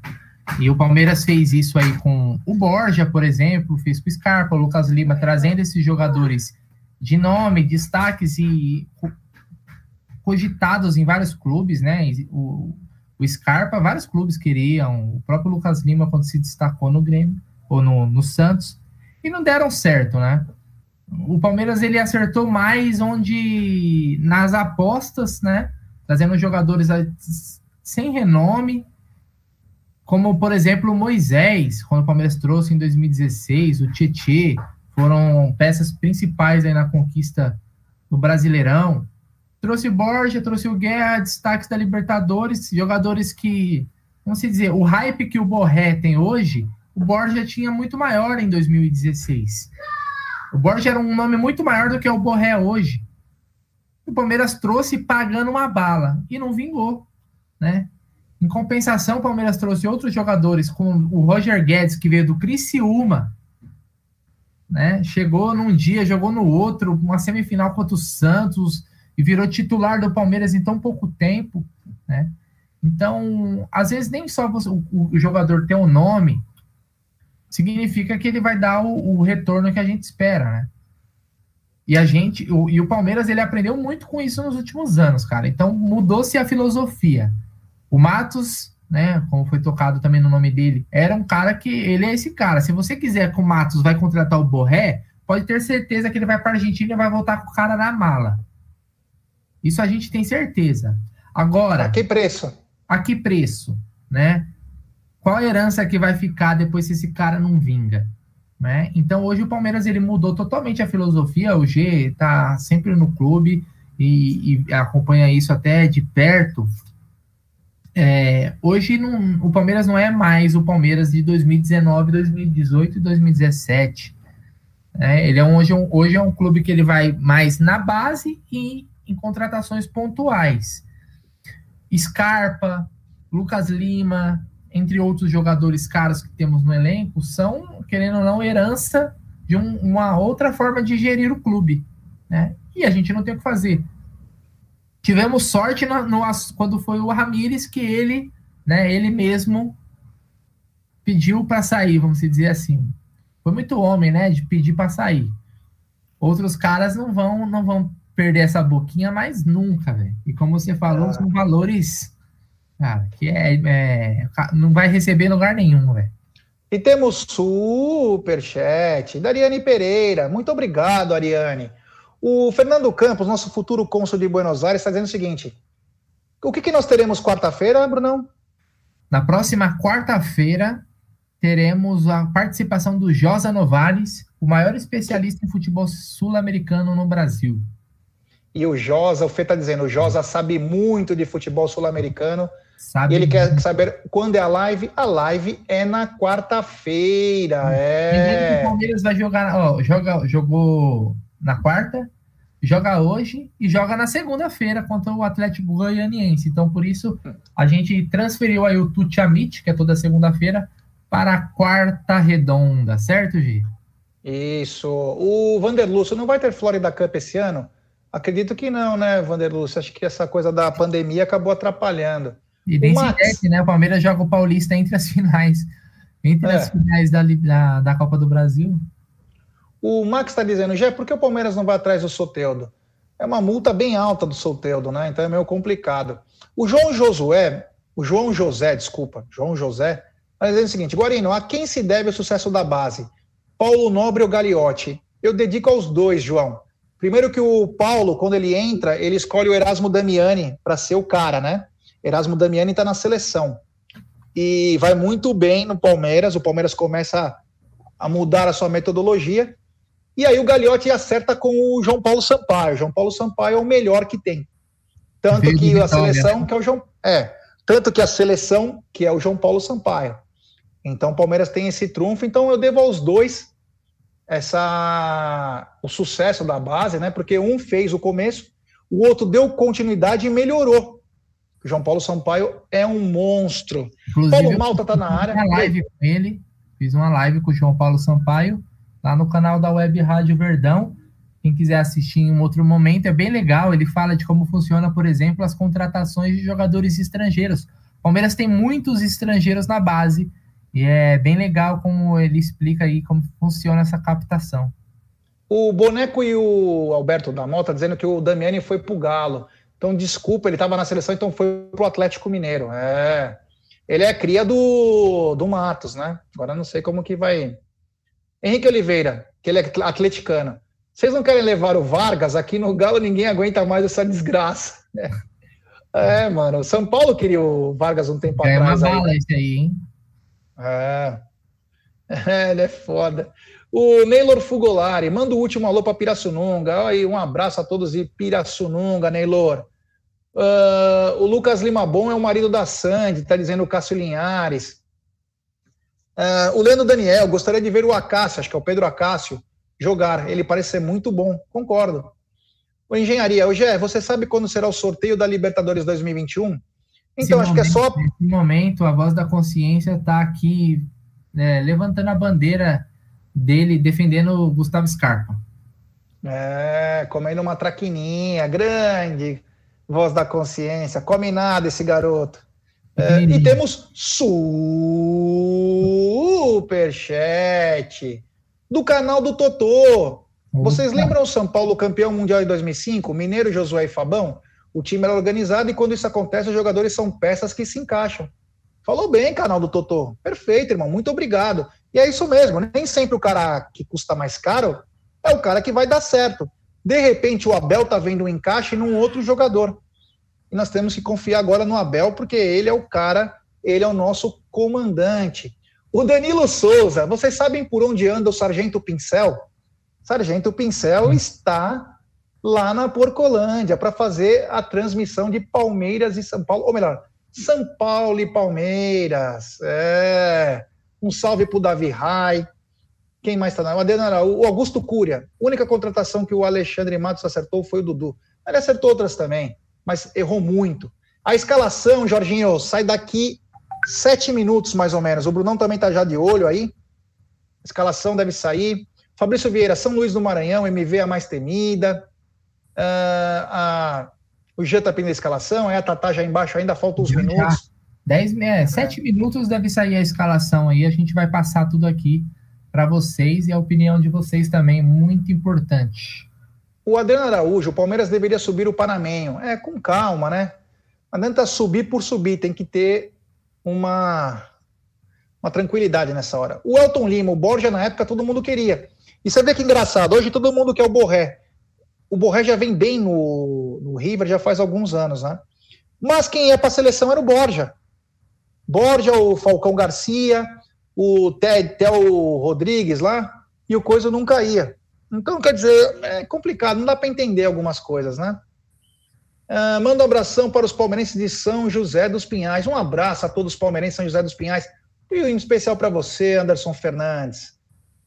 E o Palmeiras fez isso aí com o Borja, por exemplo, fez com o Scarpa, o Lucas Lima, trazendo esses jogadores de nome, destaques e cogitados em vários clubes, né? O, o Scarpa, vários clubes queriam, o próprio Lucas Lima, quando se destacou no Grêmio, ou no, no Santos, e não deram certo, né? O Palmeiras ele acertou mais onde nas apostas, né? Trazendo jogadores sem renome, como por exemplo o Moisés, quando o Palmeiras trouxe em 2016, o Tietê, foram peças principais aí na conquista do Brasileirão. Trouxe o Borja, trouxe o Guerra, destaques da Libertadores, jogadores que, vamos dizer, o hype que o Borré tem hoje, o Borja tinha muito maior em 2016. O Borja era um nome muito maior do que o Borré hoje. O Palmeiras trouxe pagando uma bala e não vingou, né? Em compensação, o Palmeiras trouxe outros jogadores, como o Roger Guedes, que veio do Criciúma, né? Chegou num dia, jogou no outro, uma semifinal contra o Santos, e virou titular do Palmeiras em tão pouco tempo, né? Então, às vezes nem só você, o, o, jogador ter um nome significa que ele vai dar o, o, retorno que a gente espera, né? E a gente, o, e o Palmeiras ele aprendeu muito com isso nos últimos anos, cara. Então mudou-se a filosofia. O Matos, né, como foi tocado também no nome dele, era um cara que ele é esse cara. Se você quiser que o Matos vai contratar o Borré, pode ter certeza que ele vai para a Argentina e vai voltar com o cara na mala. Isso a gente tem certeza. Agora. A que preço? A que preço, né? Qual a herança que vai ficar depois se esse cara não vinga? Né? Então hoje o Palmeiras ele mudou totalmente a filosofia. O G está sempre no clube e, e, acompanha isso até de perto. É, hoje não, o Palmeiras não é mais o Palmeiras de 2019, 2018 e 2017. É, ele é um, hoje, um, hoje é um clube que ele vai mais na base e em contratações pontuais. Scarpa, Lucas Lima, entre outros jogadores caros que temos no elenco, são, querendo ou não, herança de um, uma outra forma de gerir o clube. Né? E a gente não tem o que fazer. Tivemos sorte no, no, quando foi o Ramires, que ele, né, ele mesmo pediu para sair, vamos dizer assim. Foi muito homem, né, de pedir para sair. Outros caras não vão, não vão perder essa boquinha mais nunca, velho. E como você falou, ah. são valores, cara, que é, é, não vai receber lugar nenhum, velho. E temos superchat da Ariane Pereira. Muito obrigado, Ariane. O Fernando Campos, nosso futuro cônsul de Buenos Aires, está dizendo o seguinte: o que, que nós teremos quarta-feira, Brunão? Na próxima quarta-feira, teremos a participação do Josa Novales, o maior especialista em futebol sul-americano no Brasil. E o Josa, o Fê está dizendo, o Josa sabe muito de futebol sul-americano. Sabe ele quer saber quando é a live. A live é na quarta-feira. É. O Palmeiras vai jogar, ó, joga, jogou na quarta, joga hoje e joga na segunda-feira contra o Atlético Goianiense. Então, por isso, a gente transferiu aí o Tuchamit, que é toda segunda-feira, para a quarta redonda, certo, Gi? Isso. O Vanderlúcio não vai ter Florida Cup esse ano? Acredito que não, né, Vanderlúcio? Acho que essa coisa da pandemia acabou atrapalhando. E Max... se né? O Palmeiras joga o Paulista entre as finais. Entre é. as finais da, da, da Copa do Brasil. O Max está dizendo, já por que o Palmeiras não vai atrás do Soteudo? É uma multa bem alta do Soteudo, né? Então é meio complicado. O João Josué, o João José, desculpa, João José, está dizendo o seguinte: Guarino, a quem se deve o sucesso da base? Paulo Nobre ou Gagliotti? Eu dedico aos dois, João. Primeiro que o Paulo, quando ele entra, ele escolhe o Erasmo Damiani para ser o cara, né? Erasmo Damiani está na seleção. E vai muito bem no Palmeiras. O Palmeiras começa a mudar a sua metodologia. E aí o Gagliotti acerta com o João Paulo Sampaio. O João Paulo Sampaio é o melhor que tem. Tanto que a seleção, que é o João. É, tanto que a seleção, que é o João Paulo Sampaio. Então o Palmeiras tem esse trunfo, então eu devo aos dois essa o sucesso da base, né? Porque um fez o começo, o outro deu continuidade e melhorou. João Paulo Sampaio é um monstro. Inclusive, Paulo Malta tá na área. Uma live com ele, fiz uma live com o João Paulo Sampaio lá no canal da Web Rádio Verdão. Quem quiser assistir em um outro momento, é bem legal. Ele fala de como funciona, por exemplo, as contratações de jogadores estrangeiros. Palmeiras tem muitos estrangeiros na base e é bem legal como ele explica aí como funciona essa captação. O Boneco e o Alberto da Mota dizendo que o Damiani foi pro Galo. Então, desculpa, ele estava na seleção, então foi pro Atlético Mineiro. É. Ele é cria do, do Matos, né? Agora não sei como que vai Henrique Oliveira, que ele é atleticano. Vocês não querem levar o Vargas? Aqui no Galo ninguém aguenta mais essa desgraça. É, é mano. São Paulo queria o Vargas um tempo é atrás. É uma bala aí. esse aí, hein? É. é. Ele é foda. O Neylor Fugolari, manda o último alô para Pirassununga. Aí, um abraço a todos de Pirassununga, Neylor. Uh, o Lucas Lima Bom é o marido da Sandy, tá dizendo o Cássio Linhares. Uh, o Leandro Daniel, gostaria de ver o Acácio, acho que é o Pedro Acácio, jogar. Ele parece ser muito bom, concordo. O Engenharia, hoje é, você sabe quando será o sorteio da Libertadores 2021? Então, acho momento, que é só. Nesse momento, a voz da consciência está aqui é, levantando a bandeira dele, defendendo o Gustavo Scarpa. É, comendo uma traquininha grande, voz da consciência, come nada esse garoto. É, e temos superchat do canal do Totô. Vocês lembram o São Paulo campeão mundial em 2005? Mineiro, Josué e Fabão? O time era organizado e quando isso acontece, os jogadores são peças que se encaixam. Falou bem, canal do Totô. Perfeito, irmão. Muito obrigado. E é isso mesmo. Nem sempre o cara que custa mais caro é o cara que vai dar certo. De repente, o Abel tá vendo um encaixe num outro jogador e nós temos que confiar agora no Abel, porque ele é o cara, ele é o nosso comandante. O Danilo Souza, vocês sabem por onde anda o Sargento Pincel? Sargento Pincel está lá na Porcolândia para fazer a transmissão de Palmeiras e São Paulo, ou melhor, São Paulo e Palmeiras. É. Um salve para o Davi Rai. Quem mais está na? O o Augusto Cúria. A única contratação que o Alexandre Matos acertou foi o Dudu. Ele acertou outras também mas errou muito. A escalação, Jorginho, sai daqui sete minutos mais ou menos. O Brunão também tá já de olho aí. A escalação deve sair. Fabrício Vieira, São Luís do Maranhão, MV a mais temida. Uh, a, o Jean tá pedindo a escalação, é a Tatá já embaixo, ainda faltam os minutos. Dez, é, sete é. minutos deve sair a escalação aí. A gente vai passar tudo aqui para vocês e a opinião de vocês também, muito importante. O Adriano Araújo, o Palmeiras deveria subir o Panamenho. É, com calma, né? Não adianta subir por subir, tem que ter uma, uma tranquilidade nessa hora. O Elton Lima, o Borja, na época, todo mundo queria. E você vê que engraçado, hoje todo mundo quer o Borré. o Borré já vem bem no, no River já faz alguns anos, né? Mas quem ia para a seleção era o Borja. Borja, o Falcão Garcia, o Theo Rodrigues lá, e o Coisa nunca ia. Então, quer dizer, é complicado, não dá para entender algumas coisas, né? Uh, manda um abração para os palmeirenses de São José dos Pinhais. Um abraço a todos os palmeirenses de São José dos Pinhais. E um especial para você, Anderson Fernandes.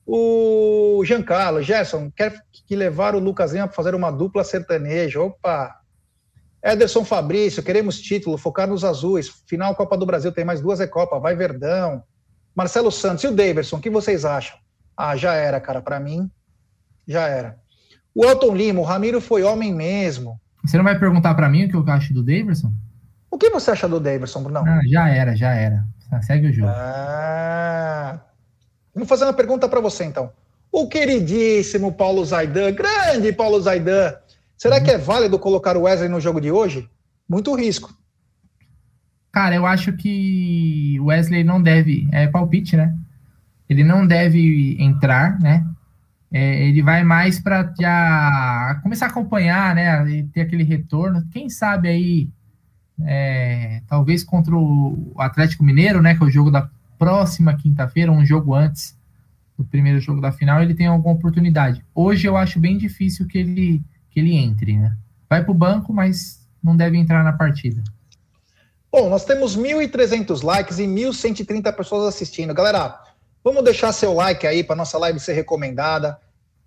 O Giancarlo, Gerson, quer que levar o Lucas Lima para fazer uma dupla sertaneja. Opa! Ederson Fabrício, queremos título, focar nos azuis. Final Copa do Brasil, tem mais duas Recopa, vai Verdão. Marcelo Santos e o Daverson, o que vocês acham? Ah, já era, cara, para mim, já era. O Elton Lima, o Ramiro foi homem mesmo. Você não vai perguntar para mim o que eu acho do Daverson? O que você acha do Daverson, Bruno? Ah, já era, já era. Segue o jogo. Ah, vou fazer uma pergunta para você, então. O queridíssimo Paulo Zaidan, grande Paulo Zaidan, será uhum. que é válido colocar o Wesley no jogo de hoje? Muito risco. Cara, eu acho que o Wesley não deve, é palpite, né? Ele não deve entrar, né? É, ele vai mais para já começar a acompanhar, né? E ter aquele retorno. Quem sabe aí, é, talvez contra o Atlético Mineiro, né? Que é o jogo da próxima quinta-feira, um jogo antes do primeiro jogo da final, ele tem alguma oportunidade. Hoje eu acho bem difícil que ele, que ele entre, né? Vai para o banco, mas não deve entrar na partida. Bom, nós temos 1.300 likes e 1.130 pessoas assistindo. Galera, Vamos deixar seu like aí para nossa live ser recomendada.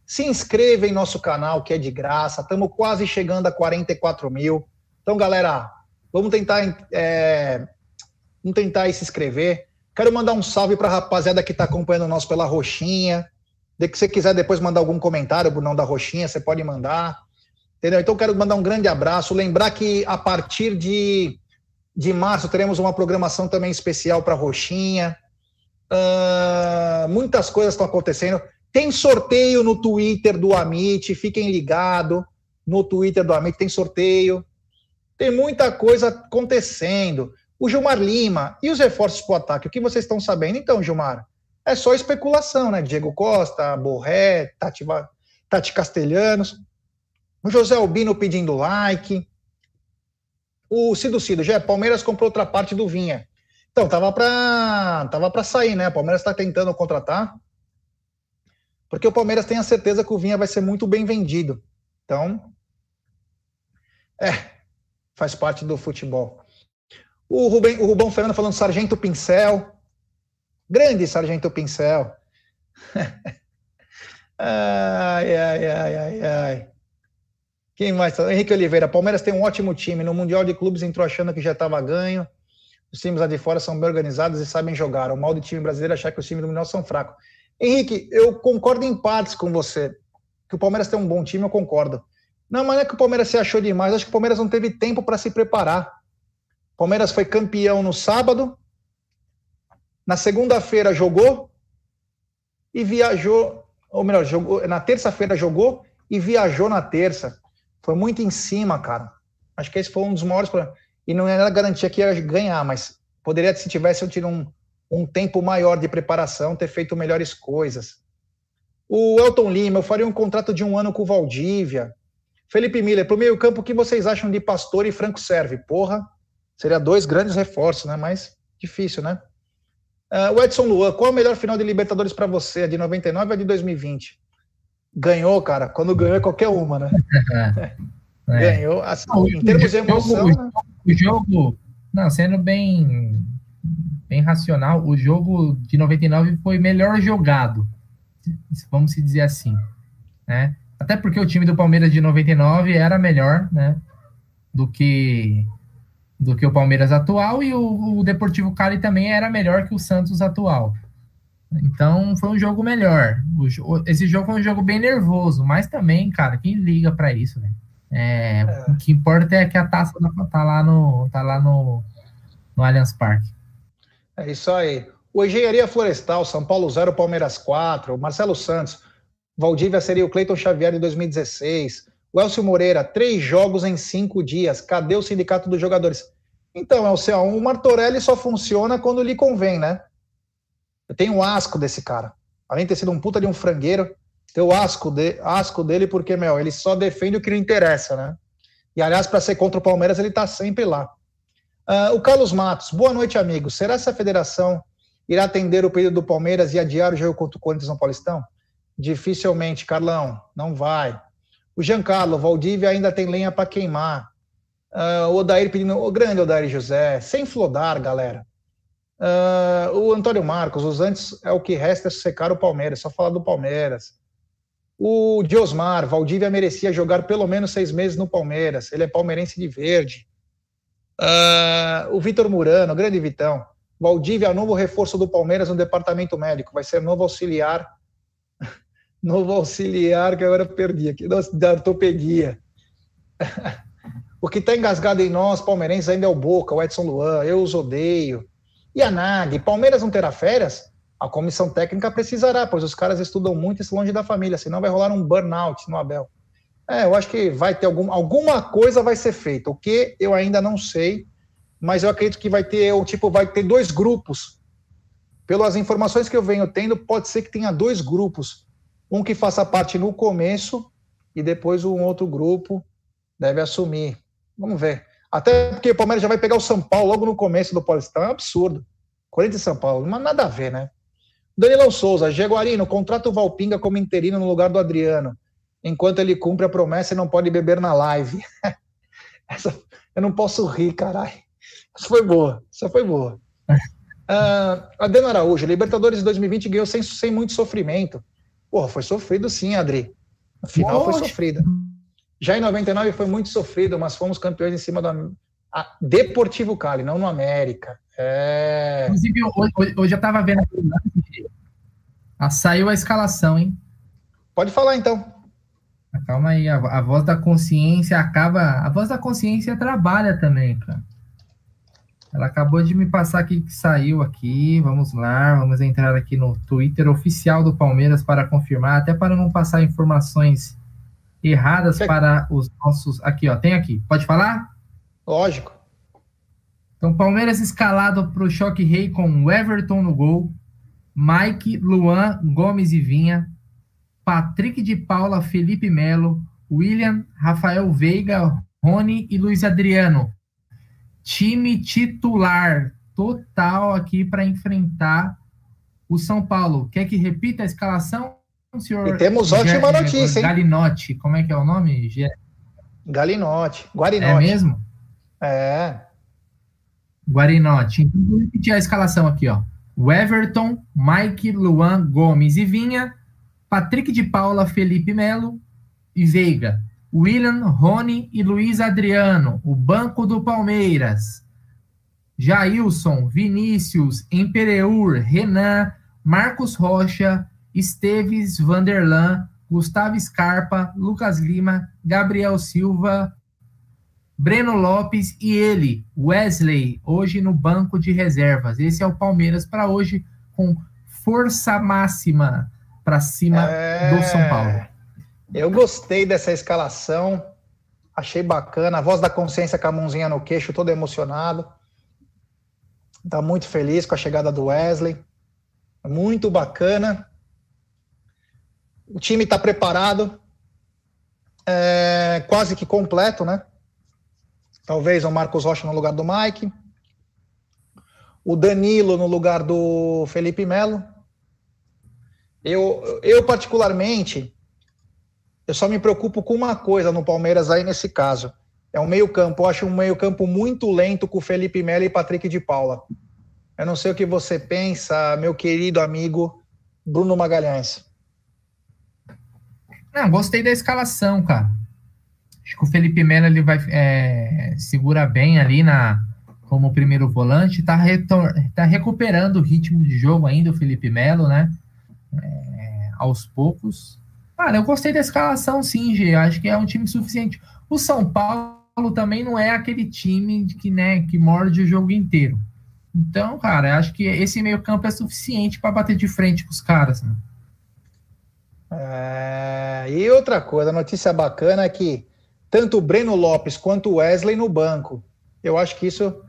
Se inscreva em nosso canal, que é de graça. Estamos quase chegando a 44 mil. Então, galera, vamos tentar, é, vamos tentar se inscrever. Quero mandar um salve para a rapaziada que está acompanhando nós pela Roxinha. De que você quiser depois mandar algum comentário, Brunão da Roxinha, você pode mandar. Entendeu? Então, quero mandar um grande abraço. Lembrar que a partir de, de março teremos uma programação também especial para Roxinha. Uh, muitas coisas estão acontecendo. Tem sorteio no Twitter do Amit, fiquem ligados. No Twitter do Amit tem sorteio. Tem muita coisa acontecendo. O Gilmar Lima e os reforços para o ataque, o que vocês estão sabendo? Então, Gilmar, é só especulação, né? Diego Costa, Borré, Tati, Tati Castelhanos. O José Albino pedindo like. O Cido Cido, já Palmeiras comprou outra parte do Vinha. Então, tava para tava para sair, né? O Palmeiras está tentando contratar. Porque o Palmeiras tem a certeza que o Vinha vai ser muito bem vendido. Então, é, faz parte do futebol. O, Rubem, o Rubão Fernando falando Sargento Pincel. Grande Sargento Pincel. ai, ai, ai, ai, ai. Quem mais? Henrique Oliveira. Palmeiras tem um ótimo time. No Mundial de Clubes entrou achando que já estava ganho. Os times lá de fora são bem organizados e sabem jogar. O mal do time brasileiro é achar que os times do Mundial são fracos. Henrique, eu concordo em partes com você. Que o Palmeiras tem um bom time, eu concordo. Não, mas não é que o Palmeiras se achou demais. Acho que o Palmeiras não teve tempo para se preparar. O Palmeiras foi campeão no sábado. Na segunda-feira jogou e viajou, ou melhor, jogou, na terça-feira jogou e viajou na terça. Foi muito em cima, cara. Acho que esse foi um dos maiores problemas e não era garantia que ia ganhar, mas poderia, se tivesse tido um, um tempo maior de preparação, ter feito melhores coisas. O Elton Lima, eu faria um contrato de um ano com o Valdívia. Felipe Miller, para o meio campo, o que vocês acham de Pastor e Franco Serve? Porra, seria dois grandes reforços, né? Mas difícil, né? Uh, o Edson Luan, qual a melhor final de Libertadores para você? A de 99 ou a de 2020? Ganhou, cara. Quando ganhou é qualquer uma, né? É. Ganhou. Assim, em termos de emoção. Né? O jogo, não, sendo bem, bem racional, o jogo de 99 foi melhor jogado, vamos se dizer assim, né? Até porque o time do Palmeiras de 99 era melhor, né? Do que do que o Palmeiras atual e o, o Deportivo Cali também era melhor que o Santos atual. Então foi um jogo melhor. O, esse jogo foi um jogo bem nervoso, mas também, cara, quem liga para isso, né? É, é. O que importa é que a taça tá lá no, tá lá no, no Allianz Parque. É isso aí. O Engenharia Florestal, São Paulo 0, Palmeiras 4, Marcelo Santos, Valdívia seria o Cleiton Xavier de 2016, o Elcio Moreira, três jogos em cinco dias, cadê o sindicato dos jogadores? Então, Elcio, o Martorelli só funciona quando lhe convém, né? Eu tenho um asco desse cara. Além de ter sido um puta de um frangueiro, Teu asco, de, asco dele, porque, meu, ele só defende o que não interessa, né? E, aliás, para ser contra o Palmeiras, ele está sempre lá. Uh, o Carlos Matos, boa noite, amigo. Será que a federação irá atender o pedido do Palmeiras e adiar o jogo contra o Corinthians no Paulistão? Dificilmente, Carlão, não vai. O Giancarlo, Valdívia ainda tem lenha para queimar. Uh, o Odair pedindo, o grande Odair José, sem flodar, galera. Uh, o Antônio Marcos, os antes é o que resta é secar o Palmeiras, só falar do Palmeiras. O Diosmar, Valdívia merecia jogar pelo menos seis meses no Palmeiras, ele é palmeirense de verde. Uh, o Vitor Murano, grande Vitão. Valdívia, novo reforço do Palmeiras no departamento médico, vai ser novo auxiliar. novo auxiliar, que agora perdi aqui, da ortopedia. o que está engasgado em nós, palmeirenses, ainda é o Boca, o Edson Luan, eu os odeio. E a NAG, Palmeiras não terá férias? A comissão técnica precisará, pois os caras estudam muito e longe da família, senão vai rolar um burnout no Abel. É, eu acho que vai ter algum, alguma coisa vai ser feita. O que eu ainda não sei, mas eu acredito que vai ter, o tipo, vai ter dois grupos. Pelas informações que eu venho tendo, pode ser que tenha dois grupos. Um que faça parte no começo e depois um outro grupo deve assumir. Vamos ver. Até porque o Palmeiras já vai pegar o São Paulo logo no começo do Paulistão. É um absurdo. Corinthians e São Paulo, mas nada a ver, né? Danilão Souza, Jaguarino, contrata o Valpinga como interino no lugar do Adriano enquanto ele cumpre a promessa e não pode beber na live. Essa, eu não posso rir, caralho. Essa foi boa, essa foi boa. Uh, Adeno Araújo, Libertadores de 2020 ganhou sem, sem muito sofrimento. Porra, foi sofrido sim, Adri. No final foi sofrida. Já em 99 foi muito sofrido, mas fomos campeões em cima do Deportivo Cali, não no América. É... Inclusive, hoje, hoje eu estava vendo ah, saiu a escalação, hein? Pode falar então. Calma aí, a, a, voz da consciência acaba. A voz da consciência trabalha também, cara. Ela acabou de me passar aqui que saiu aqui. Vamos lá, vamos entrar aqui no Twitter oficial do Palmeiras para confirmar, até para não passar informações erradas para os nossos. Aqui, ó, tem aqui. Pode falar? Lógico. Então, Palmeiras escalado para o choque rei com Everton no gol, Mike, Luan, Gomes e Vinha, Patrick de Paula, Felipe Melo, William, Rafael Veiga, Rony e Luiz Adriano. Time titular total aqui para enfrentar o São Paulo. Quer que repita a escalação, senhor? E temos ótima notícia, hein? Galinotti, como é que é o nome? Galinotti, Guarinotti. É mesmo? É. Guarinotti. Então, vou repetir a escalação aqui, ó. O Everton, Mike, Luan, Gomes e Vinha, Patrick de Paula, Felipe Melo e Veiga, William, Rony e Luiz Adriano, o banco do Palmeiras. Jailson, Vinícius, Empereur, Renan, Marcos Rocha, Esteves Vanderlan, Gustavo Scarpa, Lucas Lima, Gabriel Silva, Breno Lopes e ele, Wesley, hoje no banco de reservas. Esse é o Palmeiras para hoje com força máxima para cima é... do São Paulo. Eu gostei dessa escalação, achei bacana. A voz da consciência com a mãozinha no queixo, todo emocionado. Está muito feliz com a chegada do Wesley. Muito bacana. O time está preparado, é, quase que completo, né? Talvez o Marcos Rocha no lugar do Mike. O Danilo no lugar do Felipe Melo. Eu, eu particularmente, eu só me preocupo com uma coisa no Palmeiras aí nesse caso. É um meio-campo. Eu acho um meio-campo muito lento com Felipe Melo e Patrick de Paula. Eu não sei o que você pensa, meu querido amigo Bruno Magalhães. Não, gostei da escalação, cara. Acho que o Felipe Melo ele vai é, segura bem ali na como primeiro volante, tá, retor, tá recuperando o ritmo de jogo ainda o Felipe Melo, né? é, aos poucos. Cara, eu gostei da escalação, sim, G. Acho que é um time suficiente. O São Paulo também não é aquele time que, né, que morde o jogo inteiro. Então, cara, acho que esse meio-campo é suficiente para bater de frente com os caras. Né? É, e outra coisa, a notícia bacana é que tanto o Breno Lopes quanto o Wesley no banco. Eu acho que isso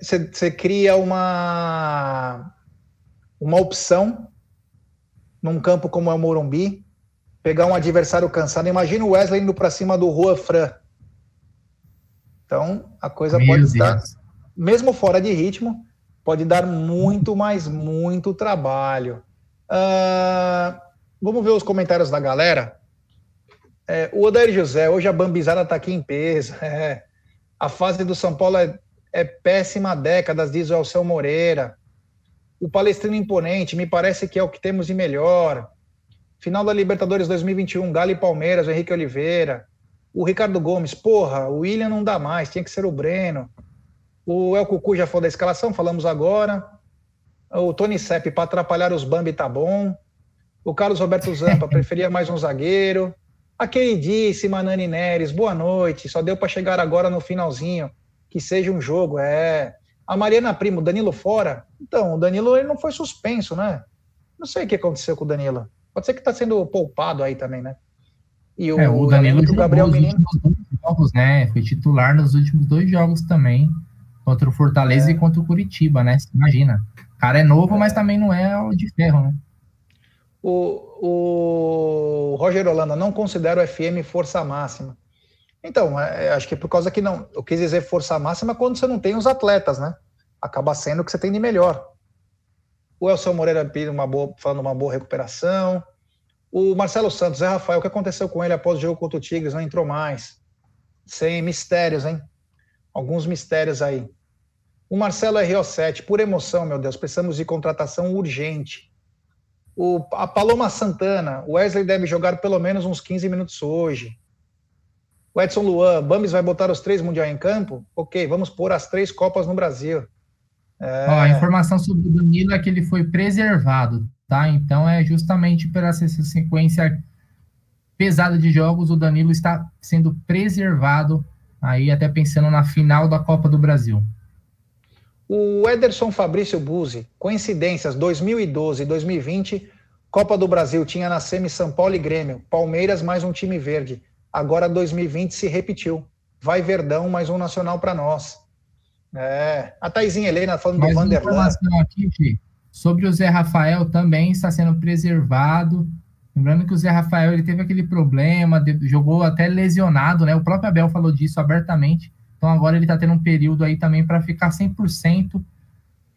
você cria uma uma opção num campo como é o Morumbi, pegar um adversário cansado. Imagina o Wesley indo para cima do Rua Fran. Então, a coisa Meu pode Deus. estar, mesmo fora de ritmo, pode dar muito, mas muito trabalho. Uh, vamos ver os comentários da galera. É, o Odair José, hoje a bambizada está aqui em peso. É, a fase do São Paulo é, é péssima há décadas, diz o Alceu Moreira. O Palestrino Imponente, me parece que é o que temos de melhor. Final da Libertadores 2021, Galo e Palmeiras, o Henrique Oliveira. O Ricardo Gomes, porra, o William não dá mais, tinha que ser o Breno. O El Cucu já falou da escalação, falamos agora. O Tony Sepp, para atrapalhar os Bambi, tá bom. O Carlos Roberto Zampa, preferia mais um zagueiro. A queridíssima Nani Neres, boa noite. Só deu para chegar agora no finalzinho. Que seja um jogo, é. A Mariana Primo, Danilo fora. Então, o Danilo ele não foi suspenso, né? Não sei o que aconteceu com o Danilo. Pode ser que está sendo poupado aí também, né? E o, é, o Danilo o Gabriel Menino. Jogos, né? Foi titular nos últimos dois jogos também. Contra o Fortaleza é. e contra o Curitiba, né? Imagina. O cara é novo, é. mas também não é o de ferro, né? O, o Roger Holanda não considera o FM força máxima. Então, é, é, acho que por causa que não. Eu quis dizer força máxima quando você não tem os atletas, né? Acaba sendo o que você tem de melhor. O Elson Moreira pedindo uma boa, falando uma boa recuperação. O Marcelo Santos, Zé Rafael, o que aconteceu com ele após o jogo contra o Tigres? Não entrou mais. Sem mistérios, hein? Alguns mistérios aí. O Marcelo RO7, por emoção, meu Deus, precisamos de contratação urgente. O, a Paloma Santana, o Wesley deve jogar pelo menos uns 15 minutos hoje. O Edson Luan, Bames vai botar os três mundiais em campo? Ok, vamos pôr as três Copas no Brasil. É... Ó, a informação sobre o Danilo é que ele foi preservado, tá? Então é justamente pela essa sequência pesada de jogos, o Danilo está sendo preservado, aí até pensando na final da Copa do Brasil. O Ederson Fabrício Buzzi, coincidências, 2012 e 2020, Copa do Brasil tinha na semi São Paulo e Grêmio, Palmeiras mais um time verde. Agora 2020 se repetiu. Vai Verdão, mais um nacional para nós. É, a Taizinha Helena falando Mais do Vanderlan. aqui, sobre o Zé Rafael também está sendo preservado. Lembrando que o Zé Rafael ele teve aquele problema, jogou até lesionado, né? O próprio Abel falou disso abertamente. Então agora ele está tendo um período aí também para ficar 100%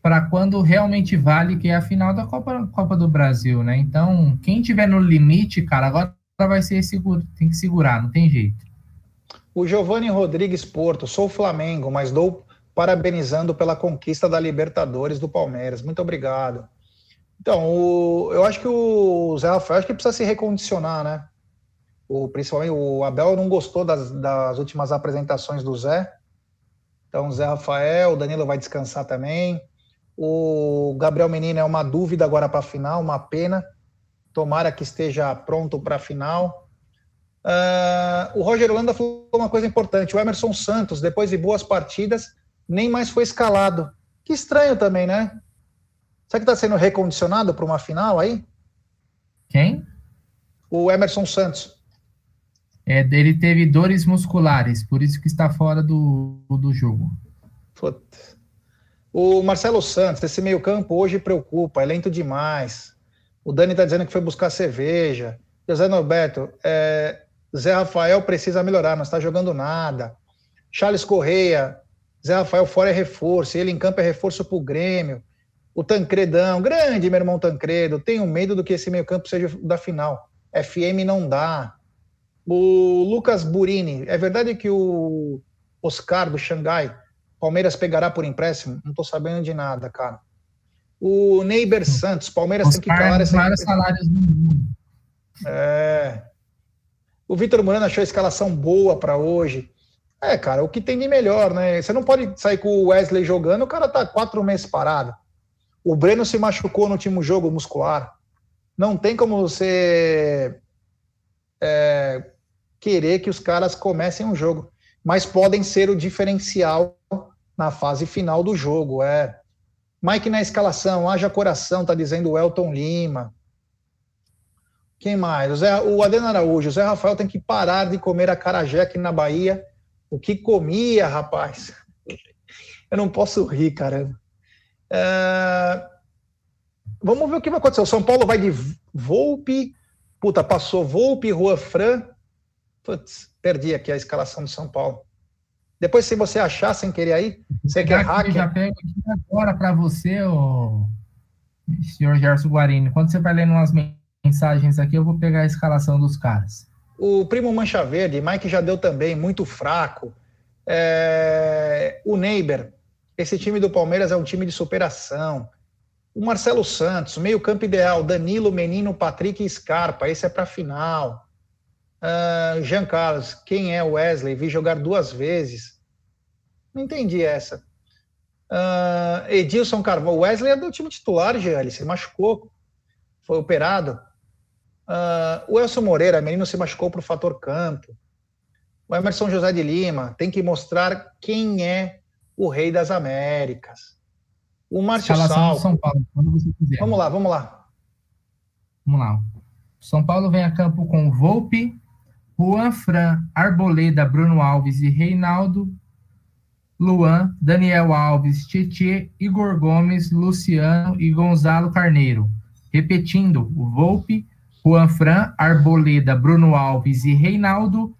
para quando realmente vale, que é a final da Copa, Copa do Brasil, né? Então, quem tiver no limite, cara, agora vai ser seguro, tem que segurar, não tem jeito. O Giovanni Rodrigues Porto, sou Flamengo, mas dou parabenizando pela conquista da Libertadores do Palmeiras. Muito obrigado. Então, o, eu acho que o Zé Rafael acho que precisa se recondicionar, né? O, principalmente o Abel não gostou das, das últimas apresentações do Zé. Então, Zé Rafael, o Danilo vai descansar também. O Gabriel Menino é uma dúvida agora para a final, uma pena. Tomara que esteja pronto para a final. Uh, o Roger Holanda falou uma coisa importante. O Emerson Santos, depois de boas partidas, nem mais foi escalado. Que estranho também, né? Será que está sendo recondicionado para uma final aí? Quem? O Emerson Santos. É, ele teve dores musculares, por isso que está fora do, do jogo. Putz. O Marcelo Santos, esse meio-campo hoje preocupa, é lento demais. O Dani está dizendo que foi buscar cerveja. José Norberto, é, Zé Rafael precisa melhorar, não está jogando nada. Charles Correia, Zé Rafael fora é reforço, ele em campo é reforço para o Grêmio. O Tancredão, grande meu irmão Tancredo, tenho medo do que esse meio campo seja da final. FM não dá. O Lucas Burini, é verdade que o Oscar do Xangai, Palmeiras pegará por empréstimo? Não estou sabendo de nada, cara. O Neiber Santos, Palmeiras Oscar, tem que calar essa. Vários salários do mundo. É. O Vitor Morano achou a escalação boa para hoje. É, cara, o que tem de melhor, né? Você não pode sair com o Wesley jogando, o cara tá quatro meses parado. O Breno se machucou no último jogo muscular. Não tem como você é, querer que os caras comecem um jogo, mas podem ser o diferencial na fase final do jogo. É. Mike na escalação, haja coração, tá dizendo o Elton Lima. Quem mais? O, Zé, o Adeno Araújo, o Zé Rafael tem que parar de comer a carajé aqui na Bahia o que comia, rapaz. Eu não posso rir, caramba. É... Vamos ver o que vai acontecer. O São Paulo vai de Volpe, Puta, passou Volpe, Rua Fran. Putz, perdi aqui a escalação do São Paulo. Depois, se você achar sem querer aí, você quer hacker. Eu já pego aqui agora para você, o senhor Gerson Guarini. Quando você vai lendo umas mensagens aqui, eu vou pegar a escalação dos caras. O primo Mancha Verde, Mike já deu também, muito fraco. É... O Neighbor, esse time do Palmeiras é um time de superação. O Marcelo Santos, meio campo ideal, Danilo, Menino, Patrick e Scarpa, esse é para final. Uh, Jean Carlos, quem é Wesley? Vi jogar duas vezes. Não entendi essa. Uh, Edilson Carvalho, Wesley é do time titular, Jean, ele se machucou, foi operado. Uh, o Elson Moreira, menino se machucou para o fator campo. O Emerson José de Lima tem que mostrar quem é o rei das Américas. O Márcio Sal. São Paulo, quando você quiser. Vamos lá, vamos lá. Vamos lá. São Paulo vem a campo com Volpe, Juan Fran, Arboleda, Bruno Alves e Reinaldo, Luan, Daniel Alves, Tietê, Igor Gomes, Luciano e Gonzalo Carneiro. Repetindo, Volpe, Juan Fran, Arboleda, Bruno Alves e Reinaldo,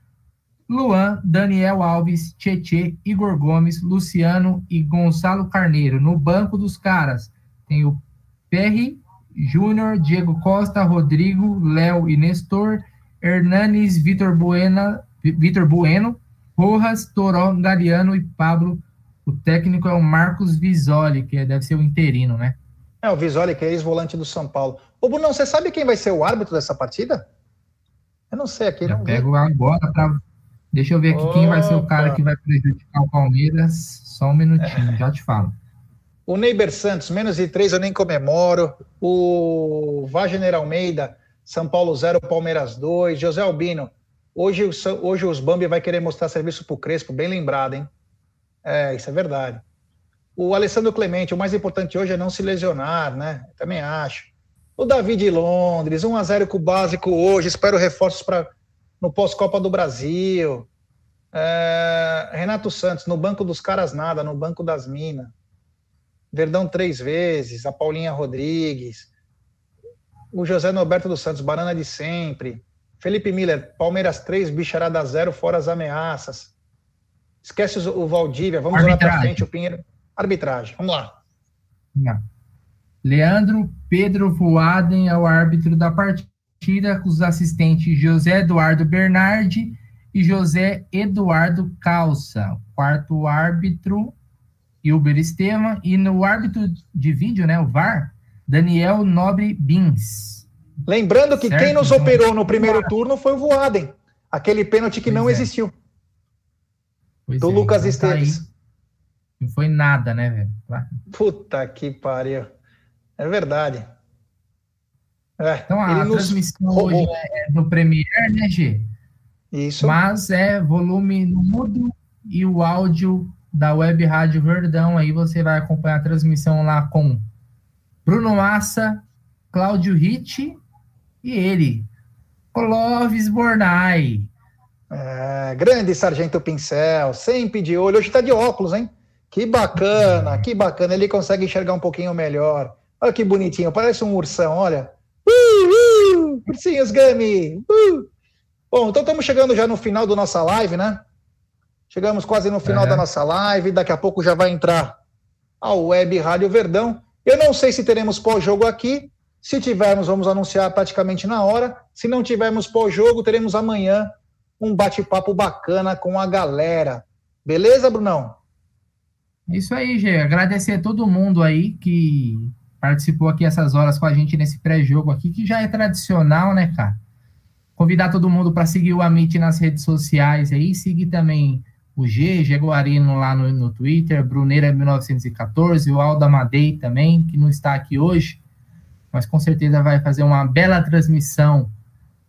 Luan, Daniel Alves, Tietê, Igor Gomes, Luciano e Gonçalo Carneiro. No banco dos caras tem o Perry, Júnior, Diego Costa, Rodrigo, Léo e Nestor, Hernanes, Vitor Buena, Vitor Bueno, Rojas, Toró, Galeano e Pablo. O técnico é o Marcos Visoli, que deve ser o interino, né? É, o Visoli, que é ex-volante do São Paulo. Ô, Bruno, você sabe quem vai ser o árbitro dessa partida? Eu não sei aqui. Eu não pego vi. agora para Deixa eu ver aqui Opa. quem vai ser o cara que vai prejudicar o Palmeiras. Só um minutinho, é. já te falo. O Neiber Santos, menos de três eu nem comemoro. O Wagner Almeida, São Paulo 0, Palmeiras 2. José Albino, hoje, hoje os Bambi vai querer mostrar serviço pro Crespo, bem lembrado, hein? É, isso é verdade. O Alessandro Clemente, o mais importante hoje é não se lesionar, né? Também acho. O Davi de Londres, 1 a 0 com o básico hoje, espero reforços para no pós-Copa do Brasil. É, Renato Santos, no banco dos caras nada, no banco das minas. Verdão três vezes, a Paulinha Rodrigues, o José Norberto dos Santos, Banana de sempre. Felipe Miller, Palmeiras 3, Bicharada 0, fora as ameaças. Esquece o Valdívia, vamos Arbitragem. olhar para frente, o Pinheiro. Arbitragem, vamos lá. Não. Leandro Pedro Voaden é o árbitro da partida partida com os assistentes José Eduardo Bernardi e José Eduardo Calça. Quarto árbitro, Hilber Estevam. E no árbitro de vídeo, né, o VAR, Daniel Nobre Bins. Lembrando que certo? quem nos então, operou no primeiro turno foi o Voaden. Aquele pênalti que pois não é. existiu. Pois do é, Lucas então tá Esteves. não foi nada, né, velho? Puta que pariu. É verdade. É, então a transmissão hoje é no Premiere, né, G? Isso. Mas é volume no mudo e o áudio da Web Rádio Verdão. Aí você vai acompanhar a transmissão lá com Bruno Massa, Cláudio Ritt e ele, Clóvis Bornai. É, grande Sargento Pincel, sempre de olho. Hoje está de óculos, hein? Que bacana, que bacana. Ele consegue enxergar um pouquinho melhor. Olha que bonitinho, parece um ursão, olha. Uh, uh, ursinhos Gummy. Uh. Bom, então estamos chegando já no final da nossa live, né? Chegamos quase no final é. da nossa live. Daqui a pouco já vai entrar a Web Rádio Verdão. Eu não sei se teremos pós-jogo aqui. Se tivermos, vamos anunciar praticamente na hora. Se não tivermos pós-jogo, teremos amanhã um bate-papo bacana com a galera. Beleza, Brunão? Isso aí, Gê. Agradecer a todo mundo aí que participou aqui essas horas com a gente nesse pré-jogo aqui, que já é tradicional, né, cara? Convidar todo mundo para seguir o Amit nas redes sociais aí, seguir também o G, G Guarino lá no, no Twitter, Bruneira 1914, o Aldo Amadei também, que não está aqui hoje, mas com certeza vai fazer uma bela transmissão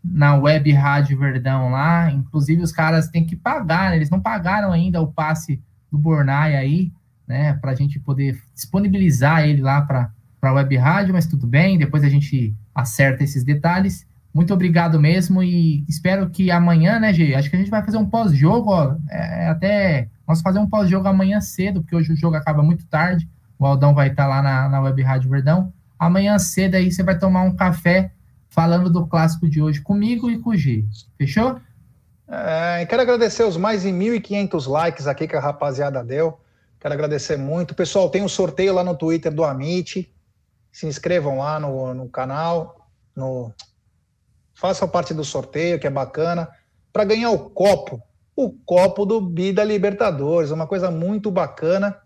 na web Rádio Verdão lá. Inclusive, os caras têm que pagar, né? eles não pagaram ainda o passe do Bornai aí, né, para a gente poder disponibilizar ele lá para a web rádio, mas tudo bem, depois a gente acerta esses detalhes. Muito obrigado mesmo e espero que amanhã, né, Gê? Acho que a gente vai fazer um pós-jogo, ó. É, é até. Nós fazer um pós-jogo amanhã cedo, porque hoje o jogo acaba muito tarde. O Aldão vai estar lá na, na Web Rádio Verdão. Amanhã cedo aí você vai tomar um café falando do clássico de hoje comigo e com o G. Fechou? É, quero agradecer os mais de 1.500 likes aqui que a rapaziada deu. Quero agradecer muito. Pessoal, tem um sorteio lá no Twitter do Amit. Se inscrevam lá no, no canal. No... Façam parte do sorteio, que é bacana. Para ganhar o copo. O copo do Bida Libertadores. Uma coisa muito bacana.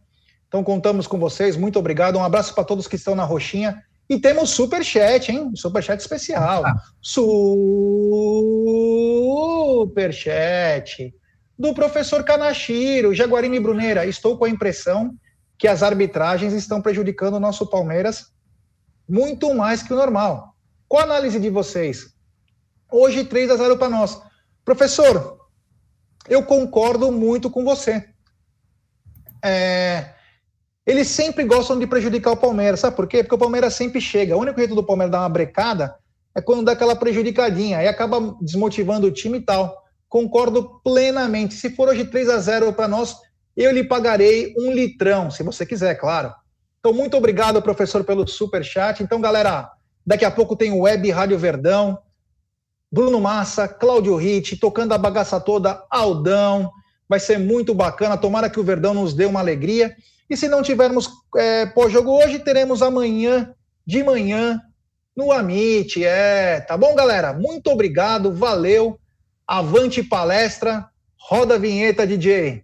Então contamos com vocês. Muito obrigado. Um abraço para todos que estão na roxinha. E temos super chat, hein? Super chat especial. Ah. Super chat do professor Kanashiro, Jaguarine Bruneira. Estou com a impressão que as arbitragens estão prejudicando o nosso Palmeiras muito mais que o normal. Qual a análise de vocês? Hoje 3 a 0 para nós. Professor, eu concordo muito com você. É, eles sempre gostam de prejudicar o Palmeiras. Sabe por quê? Porque o Palmeiras sempre chega. O único jeito do Palmeiras dar uma brecada é quando dá aquela prejudicadinha. Aí acaba desmotivando o time e tal. Concordo plenamente. Se for hoje 3 a 0 para nós, eu lhe pagarei um litrão, se você quiser, claro. Então, muito obrigado, professor, pelo super chat. Então, galera, daqui a pouco tem o Web Rádio Verdão, Bruno Massa, Cláudio Ritt, tocando a bagaça toda, Aldão. Vai ser muito bacana. Tomara que o Verdão nos dê uma alegria. E se não tivermos é, pós-jogo hoje, teremos amanhã de manhã no Amit. É, tá bom, galera? Muito obrigado, valeu. Avante palestra. Roda a vinheta, DJ.